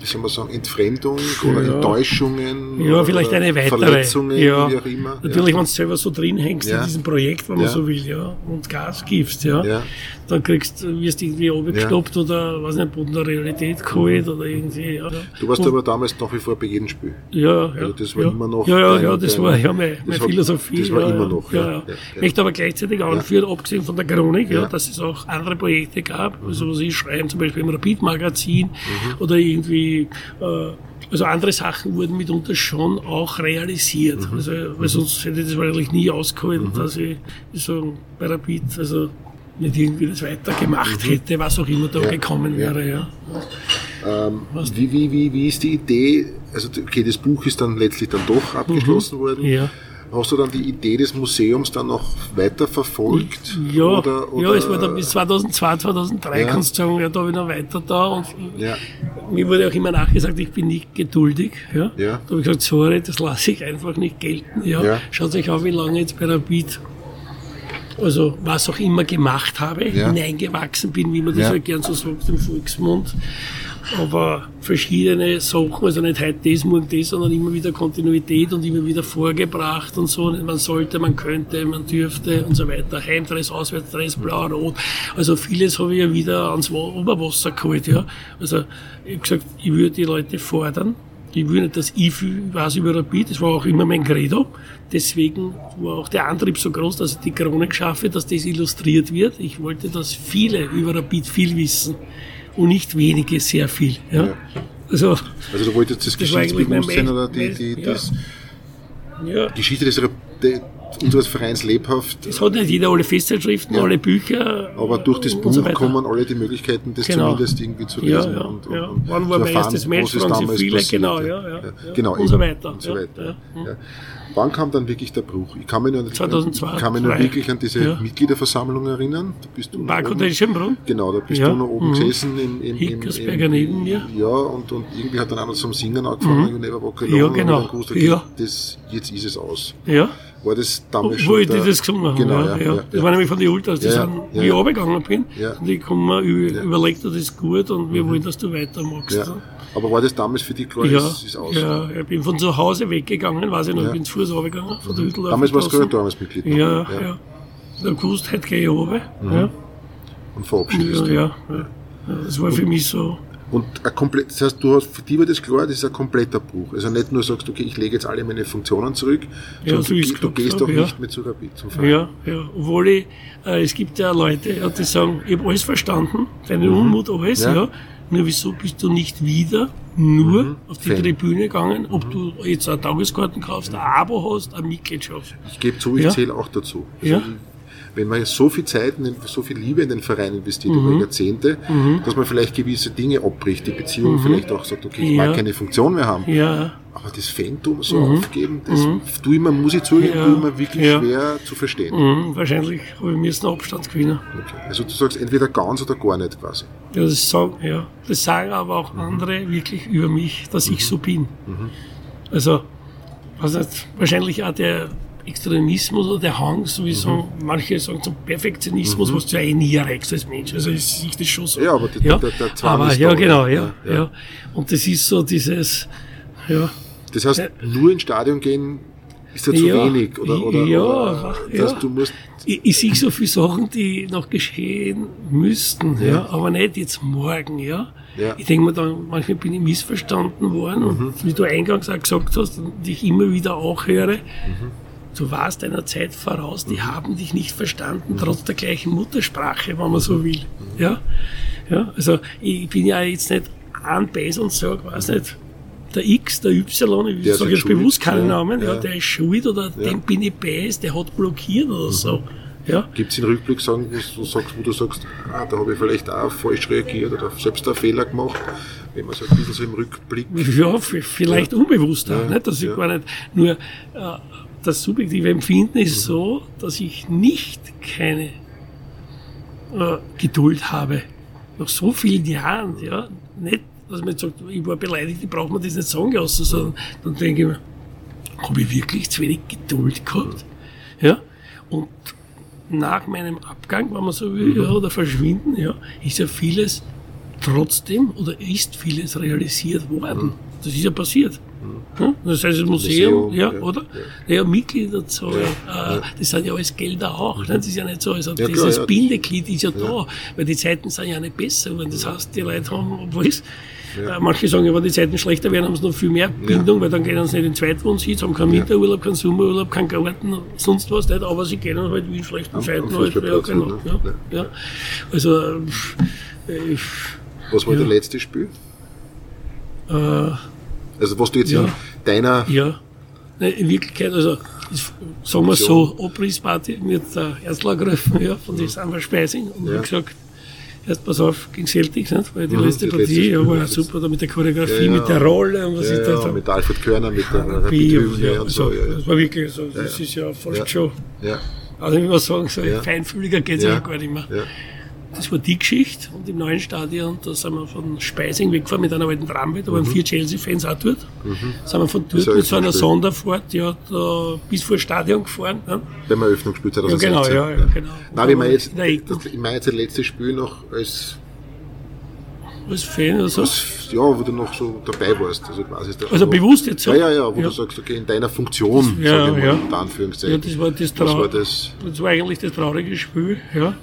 wie soll man sagen, Entfremdung oder ja. Enttäuschungen. Ja, vielleicht eine weitere. Verletzungen, ja. wie auch immer. Natürlich, ja. wenn du selber so drin hängst in diesem Projekt, wenn man so will, ja, und Gas gibst, ja, dann kriegst, wirst du irgendwie abgestoppt oder, weiß nicht, Boden der Realität geholt mhm. oder irgendwie, ja. Du warst und, aber damals nach wie vor bei jedem Spiel. Ja, ja. Also das war immer noch. Ja, ja, ja, das war ja meine, meine Philosophie. Das war immer noch, ja. ja. Ich möchte aber gleichzeitig anführen, abgesehen von der Chronik, ja, dass es auch andere Projekte gab, mhm. also was ich schreibe, zum Beispiel im Rapid-Magazin mhm. oder irgendwie äh, also andere Sachen wurden mitunter schon auch realisiert. Mhm. Also, weil sonst hätte ich das wahrscheinlich nie ausgeholt, mhm. dass ich so bei Rapid also nicht irgendwie das weitergemacht mhm. hätte, was auch immer da ja. gekommen wäre. Ja. Ähm, wie, wie, wie, wie ist die Idee? Also okay, das Buch ist dann letztlich dann doch abgeschlossen mhm. worden. Ja. Hast du dann die Idee des Museums dann noch weiter verfolgt? Ja, oder, oder, ja es war dann bis 2002, 2003, ja. kannst du sagen, ja, da bin ich noch weiter da. Und ja. mir wurde auch immer nachgesagt, ich bin nicht geduldig. Ja. ja. Da habe ich gesagt, sorry, das lasse ich einfach nicht gelten. Ja. ja. Schaut euch auf, wie lange jetzt bei Rapid also was auch immer gemacht habe, ja. hineingewachsen bin, wie man das ja. halt gern so sagt im Volksmund aber verschiedene Sachen, also nicht heute das, morgen das, sondern immer wieder Kontinuität und immer wieder vorgebracht und so. Man sollte, man könnte, man dürfte und so weiter. Heimdress, Auswärtsdress, blau, rot. Also vieles habe ich ja wieder ans Oberwasser geholt, ja. Also ich habe gesagt, ich würde die Leute fordern. Ich würde nicht, dass ich viel weiß über Rapid, das war auch immer mein Credo. Deswegen war auch der Antrieb so groß, dass ich die Krone schaffe, dass das illustriert wird. Ich wollte, dass viele über Rapid viel wissen und nicht wenige sehr viel. Ja? ja. Also, also du wolltest das, Geschichtsbewusstsein oder die, die, ja. das, ja. Geschichte des, de, unseres Vereins lebhaft. Es hat nicht jeder alle Festzeitschriften, ja. alle Bücher. Aber durch das Buch so kommen alle die Möglichkeiten, das genau. zumindest irgendwie zu lesen. Ja, ja, und, und, ja. Und Wann war mein erstes Match, fragen Sie viele, genau, ja, ja, genau. Und so weiter. Und so weiter. Wann kam dann wirklich der Bruch? Ich kann mich nur, 2002, kann mich nur wirklich an diese. Mitgliederversammlung erinnern. Da bist du Marco Deschenbrunn? Genau, da bist du noch oben mhm. gesessen. Im, im, Hickersberger im, neben mir. Ja, und, und irgendwie hat dann einer zum Singen angefangen. Mhm. Ja, genau. Und gewusst, okay, ja. Das, jetzt ist es aus. Ja. War das damals Wo, schon? Wo ich der, das gesungen habe. Genau, ja, ja, Das war nämlich von den Ultras, die sind, wie ich runtergegangen bin. Und die haben mir überlegt, das ist gut und wir mhm. wollen, dass du weitermachst. Aber war das damals für dich klar, ja, es ist aus? Ja, ich bin von zu Hause weggegangen, weiß ich noch, ja. ich bin zu Fuß runtergegangen, von der Hüttel Damals warst du damals Mitglied. Ja, ja. ja. Da gewusst, heute gehe ich runter. Mhm. Ja. Und verabschiedest ja, ja, ja. Das war für mich so. Und ein komplett, das heißt, du hast, für dich war das klar, das ist ein kompletter Bruch. Also nicht nur sagst, okay, ich lege jetzt alle meine Funktionen zurück, ja, sondern so du, du gehst doch ja. nicht mehr zu Rapid zum Verein. Ja, ja. Obwohl ich, äh, es gibt ja Leute, die sagen, ich habe alles verstanden, deinen mhm. Unmut, alles, ja. ja. Nur wieso bist du nicht wieder nur mhm. auf die Fan. Tribüne gegangen, ob mhm. du jetzt eine Tageskarten kaufst, ein Abo hast, eine Mitgliedschaft? Ich gebe zu, ich ja? zähle auch dazu. Also ja? Wenn man so viel Zeit, so viel Liebe in den Verein investiert mhm. über Jahrzehnte, mhm. dass man vielleicht gewisse Dinge abbricht, die Beziehung mhm. vielleicht auch sagt, okay, ich ja. mag keine Funktion mehr haben. Ja. Aber das Phantom so mhm. aufgeben, das mhm. tue ich mir, muss ich zugeben, ja. tue ich mir wirklich ja. schwer zu verstehen. Mhm. Wahrscheinlich habe ich mir jetzt einen Abstand gewinnen. Okay. Also du sagst entweder ganz oder gar nicht quasi. Ja, das sagen, ja. das sagen aber auch andere wirklich über mich, dass ich so bin. Also, also wahrscheinlich auch der Extremismus oder der Hang, sowieso, mhm. manche sagen zum Perfektionismus, mhm. was du ja eh nie erreichst als Mensch. Also ist sich das schon so. Ja, aber, die, ja, der, der, der aber ja, genau, ja, ja, ja, Und das ist so dieses, ja. Das heißt, ja. nur ins Stadion gehen ist ja zu wenig, oder? oder ja, oder, ja. Du musst ich, ich sehe so viele Sachen, die noch geschehen müssten, ja. ja aber nicht jetzt morgen, ja. Ja. Ich denke mir dann, manchmal bin ich missverstanden worden mhm. und wie du eingangs auch gesagt hast und ich immer wieder auch höre, mhm du warst deiner Zeit voraus, die haben dich nicht verstanden, trotz der gleichen Muttersprache, wenn man so will. Ja? Ja, also ich bin ja jetzt nicht anbeiß und sage, weiß nicht, der X, der Y, ich sage jetzt bewusst keinen Namen, ja, ja, der ist schuld oder ja. dem bin ich beiß, der hat blockiert oder mhm. so. Ja. Gibt es einen Rückblick, sagen, wo, du sagst, wo du sagst, ah, da habe ich vielleicht auch falsch reagiert oder selbst einen Fehler gemacht, wenn man so ein bisschen so im Rückblick. Ja, vielleicht ja. unbewusst auch, nicht, dass ich gar nicht nur äh, das subjektive Empfinden ist so, dass ich nicht keine äh, Geduld habe. Nach so vielen Jahren, ja, nicht, dass man jetzt sagt, ich war beleidigt, ich brauche mir das nicht sagen lassen, sondern dann denke ich mir, habe ich wirklich zu wenig Geduld gehabt? Ja, und nach meinem Abgang, wenn man so will, ja, oder Verschwinden, ja, ist ja vieles trotzdem oder ist vieles realisiert worden. Das ist ja passiert. Hm? Das heißt, das Museum, Museum ja, ja, oder? Ja, ja Mitgliederzahl, ja, äh, das sind ja alles Gelder auch. Ne? Das ist ja nicht so. Also dieses klar, Bindeglied ist ja, da, weil die Zeiten sind ja nicht besser. Und das heißt, die Leute haben, obwohl es, äh, manche sagen, wenn die Zeiten schlechter werden, haben sie noch viel mehr Bindung, weil dann gehen sie nicht in den Zweitwohnsitz, haben keinen Winterurlaub, keinen Sommerurlaub, keinen Garten, sonst was nicht, aber sie gehen halt wie in schlechten Zeiten halt. Ja, genau, ne? ja, Also, äh, ich, was war der letzte Spiel? Äh, also was du jetzt ja. in deiner... Ja, Nein, in Wirklichkeit, also sagen wir so, Abrissparty mit der Erzler gerufen, ja, von der Samba Speising und ja. gesagt, erst pass auf gegen Celtics, nicht? weil die mhm, letzte Partie ja, war ja super, da mit der Choreografie, ja, mit der Rolle und was ja, ist da. Ja, mit Alfred Körner, mit der Rapid ja, und so. Ja, Das war wirklich so, das ist ja fast schon. Ja. Also ich muss sagen, so feinfühliger geht es ja. gar nicht mehr. Das war die Geschichte. Und im neuen Stadion, da sind wir von Speising weggefahren mit einer alten Tramway, da waren mhm. vier Chelsea-Fans auch dort. Mhm. Sind wir von dort mit so einer Sonderfahrt ja, da bis vor das Stadion gefahren. Ja. Beim Eröffnungsspiel 2016. Ja, genau, ja, ja, genau. Nein, wie man jetzt, das, ich meine jetzt das letzte Spiel noch als als Fan oder so? Als, ja, wo du noch so dabei warst. Also, quasi also bewusst jetzt so? Ja, ja, ja, wo ja. du sagst, okay, in deiner Funktion, ja, sag ich mal, ja. in Anführungszeichen. Ja, das war das, Trau war das? das war eigentlich das traurige Spiel, ja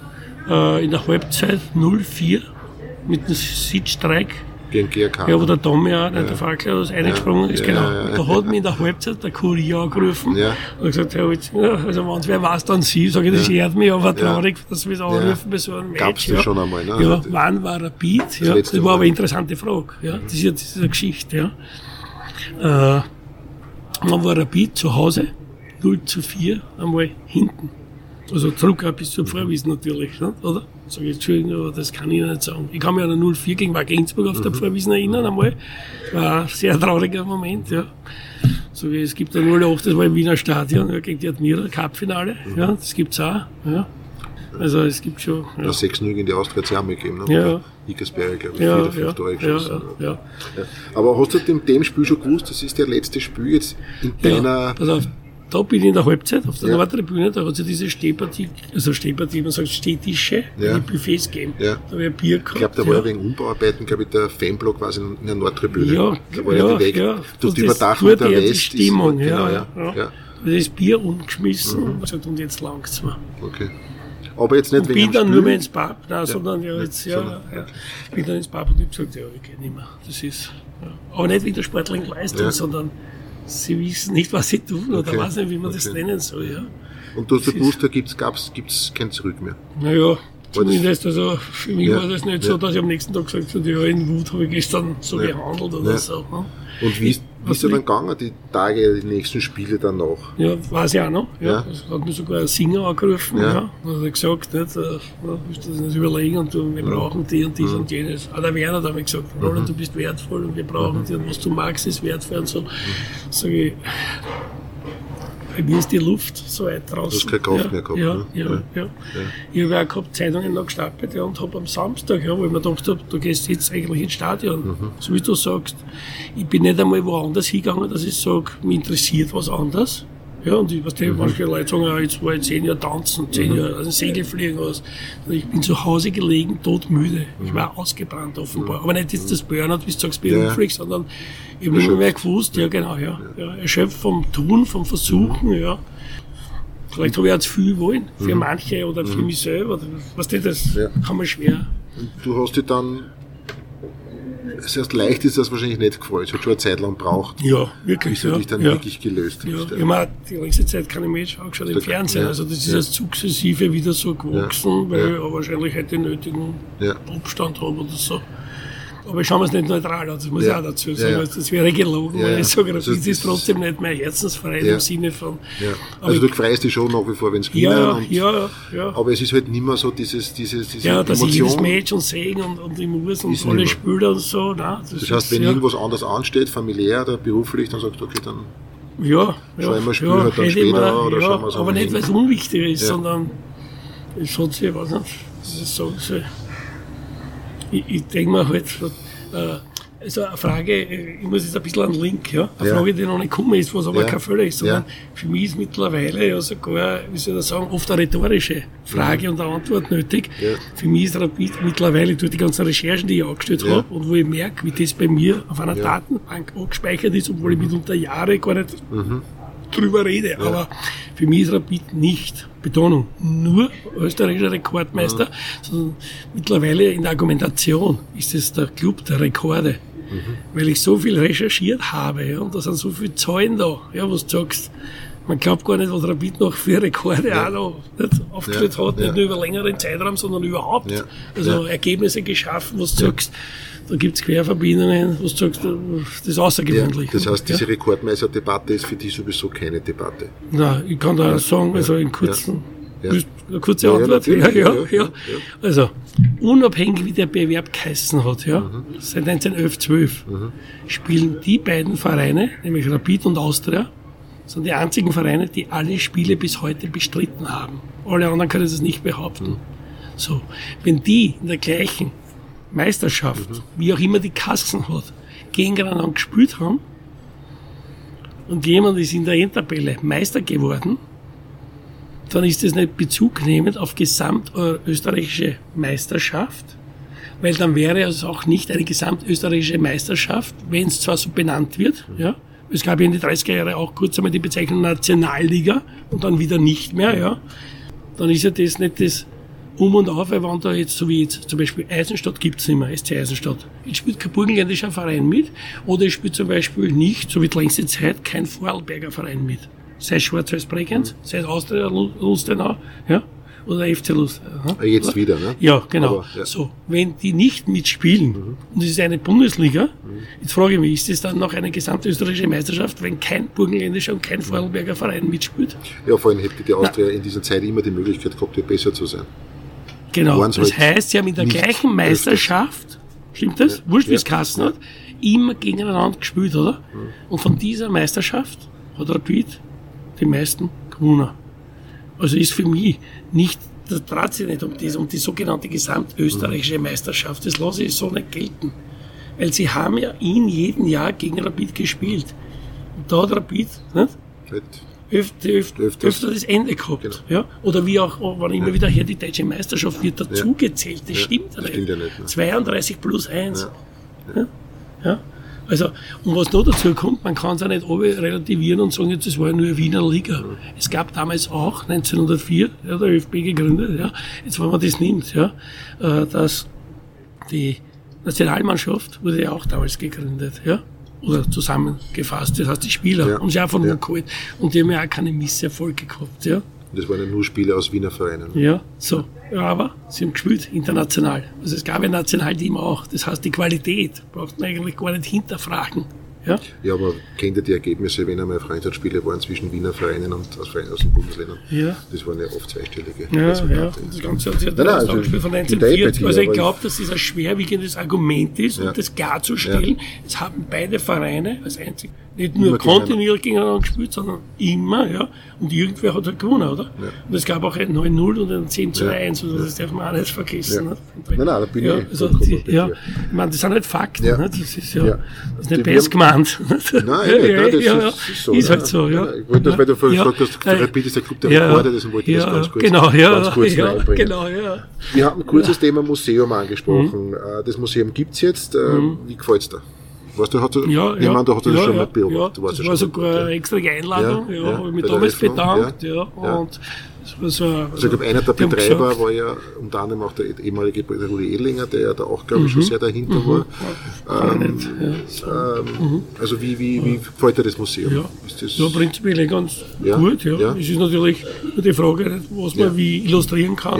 äh, in der Halbzeit 0-4 mit einem Sitzstreik. Gegen GRK. Ja, wo der Tommy auch, ja. der Fahrkleider, ist eingesprungen ist, ja, genau. Ja, ja, da hat mich in der Halbzeit der Kurier angerufen ja. und gesagt, ja, jetzt, also wenn es wer weiß, dann sie. Sag ich, das ehrt mich aber traurig, dass wir es anrufen bei so einem Match. Gab's das schon einmal, ne? Ja, wann war er Beat? Ja, das, das war aber eine interessante Frage. Ja, das ist ja diese Geschichte, ja. Äh, wann war Beat zu Hause? 0 zu 4, einmal hinten. Also zurück bis zur Vorwies natürlich, nicht? oder? Sag ich, Entschuldigung, aber das kann ich nicht sagen. Ich kann mich an eine 04 gegen Wagensburg auf der mhm. Vorwiesen erinnern einmal. War ein sehr trauriger Moment, ja. So wie es gibt ein 08, das war im Wiener Stadion, ja, gegen die Admira, Cup-Finale, mhm. ja, das gibt's auch, ja. Also es gibt schon. Ja. 6-0 gegen die Austria hat es auch mal gegeben, ne? Ja. Ikersberg, glaube ich, ja, vier oder fünf Tore geschossen. Ja, ja, ja. Aber hast du in dem Spiel schon gewusst, das ist der letzte Spiel jetzt in deiner. Ja, pass auf, da bin ich in der Halbzeit auf der ja. Nordtribüne, da hat es ja diese Stehpartie, also Stehpartie, man sagt Stehtische, ja. die Buffets gegeben. Ja. Da habe ich ein Bier gehabt. Ich glaube, da war ja wegen Umbauarbeiten, glaube ich, der Fanblock quasi in der Nordtribüne. Ja, da war ja, ja, Weg. ja. Durch die Überdachung der West. Die Stimmung, ist, ja, genau, ja, ja. Das Bier umgeschmissen mhm. und gesagt, und jetzt langt's mir. Okay. Aber jetzt nicht und wegen bin dann nur mehr ins Pub, nein, sondern ja, jetzt, ja, ja, bin dann ins Pub und ich habe gesagt, ja, ich gehe nicht mehr. Das ist, ja. aber nicht wegen der sportlichen Leistung, sondern sie wissen nicht, was sie tun oder okay. weiß nicht, wie man okay. das nennen soll. Ja. Und du hast gewusst, da gibt es kein Zurück mehr. Naja, zumindest, also für mich ja. war das nicht ja. so, dass ich am nächsten Tag gesagt habe, ja, in Wut habe ich gestern so ja. gehandelt oder so. Ne? Und wie wie ist er dann gegangen, die Tage, die nächsten Spiele dann noch? Ja, weiß ich auch noch. Ja. ja. Es hat mir sogar ein Singer angerufen. Ja. ja. Und hat gesagt, nicht, äh, musst du das nicht überlegen und wir brauchen die und dies mhm. und jenes. Auch der Werner hat mir gesagt, Roland, mhm. du bist wertvoll und wir brauchen mhm. dich und was du magst ist wertvoll und so. Mhm. Sag ich, bei mir ist die Luft so weit draußen. Du hast keine Kraft ja, mehr gehabt. Ja, ne? ja, ja, ja. Ich habe auch gehabt Zeitungen noch gestapelt und habe am Samstag, ja, wo ich mir gedacht habe, du gehst jetzt eigentlich ins Stadion, mhm. so wie du sagst. Ich bin nicht einmal woanders hingegangen, dass ich sage, mich interessiert was anderes. Ja, und ich, was die, mhm. manche Leute sagen, ja, jetzt war ich zehn Jahre tanzen, zehn mhm. Jahre also Segelfliegen aus. Also ich bin zu Hause gelegen, todmüde. Ich mhm. war ausgebrannt offenbar. Mhm. Aber nicht jetzt das Burnout, wie du sagst, beruflich, ja. sondern ich habe nicht mehr gewusst, ja genau, ja. ja. Erschöpft vom Tun, vom Versuchen, ja. Vielleicht habe ich auch zu viel wollen, für mhm. manche oder für mich selber. Was das, das kann man schwer. Du hast dich dann das heißt, leicht ist das wahrscheinlich nicht gefallen. Es hat schon eine Zeit lang gebraucht. Ja, wirklich. Bis du ja. dich dann ja. wirklich gelöst ja. Ja. Ich meine, die längste Zeit kann ich mir jetzt angeschaut im Fernsehen. Ja. Also das ist jetzt sukzessive wieder so gewachsen, weil ich wahrscheinlich halt den nötigen Abstand habe oder so. Aber ich schaue mir es nicht neutral an, das muss ja. ich auch dazu sagen. Ja, ja. Das wäre gelogen, ja, weil ich sage, das also, ist trotzdem nicht mein Herzensfrei im Sinne von. Also du freust dich schon nach wie vor, wenn es gewinnen. Ja, ja, ja. Aber es ist halt nicht mehr so dieses, dieses, diese Ja, dass Emotion. ich jedes Match und sehen und, und ich muss und alle Spieler und so. Nein, das, das heißt, wenn irgendwas anderes ansteht, familiär oder beruflich, dann sagst du, okay, dann. Ja, ja, wir Spiel ja, halt dann später immer, oder ja, schauen wir es Aber nicht, weil es unwichtig ist, sondern es hat sich, was nicht, das ist so, so ich, ich denke mir halt, äh, also eine Frage, äh, ich muss jetzt ein bisschen an den Link, ja, eine ja. Frage, die noch nicht gekommen ist, was aber ja. kein Fehler ist, sondern ja. für mich ist mittlerweile ja sogar, wie soll ich sagen, oft eine rhetorische Frage und eine Antwort nötig. Für mich ist Rapid mittlerweile durch die ganzen Recherchen, die ich angestellt habe und wo ich merke, wie das bei mir auf einer Datenbank abgespeichert ist, obwohl ich mitunter Jahre gar nicht mhm drüber rede. Aber für mich ist Rapid nicht, Betonung, nur österreichischer Rekordmeister, mhm. sondern mittlerweile in der Argumentation ist es der Club der Rekorde. Mhm. Weil ich so viel recherchiert habe, ja, und da sind so viele Zahlen da, ja, was du sagst. Man glaubt gar nicht, was Rapid noch für Rekorde ja. auch noch nicht aufgestellt ja. hat, nicht nur über längeren Zeitraum, sondern überhaupt. Also Ergebnisse geschaffen, was du sagst da gibt es Querverbindungen, was du sagst, das ist außergewöhnlich. Ja, das heißt, diese Rekordmeister-Debatte ist für dich sowieso keine Debatte. Nein, ich kann da ja. sagen, also in kurzen, Ja. Eine kurze Antwort. Ja, ja, ja, Also, unabhängig wie der Bewerb geheißen hat, ja, mhm. seit 1911, 12, mhm. spielen die beiden Vereine, nämlich Rapid und Austria, sind die einzigen Vereine, die alle Spiele bis heute bestritten haben. Alle anderen können das nicht behaupten. Mhm. So, wenn die in der gleichen Meisterschaft, mhm. wie auch immer die Kassen hat, gegeneinander gespielt haben und jemand ist in der Endtabelle Meister geworden, dann ist das nicht bezugnehmend auf gesamtösterreichische Meisterschaft, weil dann wäre es auch nicht eine gesamtösterreichische Meisterschaft, wenn es zwar so benannt wird, ja. Es gab ja in den 30er Jahren auch kurz einmal die Bezeichnung Nationalliga und dann wieder nicht mehr, ja. Dann ist ja das nicht das um und auf, weil wenn da jetzt, so wie jetzt zum Beispiel Eisenstadt gibt's nicht mehr, SC Eisenstadt. Jetzt spielt kein burgenländischer Verein mit oder es spielt zum Beispiel nicht, so wie die längste Zeit, kein Vorarlberger Verein mit sei Schwarz-Weiß Bregenz, sei es Austria Lustenau, ja, oder FC Lustenau. Jetzt oder? wieder, ne? Ja, genau. Aber, ja. So, wenn die nicht mitspielen, mhm. und es ist eine Bundesliga, mhm. jetzt frage ich mich, ist das dann noch eine gesamtösterreichische Meisterschaft, wenn kein burgenländischer und kein Vorarlberger Verein mitspielt? Ja, vor allem hätte die Austria Na. in dieser Zeit immer die Möglichkeit gehabt, besser zu sein. Genau, das halt heißt, sie haben in der gleichen Meisterschaft, stimmt das? Ja. Wurscht, wie es ja. Hat, immer gegeneinander gespielt, oder? Mhm. Und von dieser Meisterschaft hat Rapid die meisten gewonnen. Also ist für mich nicht, da dreht sich nicht um das, um die sogenannte gesamtösterreichische Meisterschaft. Das lasse ich so nicht gelten. Weil sie haben ja in jedem Jahr gegen Rapid gespielt. Und da hat Rapid, nicht? Öfter, öfter, öfter, öfter das Ende gehabt. Genau. Ja? Oder wie auch, wenn immer ja. wieder hier die deutsche Meisterschaft wird dazugezählt. Das, ja. stimmt, das stimmt ja nicht. Ne? 32 plus 1. Ja. ja. Also, und was noch dazu kommt, man kann es ja nicht relativieren und sagen, jetzt, das war ja nur eine Wiener Liga. Mhm. Es gab damals auch, 1904, ja, der ÖFB gegründet, ja, jetzt wenn man das nimmt, ja, äh, dass die Nationalmannschaft wurde ja auch damals gegründet, ja, oder zusammengefasst, das heißt die Spieler ja. haben sich auch von ja. geholt und die haben ja auch keine Misserfolge gehabt, ja. Das waren ja nur Spiele aus Wiener Vereinen. Ja, so. Ja, aber sie haben gespielt international. Also es gab ein Nationalteam auch. Das heißt, die Qualität braucht man eigentlich gar nicht hinterfragen. Ja? ja, aber kennt ihr die Ergebnisse, wenn einmal Freundschaftsspiele waren zwischen Wiener Vereinen und aus, Vereinen aus den Bundesländern? Ja. Das waren ja oft zweistellige ja, Ja, das Ganze nein, nein, also von 1940. Also ich glaube, dass das ein schwerwiegendes Argument ist, um das klarzustellen. Ja. Es haben beide Vereine als einzig nicht nur kontinuierlich gegeneinander gespielt, sondern immer, ja. Und irgendwer hat halt gewonnen, oder? Ja. Und es gab auch ein 9-0 und ein 10 zu 1, also das darf man auch nicht vergessen. Ja. Ne? Nein, nein, da bin ja, ich also die, ja, ich meine, das sind halt Fakten, ja. ne? das ist ja, ja. Das ist nicht best gemeint. Nein, ja, das ja, ist, ist, so. Ist halt so, ja. Ich wollte das, weil du vorhin gesagt hast, Rapid ist der Club der Rekorde, deswegen wollte ich das ganz kurz, genau, ja, ganz kurz ja, genau, ja. Wir haben ein kurzes Thema Museum angesprochen. Mhm. Das Museum gibt's jetzt. Mhm. Wie gefällt's dir? Weißt du, hat, ja, ja, meine, da hat er ja, schon ja, mal beobachtet. Ja, das war sogar eine extra Einladung, ja, ja, ja, mich damals bedankt, ja, und das so, also, ich glaube, einer der Betreiber gesagt, war ja unter anderem auch der ehemalige Rudi Edlinger, der ja da auch, glaube ich, schon mhm. sehr dahinter mhm. war. Ähm, so. ähm, mhm. Also wie, wie, wie gefällt dir das Museum? Ja, ist das ja prinzipiell ganz gut. Ja. Es ist natürlich nur die Frage, was man wie illustrieren kann.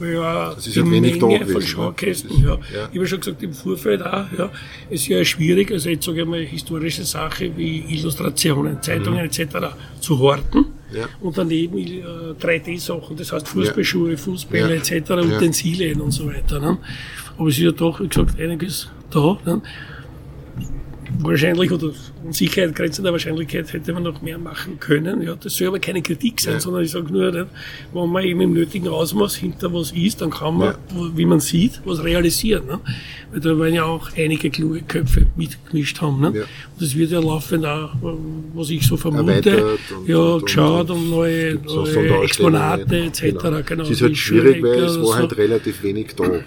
Ja das ist die ja Menge da von Schaukästen. Ja. ja. Ich habe schon gesagt, im Vorfeld auch, ja, ist ja schwierig, also jetzt sage ich mal, historische Sache wie Illustrationen, Zeitungen mhm. etc. zu horten. Ja. Und daneben äh, 3D-Sachen, das heißt Fußballschuhe, Fußbälle etc., Utensilien und so weiter. Ne? Aber es ist ja doch, wie gesagt, einiges da. Ne? Wahrscheinlich oder Sicherheit, Grenzen der Wahrscheinlichkeit hätte man noch mehr machen können. Ja, das soll aber keine Kritik sein, ja. sondern ich sage nur, wenn man eben im nötigen Ausmaß hinter was ist, dann kann man, ja. wie man sieht, was realisieren. Ne? Weil da werden ja auch einige kluge Köpfe mitgemischt haben. Ne? Ja. Und das wird ja laufend auch, was ich so vermute, und, ja, und, geschaut und, und neue, neue Exponate etc. Genau. genau. Es ist halt schwierig, weil es war halt relativ wenig da. Ne?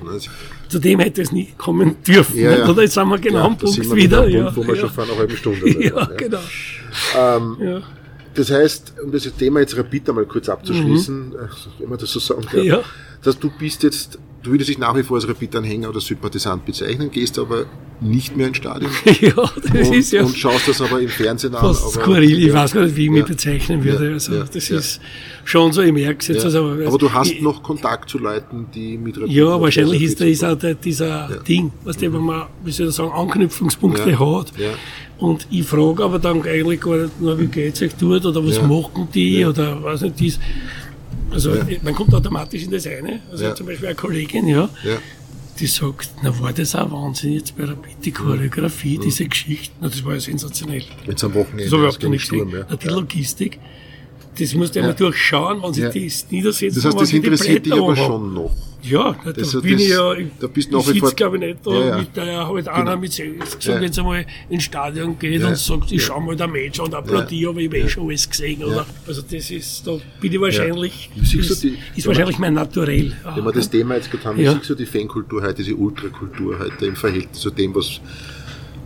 Zu dem hätte es nie kommen dürfen. Ja, ja. Oder jetzt sind wir genau am Punkt wieder. Punkt, ja, wo wir schon vor einer halben Stunde sind. ja, genau. Ähm. Das heißt, um das Thema jetzt Rapid einmal kurz abzuschließen, mhm. Wenn man das so sagen kann, ja. dass du bist jetzt du würdest dich nach wie vor als Rapid-Anhänger oder Sympathisant bezeichnen, gehst aber nicht mehr ins Stadion. ja, das und, ist ja. Und schaust das aber im Fernsehen an. Fast aber, skurril, ich weiß gar nicht, wie ich mich bezeichnen würde. Also, das ist schon so, ich merke es jetzt. Also, also, aber du hast ich, noch Kontakt zu Leuten, die mit Rapid Ja, wahrscheinlich ist da ist auch der, dieser Ding, was der, wenn man, wie soll ich sagen, Anknüpfungspunkte hat. Und ich frage aber dann eigentlich gar nicht nur, wie geht es euch dort oder was machen die oder was nicht, dies Also ja. man kommt automatisch in das eine. Also ja. zum Beispiel eine Kollegin, ja, ja, die sagt, na war das auch Wahnsinn jetzt bei der die Choreografie, mhm. diese Geschichten, na, das war ja sensationell. Jetzt am Wochenende. Das habe ich auch nicht ja. Die Logistik, das musst du ja. mal durchschauen, wenn sie ja. das niedersetzen. Das heißt, das interessiert dich aber schon noch. Ja, da das, bin das, ich ja, da bist ich sitze glaube ich nicht da ja, ja. mit der halt einer genau. mit gesagt, ja. wenn sie mal ins Stadion geht und sagt, ich schau mal der Match und applaudiere, aber ich habe eh schon alles gesehen, oder? Also das ist, da bin ich wahrscheinlich, ist, die, ist wahrscheinlich mein Naturell. Wenn wir das Thema jetzt getan haben, wie siehst du die Fankultur heute, diese Ultrakultur heute im Verhältnis zu dem, was,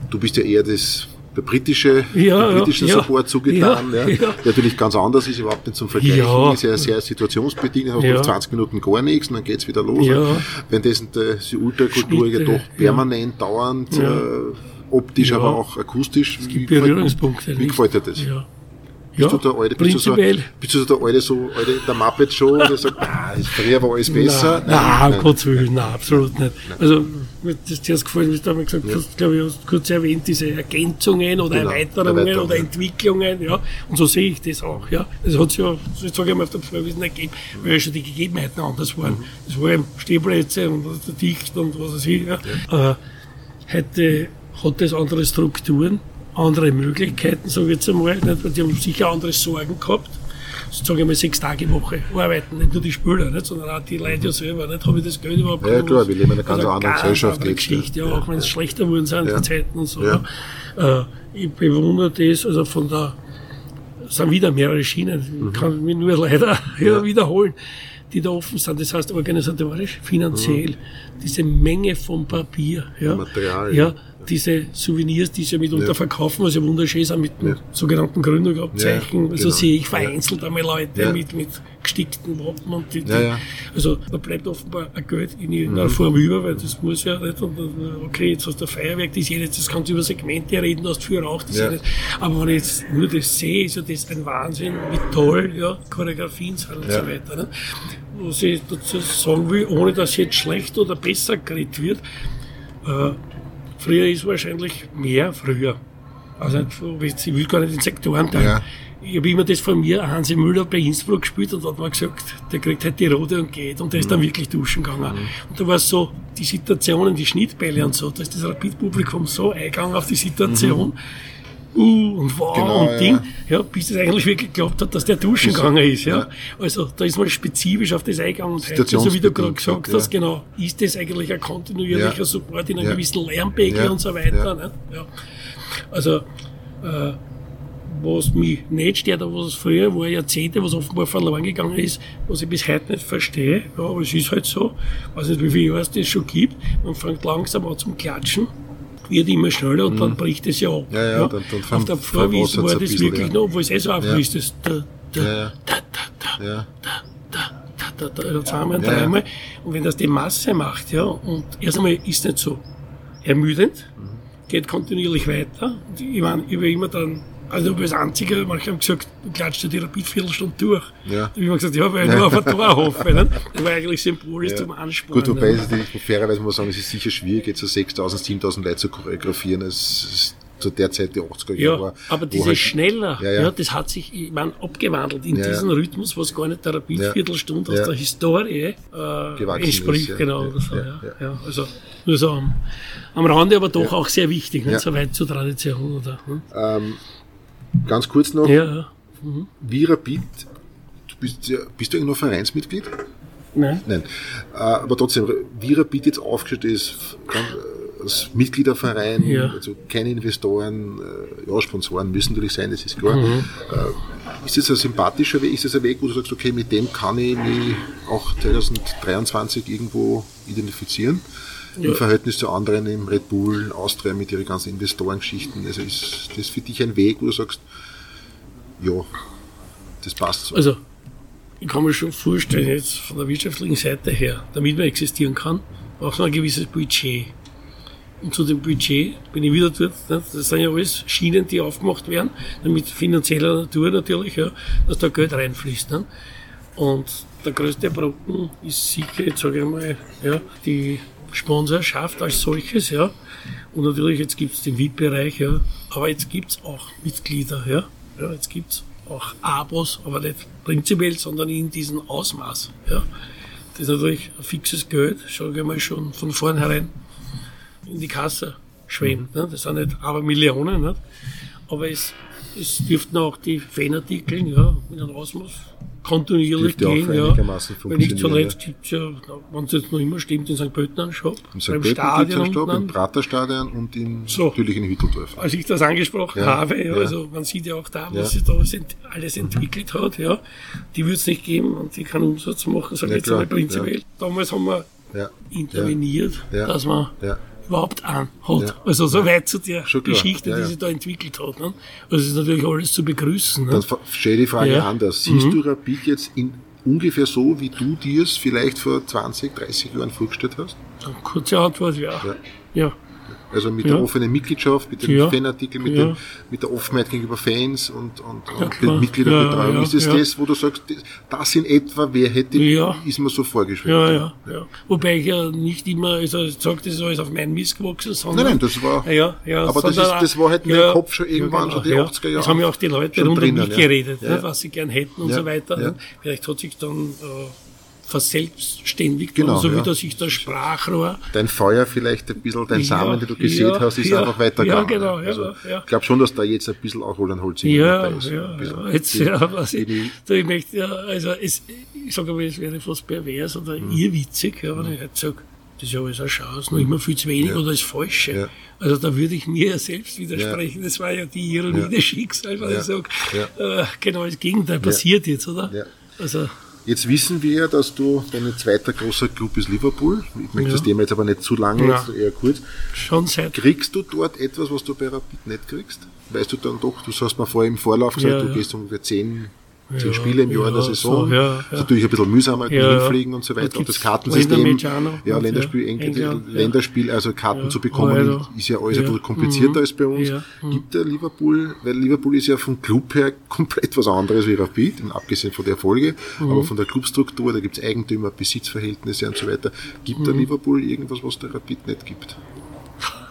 du bist ja eher das, der britische, ja, der britischen ja, Support zugetan, ja, ja, der natürlich ganz anders ist, überhaupt nicht zum Vergleichen, ist ja sehr situationsbedingt, hast ja. 20 Minuten gar nichts und dann geht's wieder los. Wenn das die Ultrakultur ja doch permanent, dauernd, äh, optisch, aber auch akustisch. Es gibt Berührungspunkte. Wie gefällt dir das? Bist ja, du der alte, bist du so, bist du der alte, so, alte, der Muppet Show, der sagt, ah, früher war alles besser? Nein, nein, nein, um Gottes Willen, nein, absolut nicht. Also, mir das zuerst gefallen, wie du einmal gesagt ja. hast, glaube ich, hast kurz erwähnt, diese Ergänzungen oder genau. Erweiterungen, Erweiterungen oder Entwicklungen, ja. Und so sehe ich das auch, ja. Das hat es ja, ich sage mal, auf der Vorwiesen nicht gegeben, weil ja schon die Gegebenheiten anders waren. Mhm. Das waren Stehplätze und Dicht und was weiß ich, ja. ja. Äh, heute hat das andere Strukturen andere Möglichkeiten, sage ich jetzt einmal. Nicht? Die haben sicher andere Sorgen gehabt. Sage ich mal, sechs Tage Woche arbeiten, nicht nur die Spieler, nicht, sondern auch die Leute ja selber. Nicht? Habe ich das Geld überhaupt Ja, klar, wir leben in einer ganz also anderen Gesellschaft. Andere Geschichte, ja, auch wenn es schlechter wurden sind, ja. die Zeiten und so. Ja. Äh, ich bewundere das, also von der, es sind wieder mehrere Schienen, mhm. kann mich nur leider ja. wiederholen die da offen sind. Das heißt organisatorisch, finanziell, mhm. diese Menge von Papier, ja, Material, ja, diese Souvenirs, die sie mitunter ja. verkaufen, was ja wunderschön sind mit dem ja. sogenannten Gründerabzeichen. Ja, also genau. sehe ich vereinzelt einmal Leute mit, mit gestickten Wappen und die, die also da bleibt offenbar ein Geld in irgendeiner mhm. Form über, weil das muss ja nicht, und, okay, jetzt hast du ein Feuerwerk, das, jetzt, das kannst du über Segmente reden, hast viel Rauch, das ja. nicht, aber wenn ich jetzt nur das sehe, ist ja das ein Wahnsinn, wie toll, ja, Choreografien sind und so weiter. Ne? Was ich dazu sagen will, ohne dass jetzt schlecht oder besser geredet wird, äh, Früher ist wahrscheinlich mehr früher. Also ich will gar nicht in Sektoren teilen. Ja. Ich habe immer das von mir, Hansi Müller bei Innsbruck gespielt und hat mir gesagt, der kriegt halt die Rote und geht. Und der ist dann mhm. wirklich duschen gegangen. Mhm. Und da war es so, die Situationen, die Schnittbälle und so, da ist das Rapid-Publikum so eingegangen auf die Situation. Mhm uh und wow genau, und Ding, ja. ja, bis es eigentlich wirklich geklappt hat, dass der duschen gegangen ist. Ja. ja. Also da ist man spezifisch auf das eingegangen und heute, so wie du gerade gesagt ja. hast, genau, ist das eigentlich ein kontinuierlicher Support in einem gewissen Lärmpegel und so weiter. Ne? Ja. Also äh, was mich nicht stört, aber was früher war Jahrzehnte, was offenbar verloren gegangen ist, was ich bis heute nicht verstehe. Ja, aber es ist halt so. Ich weiß nicht, wie viele Jahre es das schon gibt. Man fängt langsam an zum Klatschen wird immer schneller und mhm. dann bricht es ja ab. Ja, ja, ja. Dann, dann Auf der Vorwiese war das wirklich noch, obwohl es eh so aufgelöst ist. Da, da, ja, da, da, da, da, da, da, da, zweimal und dreimal. Und wenn das die Masse macht, ja, und erst einmal ist nicht so ermüdend, mhm. geht kontinuierlich weiter. Und ich meine, ich war immer dann also du bist Einzige, manche haben gesagt, du klatscht die Rapid Viertelstunde durch. Ja. Da habe ich mir gesagt, ja, weil ich nur auf ein Tor hoffe. Ne? Das war eigentlich symbolisch ja. zum Ansporn. Gut, wobei ne? es fairerweise muss man sagen, es ist sicher schwierig, jetzt so 6.000, 7.000 Leute zu choreografieren. Es ist zu der Zeit die 80er Jahre ja, war. Aber dieses halt, schneller, ja, ja. ja, das hat sich, ich meine, abgewandelt in diesen Rhythmus, was gar nicht der Rapid-Viertelstunde aus der Historie äh, entspricht. Ist, genau. So, ja. Also nur so am, am Rande, aber doch auch sehr wichtig, nicht so weit zur Tradition. Oder, hm? ähm, Ganz kurz noch. Ja. Mhm. Wie Rapid, du bist, ja, bist du irgendwo Vereinsmitglied? Nein. Nein. Äh, aber trotzdem, wie Rapid jetzt aufgestellt ist, als Mitgliederverein, ja. also keine Investoren, äh, ja, Sponsoren müssen natürlich sein, das ist klar. Mhm. Äh, ist das ein sympathischer Weg? Ist das ein Weg, wo du sagst, okay, mit dem kann ich mich auch 2023 irgendwo identifizieren? Ja. im Verhältnis zu anderen im Red Bull, Austria mit ihren ganzen Investorengeschichten. Also ist das für dich ein Weg, wo du sagst, ja, das passt so. Also, ich kann mir schon vorstellen, jetzt von der wirtschaftlichen Seite her, damit man existieren kann, braucht man ein gewisses Budget. Und zu dem Budget bin ich wieder dort. Das sind ja alles Schienen, die aufgemacht werden, damit finanzieller Natur natürlich, ja, dass da Geld reinfließt. Ne? Und der größte Brocken ist sicher, jetzt sage ich mal, ja, die Sponsorschaft als solches, ja. Und natürlich, jetzt gibt es den VIP-Bereich, ja. Aber jetzt gibt es auch Mitglieder, ja. Ja, jetzt gibt es auch Abos, aber nicht prinzipiell, sondern in diesem Ausmaß. Ja. Das ist natürlich ein fixes Geld, sage ich mal schon von vornherein in die Kasse schwemmt. Ne? Das sind nicht aber Millionen, nicht? aber es, es dürften auch die Fanartikel ja, in einem Ausmaß kontinuierlich gehen. Ja. Wenn nicht zuletzt gibt es ja, wenn es jetzt noch immer stimmt, in St. Pöltener Shop, Im St. beim Stadion, Shop, im Praterstadion und in, so. natürlich in Hütteldorf. Als ich das angesprochen ja. habe, ja, also man sieht ja auch da, was sich da alles entwickelt hat, ja, die wird es nicht geben und die kann Umsatz machen, sage ich jetzt einmal prinzipiell. Damals haben wir interveniert, dass man überhaupt an hat. Ja. Also so weit zu der Geschichte, ja, ja. die sich da entwickelt hat. Ne? Also es ist natürlich alles zu begrüßen. Ne? Dann stelle die Frage anders. Siehst mhm. du Rapid jetzt in ungefähr so, wie du dir es vielleicht vor 20, 30 Jahren vorgestellt hast? Kurze Antwort, ja. ja. Also mit ja. der offenen Mitgliedschaft, mit den ja. Fanartikeln, mit, ja. mit der Offenheit gegenüber Fans und, und, und den Mitgliederbetreuung. ist es das, wo du sagst, das in etwa, wer hätte, ist mir so vorgeschrieben? Ja, ja, ja. Wobei ich ja nicht immer, also ich sage, das ist alles auf meinen Mist gewachsen, sondern. Nein, nein, das war, ja, ja, aber das, ist, das war halt in ja, Kopf schon irgendwann, genau, schon die 80er Jahre. Das haben ja auch die Leute rund um mich geredet, ne, was sie gern hätten und so weiter. Vielleicht hat sich dann, äh, verselbstständigt genau, so ja. wie das sich das Sprachrohr. Dein Feuer vielleicht ein bisschen, dein Samen, den du gesehen ja, hast, ist ja, einfach weitergegangen. Ja, genau, ja, also, ja. Ich glaube schon, dass da jetzt ein bisschen auch wohl ein Holz ja, ist. Ja, ja, jetzt, ja, was ich, die, ich möchte, ja, also es, ich sage aber, es wäre fast pervers oder mhm. irrwitzig, ja, wenn ich jetzt sage, das ist ja alles eine Chance, noch immer viel zu wenig ja. oder das Falsche. Ja. Also da würde ich mir ja selbst widersprechen. Ja. Das war ja die Ironie des Schicksals, weil ich sage, äh, genau das Gegenteil passiert jetzt, oder? Also, Jetzt wissen wir ja, dass du, dein zweiter großer Club ist Liverpool. Ich möchte ja. das Thema jetzt aber nicht zu lange, ja. eher kurz. Schon seit. Kriegst du dort etwas, was du bei Rapid nicht kriegst? Weißt du dann doch, du hast mir vorher im Vorlauf gesagt, ja, du gehst ungefähr zehn zehn ja, Spiele im Jahr in der Saison. So, ja, ist natürlich ein bisschen mühsamer, ja, hinfliegen und so weiter. Und das Kartensystem, ja, Länderspiel, England, Länderspiel, also Karten zu bekommen, ist ja alles ein bisschen komplizierter mhm. als bei uns. Mhm. Gibt der Liverpool, weil Liverpool ist ja vom Club her komplett was anderes wie Rapid, abgesehen von der Erfolge, mhm. aber von der Clubstruktur, da gibt es Eigentümer, Besitzverhältnisse und so weiter. Gibt der mhm. Liverpool irgendwas, was der Rapid nicht gibt?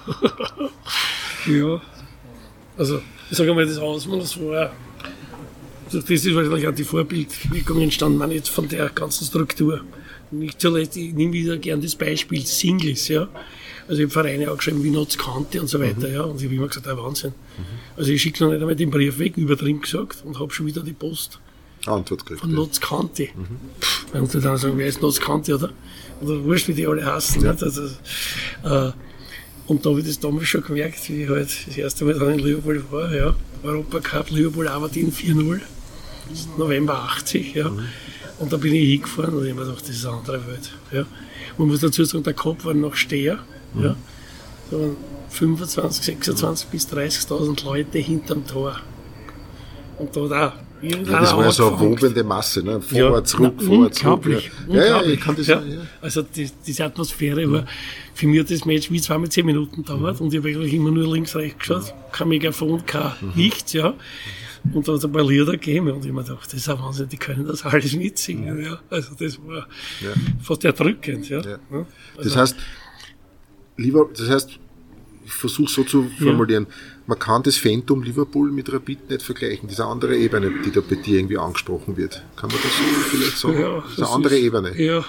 ja, also ich sage mal, das Ausmaß war das ist wahrscheinlich auch die Vorbildwirkung entstanden, jetzt von der ganzen Struktur. Nicht zuletzt, ich nehme wieder gern das Beispiel Singles, ja. Also ich habe Vereine auch geschrieben wie Notz Kante und so weiter, mhm. ja. Und ich habe immer gesagt, der Wahnsinn. Mhm. Also ich schicke noch nicht einmal den Brief weg, übertrieben gesagt, und habe schon wieder die Post. Antwort gekriegt. Von Notz Kante. Mhm. Wenn sie dann sagen, wer ist Notz Kante, oder? Oder wurscht, wie die alle hassen. Ja. Also, äh, und da habe ich das damals schon gemerkt, wie ich halt das erste Mal dann in Liverpool war, ja. Europacup, Liverpool Aberdeen 4-0. November 80, ja. Mhm. Und da bin ich hingefahren und ich habe mir gedacht, das ist eine andere Welt. Ja. Man muss dazu sagen, der Kopf war noch Steher. Mhm. Ja. So 25, 26 bis 30.000 Leute hinterm Tor. Und da da ja, das war ja so eine wobende Masse, ne? Vorwärts, ja, zurück, vorwärts, zurück. Ja. Ja, ja, ich kann das ja. ja. Also die, diese Atmosphäre war, für mich hat das Match wie zweimal zehn Minuten dauert mhm. und ich habe eigentlich immer nur links, rechts geschaut, kein Megafon, kein mhm. Nichts, ja. Und da hat es ein paar Lieder gegeben und ich mir gedacht, das ist ein Wahnsinn, die können das alles mitsingen. Ja. Also das war ja. fast erdrückend. Ja. ja. Also, das heißt, lieber, das heißt, ich versuche so zu formulieren, man kann das Phantom Liverpool mit Rapid nicht vergleichen. Diese andere Ebene, die da bei dir irgendwie angesprochen wird. Kann man das so vielleicht sagen? Ja, das ist eine andere ist, Ebene. Ja,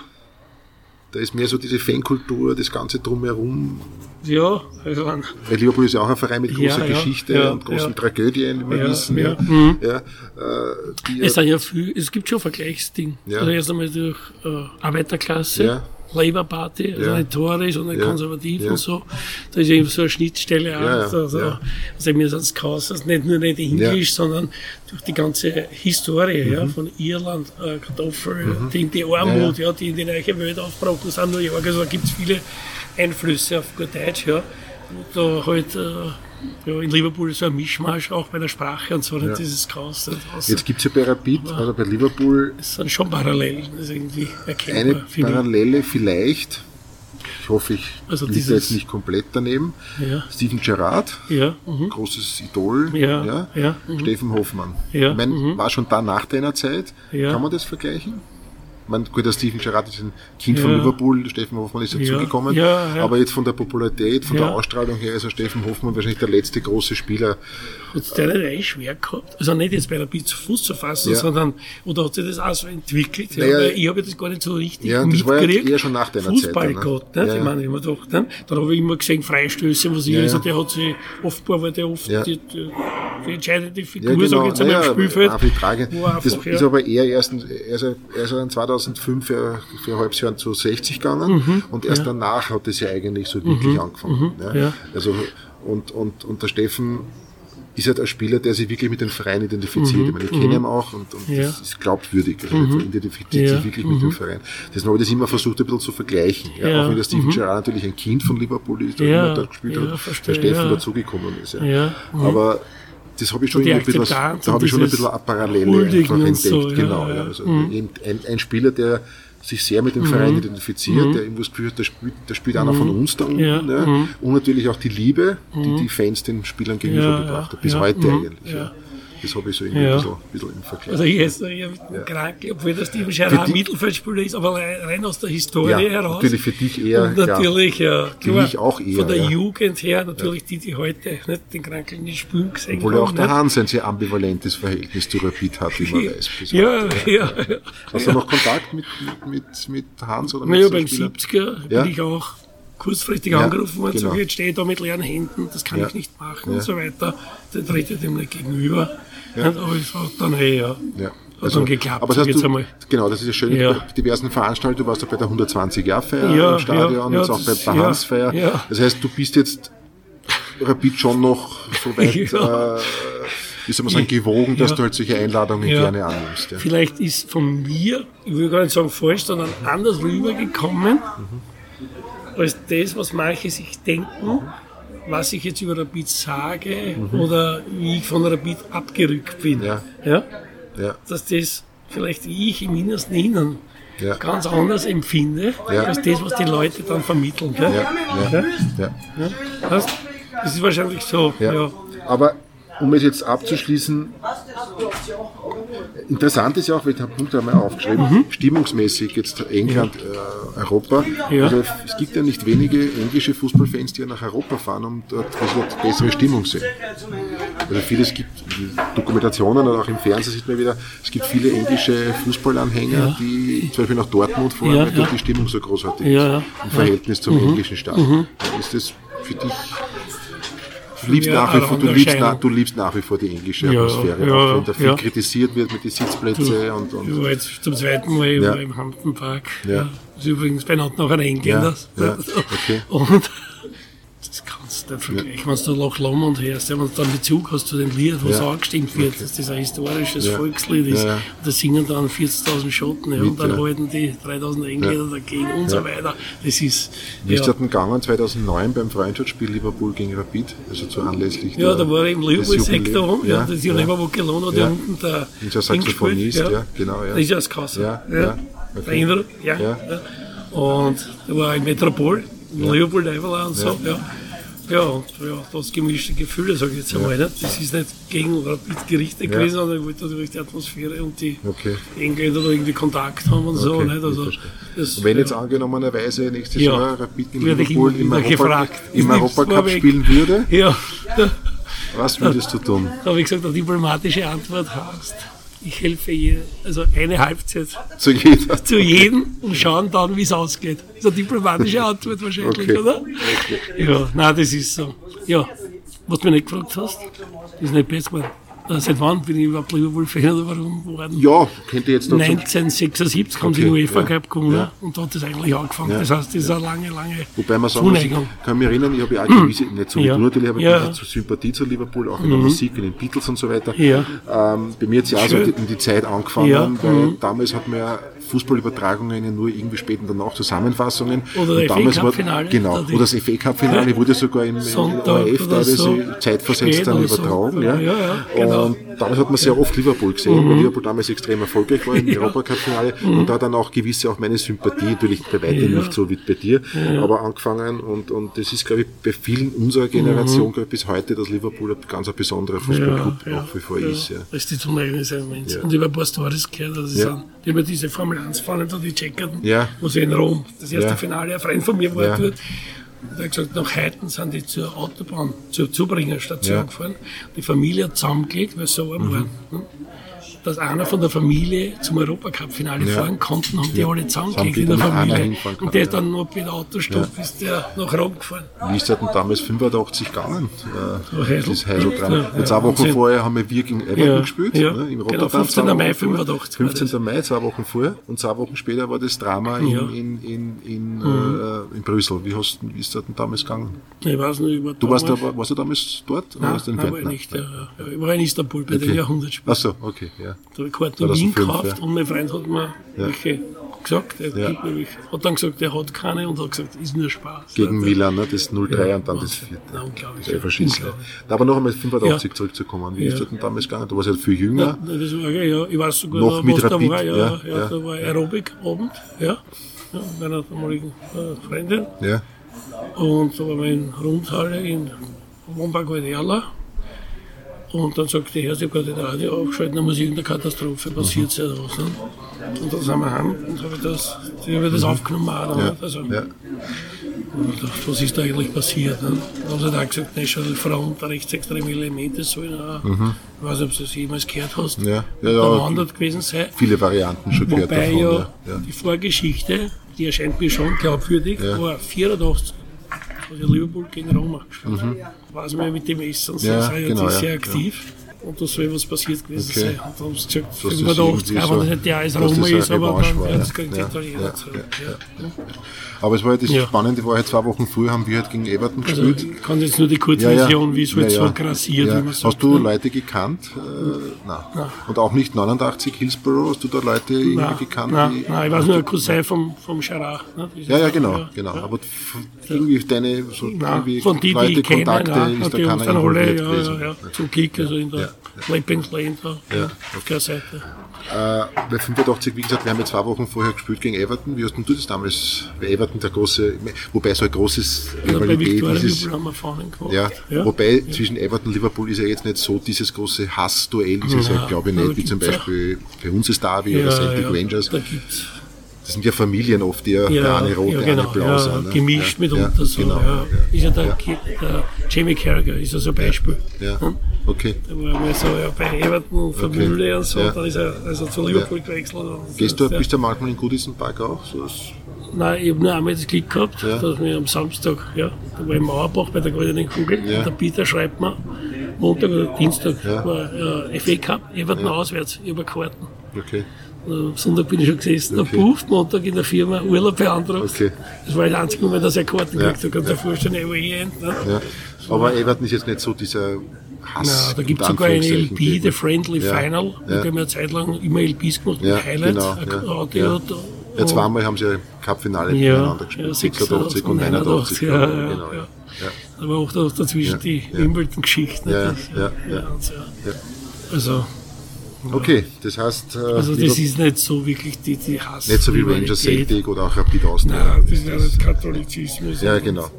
da ist mehr so diese Fankultur, das Ganze drumherum. Ja, also Weil Liverpool ist ja auch ein Verein mit großer ja, Geschichte ja, und großen ja. Tragödien, wie wir wissen. Ja. Mhm. Ja, äh, es, sind ja viel, es gibt schon Vergleichsdinge. Also erst einmal durch äh, Arbeiterklasse. Labour Party, also ja. nicht Tore, sondern ja. konservativ ja. und so. Da ist eben so eine Schnittstelle auch. Also, ja. also mir sind es also nicht nur nicht Englisch, sondern durch die ganze Historie mhm. ja, von Irland, äh, Kartoffel, mhm. die, die Armut, ja, die in die neue Welt aufgebrochen sind, New York, also da gibt es viele Einflüsse auf gut Deutsch, ja. Und da halt äh, ja, in Liverpool so ein Mischmasch auch bei der Sprache und so, ja. dieses Chaos. Jetzt gibt es ja bei Rapid, also bei Liverpool. Es sind schon Parallelen, das irgendwie erkennbar. Eine Parallele vielleicht, ich hoffe, ich also liege jetzt nicht komplett daneben. Ja. Steven Gerrard, ja, mhm. großes Idol. Ja, ja, ja mhm. Steffen Hoffmann. Ja, ich meine, mhm. war schon da nach deiner Zeit. Kann man das vergleichen? Man, gut, der Steven Gerrard ist ein Kind ja. von Liverpool, Steffen Hoffmann ist dazugekommen, ja. ja, aber jetzt von der Popularität, von der Ausstrahlung her ist er Steffen Hoffmann wahrscheinlich der letzte große Spieler. Hat der nicht eh schwer gehabt? Also nicht jetzt bei der Pizza Fuß zu fassen, sondern, oder hat sich das auch so entwickelt? Ja, naja, ich habe das gar nicht so richtig ja, das war ja eher schon nach deiner Fußball Zeit. Fußball gehabt, ne? ich meine, immer doch, ne? Dann habe ich immer gesehen, Freistöße, was ich, also der hat sich oft, weil der oft die, die, die entscheidende Figur, ja, genau. sage ich jetzt naja, am Spielfeld. Das einfach, ist aber eher erst, erst, erst 2005 für, für ein halbes Jahr zu 60 gegangen mhm, und erst ja. danach hat es ja eigentlich so wirklich mhm, angefangen. Mhm, ja. Also, und, und, und der Steffen ist halt ein Spieler, der sich wirklich mit den Verein identifiziert. Mhm. Ich meine, ich kenne ihn auch und, und ja. das ist glaubwürdig. Also mhm. er identifiziert sich wirklich mit dem mhm. Verein. Das habe ich das immer versucht, ein bisschen zu vergleichen. Auch wenn der Steven mhm. Gerrard natürlich ein Kind von Liverpool ist, der immer dort gespielt hat, der Steffen dazugekommen ist. Aber das habe ich schon ein bisschen, da habe ich schon ein bisschen eine Parallele einfach entdeckt. So, genau. Also ein, ein Spieler, der sich sehr mit dem Verein mhm. identifiziert, mhm. der irgendwas Gefühl hat, der spielt, der spielt einer von mhm. uns da unten. Ja. Ne? Mhm. Und natürlich auch die Liebe, die mhm. die Fans den Spielern gegenübergebracht ja, haben, bis heute eigentlich. Das habe ich so irgendwie ja. ein, bisschen, ein bisschen im Vergleich. Also ich esse ja mit dem ja. Kranke, obwohl das Steven Gerrard Mittelfeldspieler ist, aber rein aus der Historie ja, heraus. Natürlich für dich eher. Und natürlich, ja, für mich auch eher. Von der ja. Jugend her, natürlich die, die heute nicht den Kranken nicht spielen gesehen Obwohl haben. Obwohl auch der Hans ein sehr ambivalentes Verhältnis zu Rapid hat, wie man weiß. Ja, ja, ja. Hast du noch Kontakt mit, mit, mit Hans oder mit Naja, beim 70er bin ich auch kurzfristig ja, angerufen worden, genau. so, jetzt stehe ich da mit leeren Händen, das kann ja. ich nicht machen ja. und so weiter. Der tritt dem nicht gegenüber. Ja. Aber es hat dann eh, ja. ja. Also, dann geklappt. Aber das heißt, du, genau, das ist ja schön. Ja. Bei diversen Veranstaltungen, du warst ja bei der 120-Jahr-Feier ja, im Stadion, ja, jetzt auch bei der Hans-Feier. Das heißt, du bist jetzt Rapid schon noch so weit, äh, wie soll man sagen, gewogen, dass du halt solche Einladungen gerne annimmst. Vielleicht ist von mir, ich will gar nicht sagen falsch, sondern anders rübergekommen, mhm. als das, was manche sich denken. Mhm was ich jetzt über Rapid sage mhm. oder wie ich von Rapid abgerückt bin. Ja. Ja? ja. Dass das vielleicht ich im Innersten Innern ja. ganz anders empfinde, ja. als das, was die Leute dann vermitteln. Gell? Ja. Ja. Ja. Ja. Das, das ist wahrscheinlich so. Ja. Aber um es jetzt abzuschließen, interessant ist ja auch, ich habe Punkt einmal aufgeschrieben, mhm. stimmungsmäßig jetzt England, äh, Europa. Ja. Also es gibt ja nicht wenige englische Fußballfans, die ja nach Europa fahren und dort bessere Stimmung sehen. Also vieles gibt Dokumentationen und auch im Fernsehen sieht man wieder, es gibt viele englische Fußballanhänger, ja. die zum Beispiel nach Dortmund fahren, ja, weil dort die Stimmung so großartig ist im Verhältnis zum mhm. englischen Staat. Mhm. Ist das für dich Du liebst, nach wie vor, du, liebst nach, du liebst nach wie vor die englische Atmosphäre, ja, auch wenn da viel ja. kritisiert wird mit den Sitzplätzen und, und. Ich war jetzt zum zweiten Mal ja. im Hampton Park. Ja. Das ist übrigens benannt nach einem Engländer. Ja. Okay. Und das du nicht vergleichen. Wenn du Loch Lomond hörst, wenn du dann Bezug hast zu dem Lied, wo es angestimmt wird, dass das ein historisches Volkslied ist. Ja. Da singen dann 40.000 Schotten ja, und dann halten die 3.000 Engländer dagegen und so weiter. Das ist. Wie ist das denn gegangen 2009 beim Freundschaftsspiel Liverpool gegen Rapid? Also zu anlässlich. Ja, da war im Liverpool-Sektor, ja, das ist ja, Leverpool gelohnt, hat ja unten der. Ist ja Saxophonist, ja. genau. Ja. Das ist ja das Kasse. Ja, ja. Okay. ja. ja. Und da war ein Metropol, Liverpool Level und so, ja. Ja, und ja, das gemischte Gefühle, sage ich jetzt einmal. Ja. Das ist nicht gegen Rapid gerichtet ja. gewesen, sondern ich wollte natürlich die Atmosphäre und die okay. Engländer da irgendwie Kontakt haben und okay. so. Nicht? Also, das, wenn jetzt angenommenerweise nächstes ja. Jahr Rapid in Liverpool im Europa, Europacup spielen würde, was würdest du tun? Da habe ich gesagt, eine diplomatische Antwort hast ich helfe jedem, also eine Halbzeit zu jedem, zu jedem und schauen dann, wie es ausgeht. Das ist eine diplomatische Antwort wahrscheinlich, okay. oder? Ja, nein, das ist so. Ja, was du mich nicht gefragt hast, ist nicht besser geworden. Äh, seit wann bin ich überhaupt Liverpool-Fan oder warum? Worden? Ja, könnte jetzt noch 1976 haben sie in UEFA ja. Cup gewonnen ja. und da hat das eigentlich angefangen. Ja. Das heißt, das ist eine lange, lange Wobei man sagen muss, ich kann mich erinnern, ich habe ja auch gewisse, nicht so du natürlich, aber ja. gewisse Sympathie zu Liverpool, auch in der mhm. Musik, in den Beatles und so weiter. Ja. Ähm, bei mir hat es ja auch so in die Zeit angefangen, weil mhm. damals hat man ja Fußballübertragungen ja nur irgendwie später danach Zusammenfassungen. Oder das FA Cup Finale. Genau, oder das FA Cup Finale wurde sogar im, im ORF teilweise so zeitversetzt dann übertragen. Ja. Ja, ja, genau. Und damals hat man sehr oft Liverpool gesehen, mhm. weil Liverpool damals extrem erfolgreich war im ja. Europacup-Finale. Mhm. Und da dann auch gewisse auch meine Sympathie, natürlich bei weitem ja. nicht so wie bei dir, ja. aber angefangen. Und, und das ist, glaube ich, bei vielen unserer Generation, mhm. glaube ich, bis heute, dass Liverpool ein ganz ein besonderer Fußballclub ja, nach wie vor ist. Ja. Das ist die Zuneigung sein Mensch. Und ein paar Stories gehört, also ja. die haben diese Formel 1 fahren, da die Checkerten, ja. wo sie in Rom das erste Finale, ein Freund von mir war dort. Und er hat gesagt, nach Heiden sind die zur Autobahn, zur Zubringerstation ja. gefahren. Die Familie hat zusammengelegt, weil sie so warm mhm. waren. Dass einer von der Familie zum Europacup-Finale ja. fahren konnten, haben die ja. alle zusammengelegt in der Familie. Und der ist dann noch mit Autostopp ja. ist der nach Rom gefahren. Wie ist der denn damals 85 gegangen? Äh, das Heideltraum. Ja, zwei Wochen vorher haben wir gegen Everton gespielt, ja. ne, Rotterdam. Genau, 15. Mai 85. 15. Mai, zwei Wochen vorher. Und zwei Wochen später war das Drama in, in, in, in, mhm. äh, in Brüssel. Wie, hast, wie ist das denn damals gegangen? Ich weiß nicht, ich war Du warst, da, warst du damals dort? Nein, oder war ich nicht. Ich war in Istanbul bei okay. den Jahrhundertspielen. Achso, okay, ja. Da habe ich Karten in Wien gekauft ja. und mein Freund hat mir ja. welche gesagt. Er ja. nämlich, hat dann gesagt, er hat keine und hat gesagt, ist nur Spaß. Gegen Milan, ne? das 0-3 ja, und dann das 4. Ja, unglaublich. Ja, verschissen. Da aber noch einmal 85 ja. zurückzukommen. Wie ist das denn damals gegangen? Du warst ja viel jünger. Ja, das war, ja, ich weiß sogar, noch mit da Rapid, war. Ja, ja, ja, da war Aerobic-Abend, ja, ja, meiner damaligen äh, Freundin. Ja. Und da war mein Rundhalle in Guadalajara. Und dann sagt der Herr, habe gerade das Radio aufgeschaltet, da muss irgendeine Katastrophe passiert sein oder was. Ne? Und dann sind wir heim und habe ich das, ich habe das mhm. aufgenommen. Auch, ja. Also, ja. Und dachte, was ist da eigentlich passiert? Ne? Dann haben sie da gesagt, National Front, rechtsextreme Elemente sollen auch. Mhm. Ich weiß nicht, ob du das jemals gehört hast. Ja, ja, ja. gewesen sein. Viele Varianten schon gehört Wobei davon. Ja, ja, die Vorgeschichte, die erscheint mir schon glaubwürdig, ja. war 84 also Liverpool gegen Roma gespielt. Mhm. Weiß man mit dem Essen, sie ja, sind genau, sehr ja, aktiv. Und da soll was passiert gewesen okay. sein. Und da haben sie gesagt, 85, aber das nicht der als Roma ist, aber dann hat gegen die Italiener. Aber es war halt das ja. Spannende, war halt zwei Wochen früher haben wir halt gegen Everton also, gespielt. Ich kann jetzt nur die Kurzversion, ja, wie es halt so grassiert, wie man sagt. Hast du Leute gekannt? Äh, nein. nein. Und auch nicht 89 Hillsborough, hast du da Leute irgendwie nein, gekannt? Nein, nein, ich weiß nur, ein Cousin vom, vom Charach. Ne? Ja, ja, genau, genau. Aber irgendwie deine so nein, von die, Leute, die Kontakte, kennen, ist da keiner involviert ja, gewesen. Ja, ja. Zum Kick, also in der Flipping Lane da, auf der Seite. Äh, bei 85, wie gesagt, wir haben ja zwei Wochen vorher gespielt gegen Everton. Wie hast denn du das damals bei Everton, der große, wobei so ein großes Rivalität ist. Ja, ja, wobei ja. zwischen Everton und Liverpool ist ja jetzt nicht so dieses große Hassduell, ist es ja, glaube ich nicht, wie zum Beispiel bei uns ist Derby oder Celtic Rangers. Da gibt's das sind ja Familien oft, die ja, eine rot, ja, genau, eine blau ja, sind. Ne? Gemischt mitunter ja, so. Genau. Ist ja der, der Jamie Carragher, ist ja so ein Beispiel. Ja, hm? okay. Der war mal so ja, bei Everton von okay. Und so, dann ist er also zu Liverpool gewechselt. Gehst du, bist du manchmal in Goodison Park auch? So Nein, ich habe nur einmal das Glück gehabt, dass wir am Samstag, ja, da war ich im Mauerbach bei der Goldenen Kugel, und der Peter schreibt mir, Montag oder Dienstag war äh, FA Cup, Everton auswärts, über Karten. Okay. Am Sonntag bin ich schon gesessen, okay. am Bucht, Montag in der Firma Urlaub beantragt. Okay. Das war das einzige Mal, dass er Karten ja. gekriegt hat. Kannst du dir vorstellen, er war eh ne? ja. Aber Everton ist jetzt nicht so dieser Hass. Ja, da gibt es sogar eine LP, The Friendly ja. Final. Da haben wir eine Zeit lang immer LPs gemacht mit ja, Highlights. Genau, ja. ja, zweimal haben sie ein Cup-Finale ja, miteinander gespielt. Ja, 86 und 89. Ja, ja, genau, ja. Aber auch dazwischen die Wimbledon-Geschichten. Ja, ja, ja. Also, Okay, das heißt. Äh, also, das ist nicht so wirklich die, die Hass. Nicht so wie Rangers Celtic oder auch Rapid Austria. Nein, das ist ja nicht Katholizismus. Ja, genau.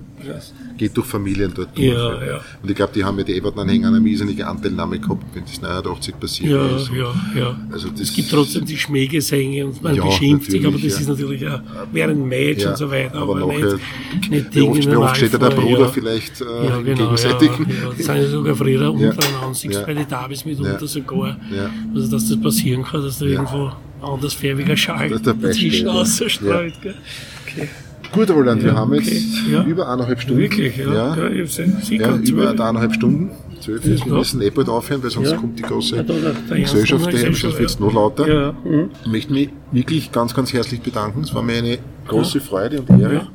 Geht durch Familien dort durch. Ja, ja. Und ich glaube, die haben ja die Everton-Anhänger eine riesige Anteilnahme gehabt, wenn das 89 passiert ja, ist. Ja, ja. Also das es gibt trotzdem die Schmähgesänge und man beschimpft sich, aber das ist natürlich auch während Match ja, und so weiter. Aber, aber nachher, nicht, nicht wie oft, oft steht da der Bruder vielleicht äh, ja, genau, gegenseitig. Ja. Das sind ja sogar früher untereinander, ja. bei den Davis mitunter sogar. Also dass das passieren kann, dass da irgendwo andersfärbiger Schall dazwischen ausstrahlt. Okay. Gut, Roland, ja, wir haben jetzt okay, ja. über eineinhalb Stunden. Wirklich, ja. ja. ja, ich über eineinhalb Stunden. Zwölf ist, wir müssen eh bald aufhören, weil sonst kommt die große Gesellschaft daher, sonst wird noch lauter. Mhm. Ich möchte mich wirklich ganz, ganz herzlich bedanken. Es war mir eine große Freude und Ehre.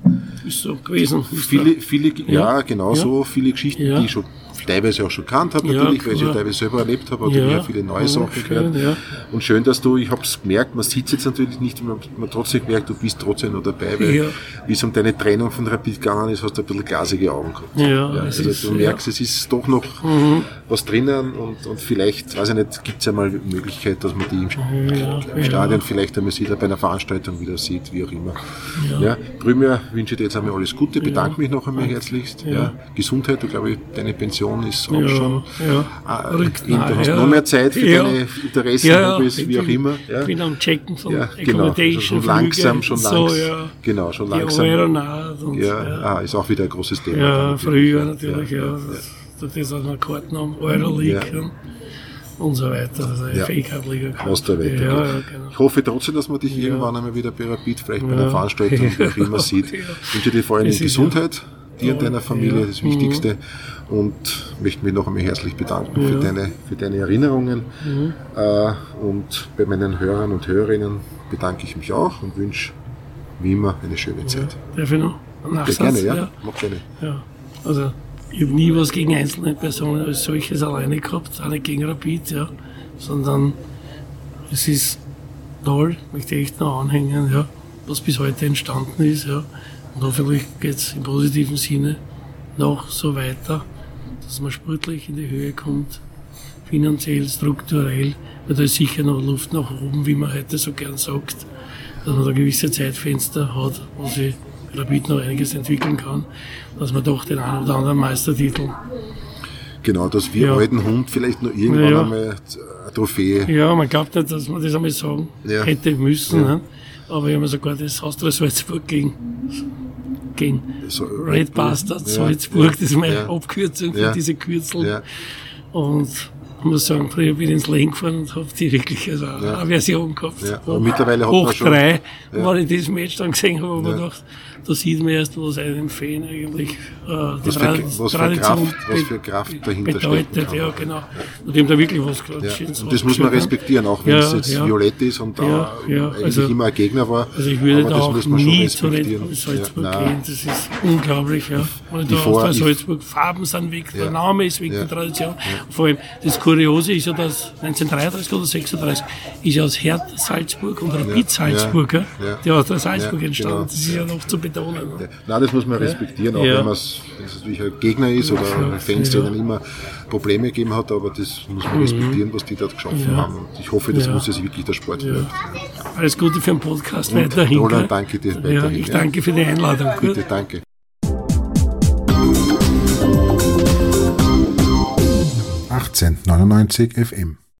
Ist so gewesen. Viele, viele, ja, genau so, viele Geschichten, die schon teilweise auch schon kannt habe, natürlich, weil ich ja teilweise selber erlebt habe, aber ja, ja viele neue Sachen schön, gehört. Und schön, dass du, ich habe es gemerkt, man sieht es jetzt natürlich nicht, man, man trotzdem gemerkt, du bist trotzdem noch dabei, weil wie es um deine Trennung von Rapid gegangen ist, hast du ein bisschen glasige Augen gehabt. Ja, also ist, du merkst, es ist doch noch mhm. Was drinnen und, und vielleicht, weiß ich nicht, gibt es ja mal Möglichkeit, dass man die im, im Stadion vielleicht einmal sieht, bei einer Veranstaltung wieder sieht, wie auch immer. Ja. Ja, wünsche dir jetzt einmal alles Gute, bedanke mich noch einmal herzlichst. Ja. Gesundheit, du glaube, deine Pension ist auch schon. Ja. Ah, du hast noch mehr Zeit für deine Interessen, ja, Hobbys, wie auch immer. Ja. Ich bin am Checken von ja, genau, schon langsam, schon langsam. So, ja. Genau, schon langsam. Ja, Ah, ist auch wieder ein großes Thema. Ja, früher natürlich, ja. Das ist noch Karten am Euroleague und so weiter. Also ja. Fake-Liga Aus der Welt. Ja, ja, genau. Ich hoffe trotzdem, dass man dich ja. irgendwann einmal wieder bei Rapid, vielleicht bei einer Veranstaltung, wie auch immer sieht. Ich wünsche dir vor allem Gesundheit, dir und deiner Familie, das Wichtigste. Mhm. Und möchte mich noch einmal herzlich bedanken für, deine, für deine Erinnerungen. Mhm. Äh, und bei meinen Hörern und Hörerinnen bedanke ich mich auch und wünsche wie immer eine schöne Zeit. Darf ich noch? Nachsatz? Ja, gerne, ja. Mach gerne. Ja. Also ich habe nie was gegen einzelne Personen als solches alleine gehabt, auch nicht gegen Rapid, ja, sondern es ist toll, möchte ich echt noch anhängen, ja, was bis heute entstanden ist, ja. Und hoffentlich geht es im positiven Sinne noch so weiter, dass man sportlich in die Höhe kommt, finanziell, strukturell, weil da ist sicher noch Luft nach oben, wie man heute so gern sagt, dass man da gewisse Zeitfenster hat, wo sich Rapid noch einiges entwickeln kann, dass man doch den einen oder anderen Meistertitel. Genau, dass wir ja. alten Hund vielleicht noch irgendwann ja. einmal eine Trophäe. Ja, man glaubt nicht, dass man das einmal sagen ja. hätte müssen. Ja. Ne? Aber wir haben sogar das Austria Salzburg gegen, gegen so, Red Bastard Salzburg, das ist meine Abkürzung für diese Kürzel. Und ich muss sagen, früher bin ich ins Lane gefahren und habe die wirklich also eine Version gehabt. Ja. Hoch, mittlerweile hat hoch man schon, drei, ja. weil ich das Match dann gesehen habe, habe ich gedacht, da sieht man erst, was einem Fan eigentlich äh, die was für, was Tradition für Kraft, was für Kraft dahinter bedeutet. Ja, genau. Und haben da wirklich was ja. Und das muss man respektieren, auch wenn ja, es jetzt ja. violett ist und da eigentlich also, immer ein Gegner war. Also ich würde da auch nie zu Red Salzburg gehen. Das ist unglaublich. Ja. Und da Vor Salzburg Farben sind weg, der Name ist weg, die Tradition. Vor allem das Kuriose ist ja, dass 1933 oder 36 ist ja aus Hertha Salzburg und Rapid Salzburg, ja, die aus der Salzburg entstanden. Genau. Das ist ja noch zu betonen. Ne? Nein, das muss man respektieren, auch wenn, es natürlich ein Gegner ist oder Fans, denen immer Probleme gegeben hat, aber das muss man mhm. respektieren, was die dort geschaffen haben. Und ich hoffe, das muss jetzt wirklich der Sport werden. Alles Gute für den Podcast Und weiterhin. Roland, danke dir weiterhin. ich danke für die Einladung. Bitte, danke. FM